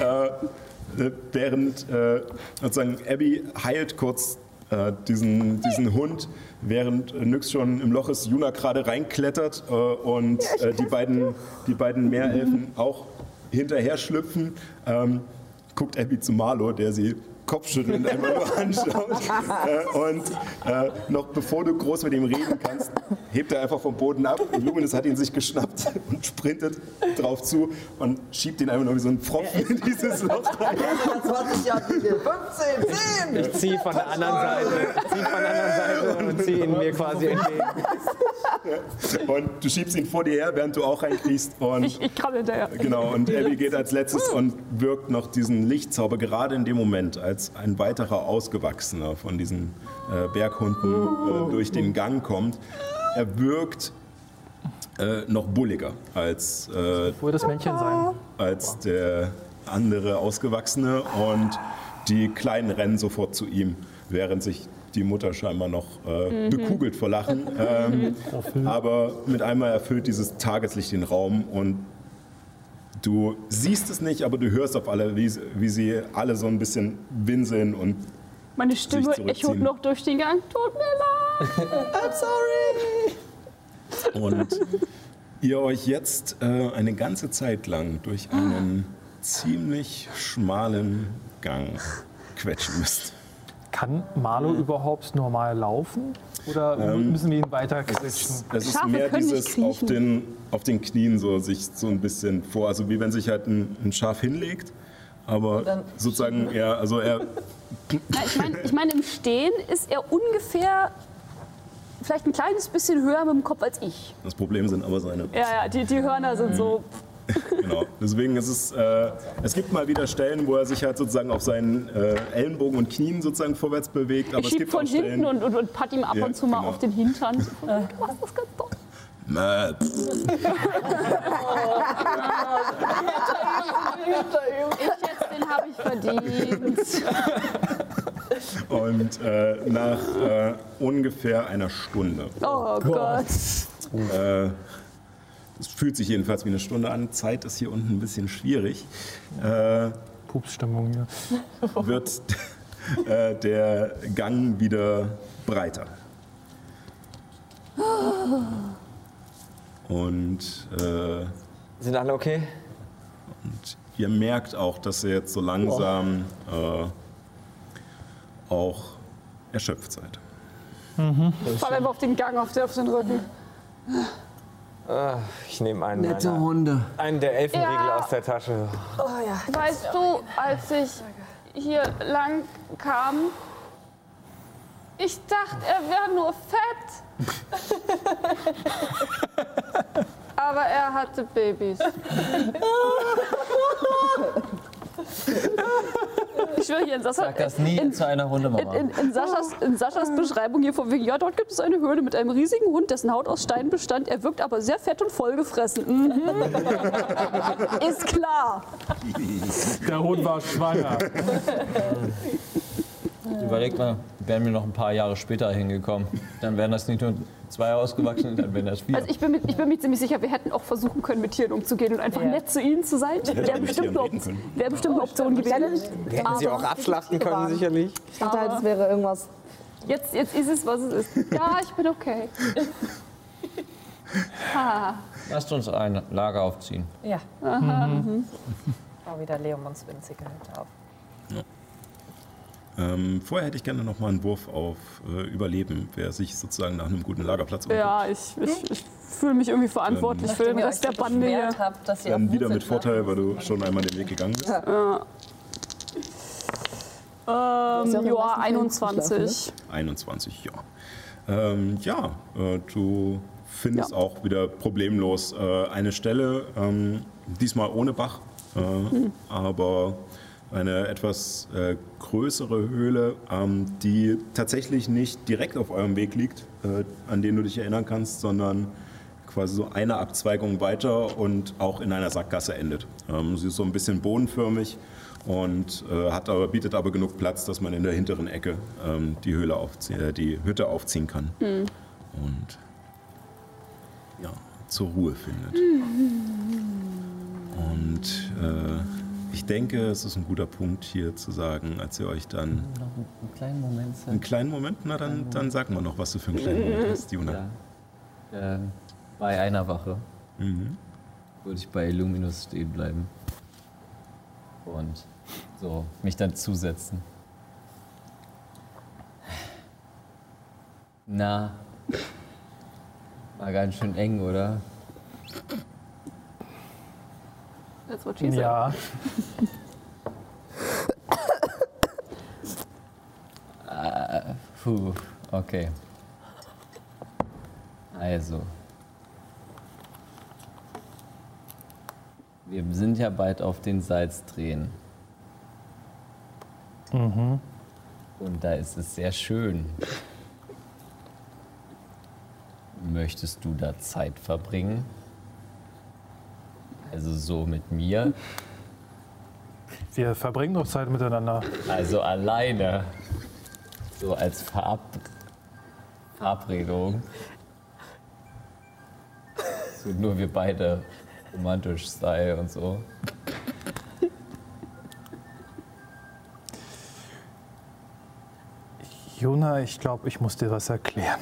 äh, während äh, sozusagen Abby heilt kurz äh, diesen, diesen Hund, während äh, Nyx schon im Loch ist, Juna gerade reinklettert äh, und äh, die, beiden, die beiden Meerelfen auch hinterher schlüpfen, ähm, guckt Abby zu Marlo, der sie kopfschüttelnd einfach nur anschaut. äh, und äh, noch bevor du groß mit ihm reden kannst, hebt er einfach vom Boden ab. Und Luminous hat ihn sich geschnappt und sprintet drauf zu und schiebt ihn einfach nur wie so ein Pfropfen in dieses Loch rein. 20 Jahre, 15, 10! Ich ziehe von der anderen Seite, zieh von der anderen Seite und ziehe ihn mir quasi entgegen. Und du schiebst ihn vor dir her, während du auch reinkriegst. Und Ich, ich krabbel hinterher. Genau, und Abby geht als letztes und wirkt noch diesen Lichtzauber, gerade in dem Moment, als ein weiterer Ausgewachsener von diesen äh, Berghunden äh, durch den Gang kommt. Er wirkt äh, noch bulliger als, äh, Wo das Männchen sein? als der andere Ausgewachsene und die Kleinen rennen sofort zu ihm, während sich die Mutter scheinbar noch äh, bekugelt vor Lachen. Ähm, aber mit einmal erfüllt dieses Tageslicht den Raum und du siehst es nicht, aber du hörst auf alle, wie, sie- wie sie alle so ein bisschen winseln und Meine Stimme echot noch durch den Gang. Tut mir leid. Und ihr euch jetzt äh, eine ganze Zeit lang durch einen ziemlich schmalen Gang quetschen müsst. Kann Marlo überhaupt normal laufen? Oder müssen wir ihn weiter quetschen? ist, es ist Schafe mehr dieses auf den, auf den Knien so sich so ein bisschen vor, also wie wenn sich halt ein, ein Schaf hinlegt, aber sozusagen eher, also er ich meine, ich mein, im Stehen ist er ungefähr vielleicht ein kleines bisschen höher mit dem Kopf als ich. das Problem sind aber seine Ja, ja, die, die Hörner sind so. Genau. Deswegen ist es, äh, es gibt mal wieder Stellen, wo er sich halt sozusagen auf seinen äh, Ellenbogen und Knien sozusagen vorwärts bewegt. Aber Ich es schieb von Stellen. hinten und, und, und patt ihm ab Ja, und zu mal genau. auf den Hintern. Von, Du machst das ganz toll. Ich jetzt, den habe ich verdient. Und äh, nach äh, ungefähr einer Stunde, Oh Gott. äh, es fühlt sich jedenfalls wie eine Stunde an, Zeit ist hier unten ein bisschen schwierig, äh, Pupsstimmung hier. wird äh, der Gang wieder breiter. Und äh, Sind alle okay? Und ihr merkt auch, dass ihr jetzt so langsam äh, auch erschöpft seid. Fall einfach auf den Gang, auf den, auf den Rücken. Ich nehme einen, Nette meiner- Hunde. einen der Elfenriegel Ja. aus der Tasche. Weißt du, als ich hier lang kam, ich dachte, er wäre nur fett. Aber er hatte Babys. Ich schwöre hier in Sascha, Sag das nie in, zu einer in, Hundemama. in, in, Saschas, in Saschas Beschreibung hier von wegen, ja, dort gibt es eine Höhle mit einem riesigen Hund, dessen Haut aus Stein bestand. Er wirkt aber sehr fett und vollgefressen. Mhm. Ist klar. Der Hund war schwanger. Überleg mal, wären wir noch ein paar Jahre später hingekommen, dann wären das nicht nur zwei ausgewachsen, dann wären das vier. Also ich bin, mir, ich bin mir ziemlich sicher, wir hätten auch versuchen können, mit Tieren umzugehen und einfach Ja. nett zu ihnen zu sein. Wäre mit bestimmt, wäre bestimmt eine Option gewesen. Hätten sie auch abschlachten können, sicherlich. Ich dachte halt, es wäre irgendwas. Jetzt, jetzt ist es, was es ist. Ja, ich bin okay. Ha. Lasst uns ein Lager aufziehen. Ja. Mhm. Bau wieder Leomons winzige Hütte auf. Ähm, vorher hätte ich gerne noch mal einen Wurf auf äh, Überleben, wer sich sozusagen nach einem guten Lagerplatz umguckt. Ja, ich, ich, ich fühle mich irgendwie verantwortlich für den Rest der Bande hier. habt, dass ihr Dann wieder mit ne? Vorteil, weil du schon einmal den Weg gegangen bist. Ähm, ja auch ja, am meisten 21. 21, ja. Ähm, ja, äh, du findest Ja. auch wieder problemlos äh, eine Stelle, ähm, diesmal ohne Bach, äh, Hm. aber eine etwas äh, größere Höhle, ähm, die tatsächlich nicht direkt auf eurem Weg liegt, äh, an den du dich erinnern kannst, sondern quasi so eine Abzweigung weiter und auch in einer Sackgasse endet. Ähm, sie ist so ein bisschen bodenförmig und äh, hat aber, bietet aber genug Platz, dass man in der hinteren Ecke ähm, die, Höhle aufzie äh, die Hütte aufziehen kann und ja, zur Ruhe findet. Und äh, ich denke, es ist ein guter Punkt hier zu sagen, als ihr euch dann Noch einen kleinen Moment einen kleinen Moment, na dann, dann sag mal noch, was du für einen kleinen Moment hast, Juna. Ja. Ähm, bei einer Wache Mhm. würde ich bei Illuminus stehen bleiben. Und so mich dann zusetzen. Na, war ganz schön eng, oder? That's what she said. Ja, Puh, okay. Also. Wir sind ja bald auf den Salzdrehen. Und da ist es sehr schön. Möchtest du da Zeit verbringen? Also so mit mir? wir verbringen doch Zeit miteinander. Also alleine. So als Verab Verabredung. So nur wir beide romantisch Style und so. Jona, ich glaube, ich muss dir was erklären.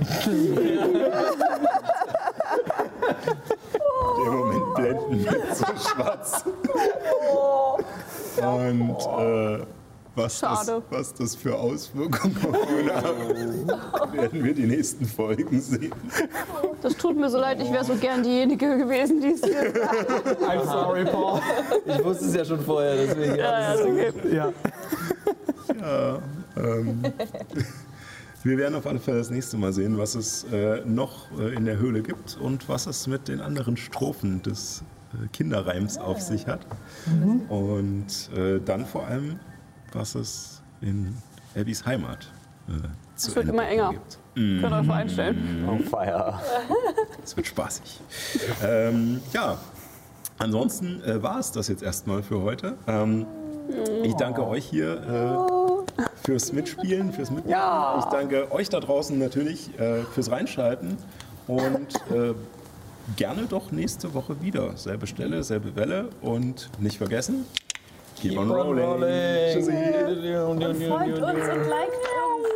Der Moment blenden wird so schwarz. Und äh, was, das, Schade. was das für Auswirkungen auf Juna hat, werden wir die nächsten Folgen sehen. Das tut mir so leid, ich wäre so gern diejenige gewesen, die es dir sagt. I'm sorry, Paul. Ich wusste es ja schon vorher, deswegen. Ja, ja, okay. Ja. Ähm, wir werden auf alle Fälle das nächste Mal sehen, was es äh, noch äh, in der Höhle gibt und was es mit den anderen Strophen des äh, Kinderreims auf sich hat. Und äh, dann vor allem, was es in Abbys Heimat äh, zu Es wird immer enger. gibt. Könnt ihr euch vorstellen. On fire. Es wird spaßig. ähm, ja, ansonsten äh, war es das jetzt erstmal für heute. Ähm, ich danke euch hier äh, fürs Mitspielen, fürs Mitmachen. Ich danke euch da draußen natürlich äh, fürs Reinschalten und äh, gerne doch nächste Woche wieder. Selbe Stelle, selbe Welle und nicht vergessen, keep, on rolling. Tschüssi. Folgt uns und liked uns.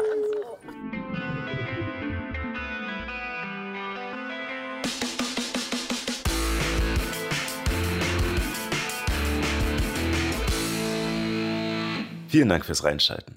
Vielen Dank fürs Reinschalten.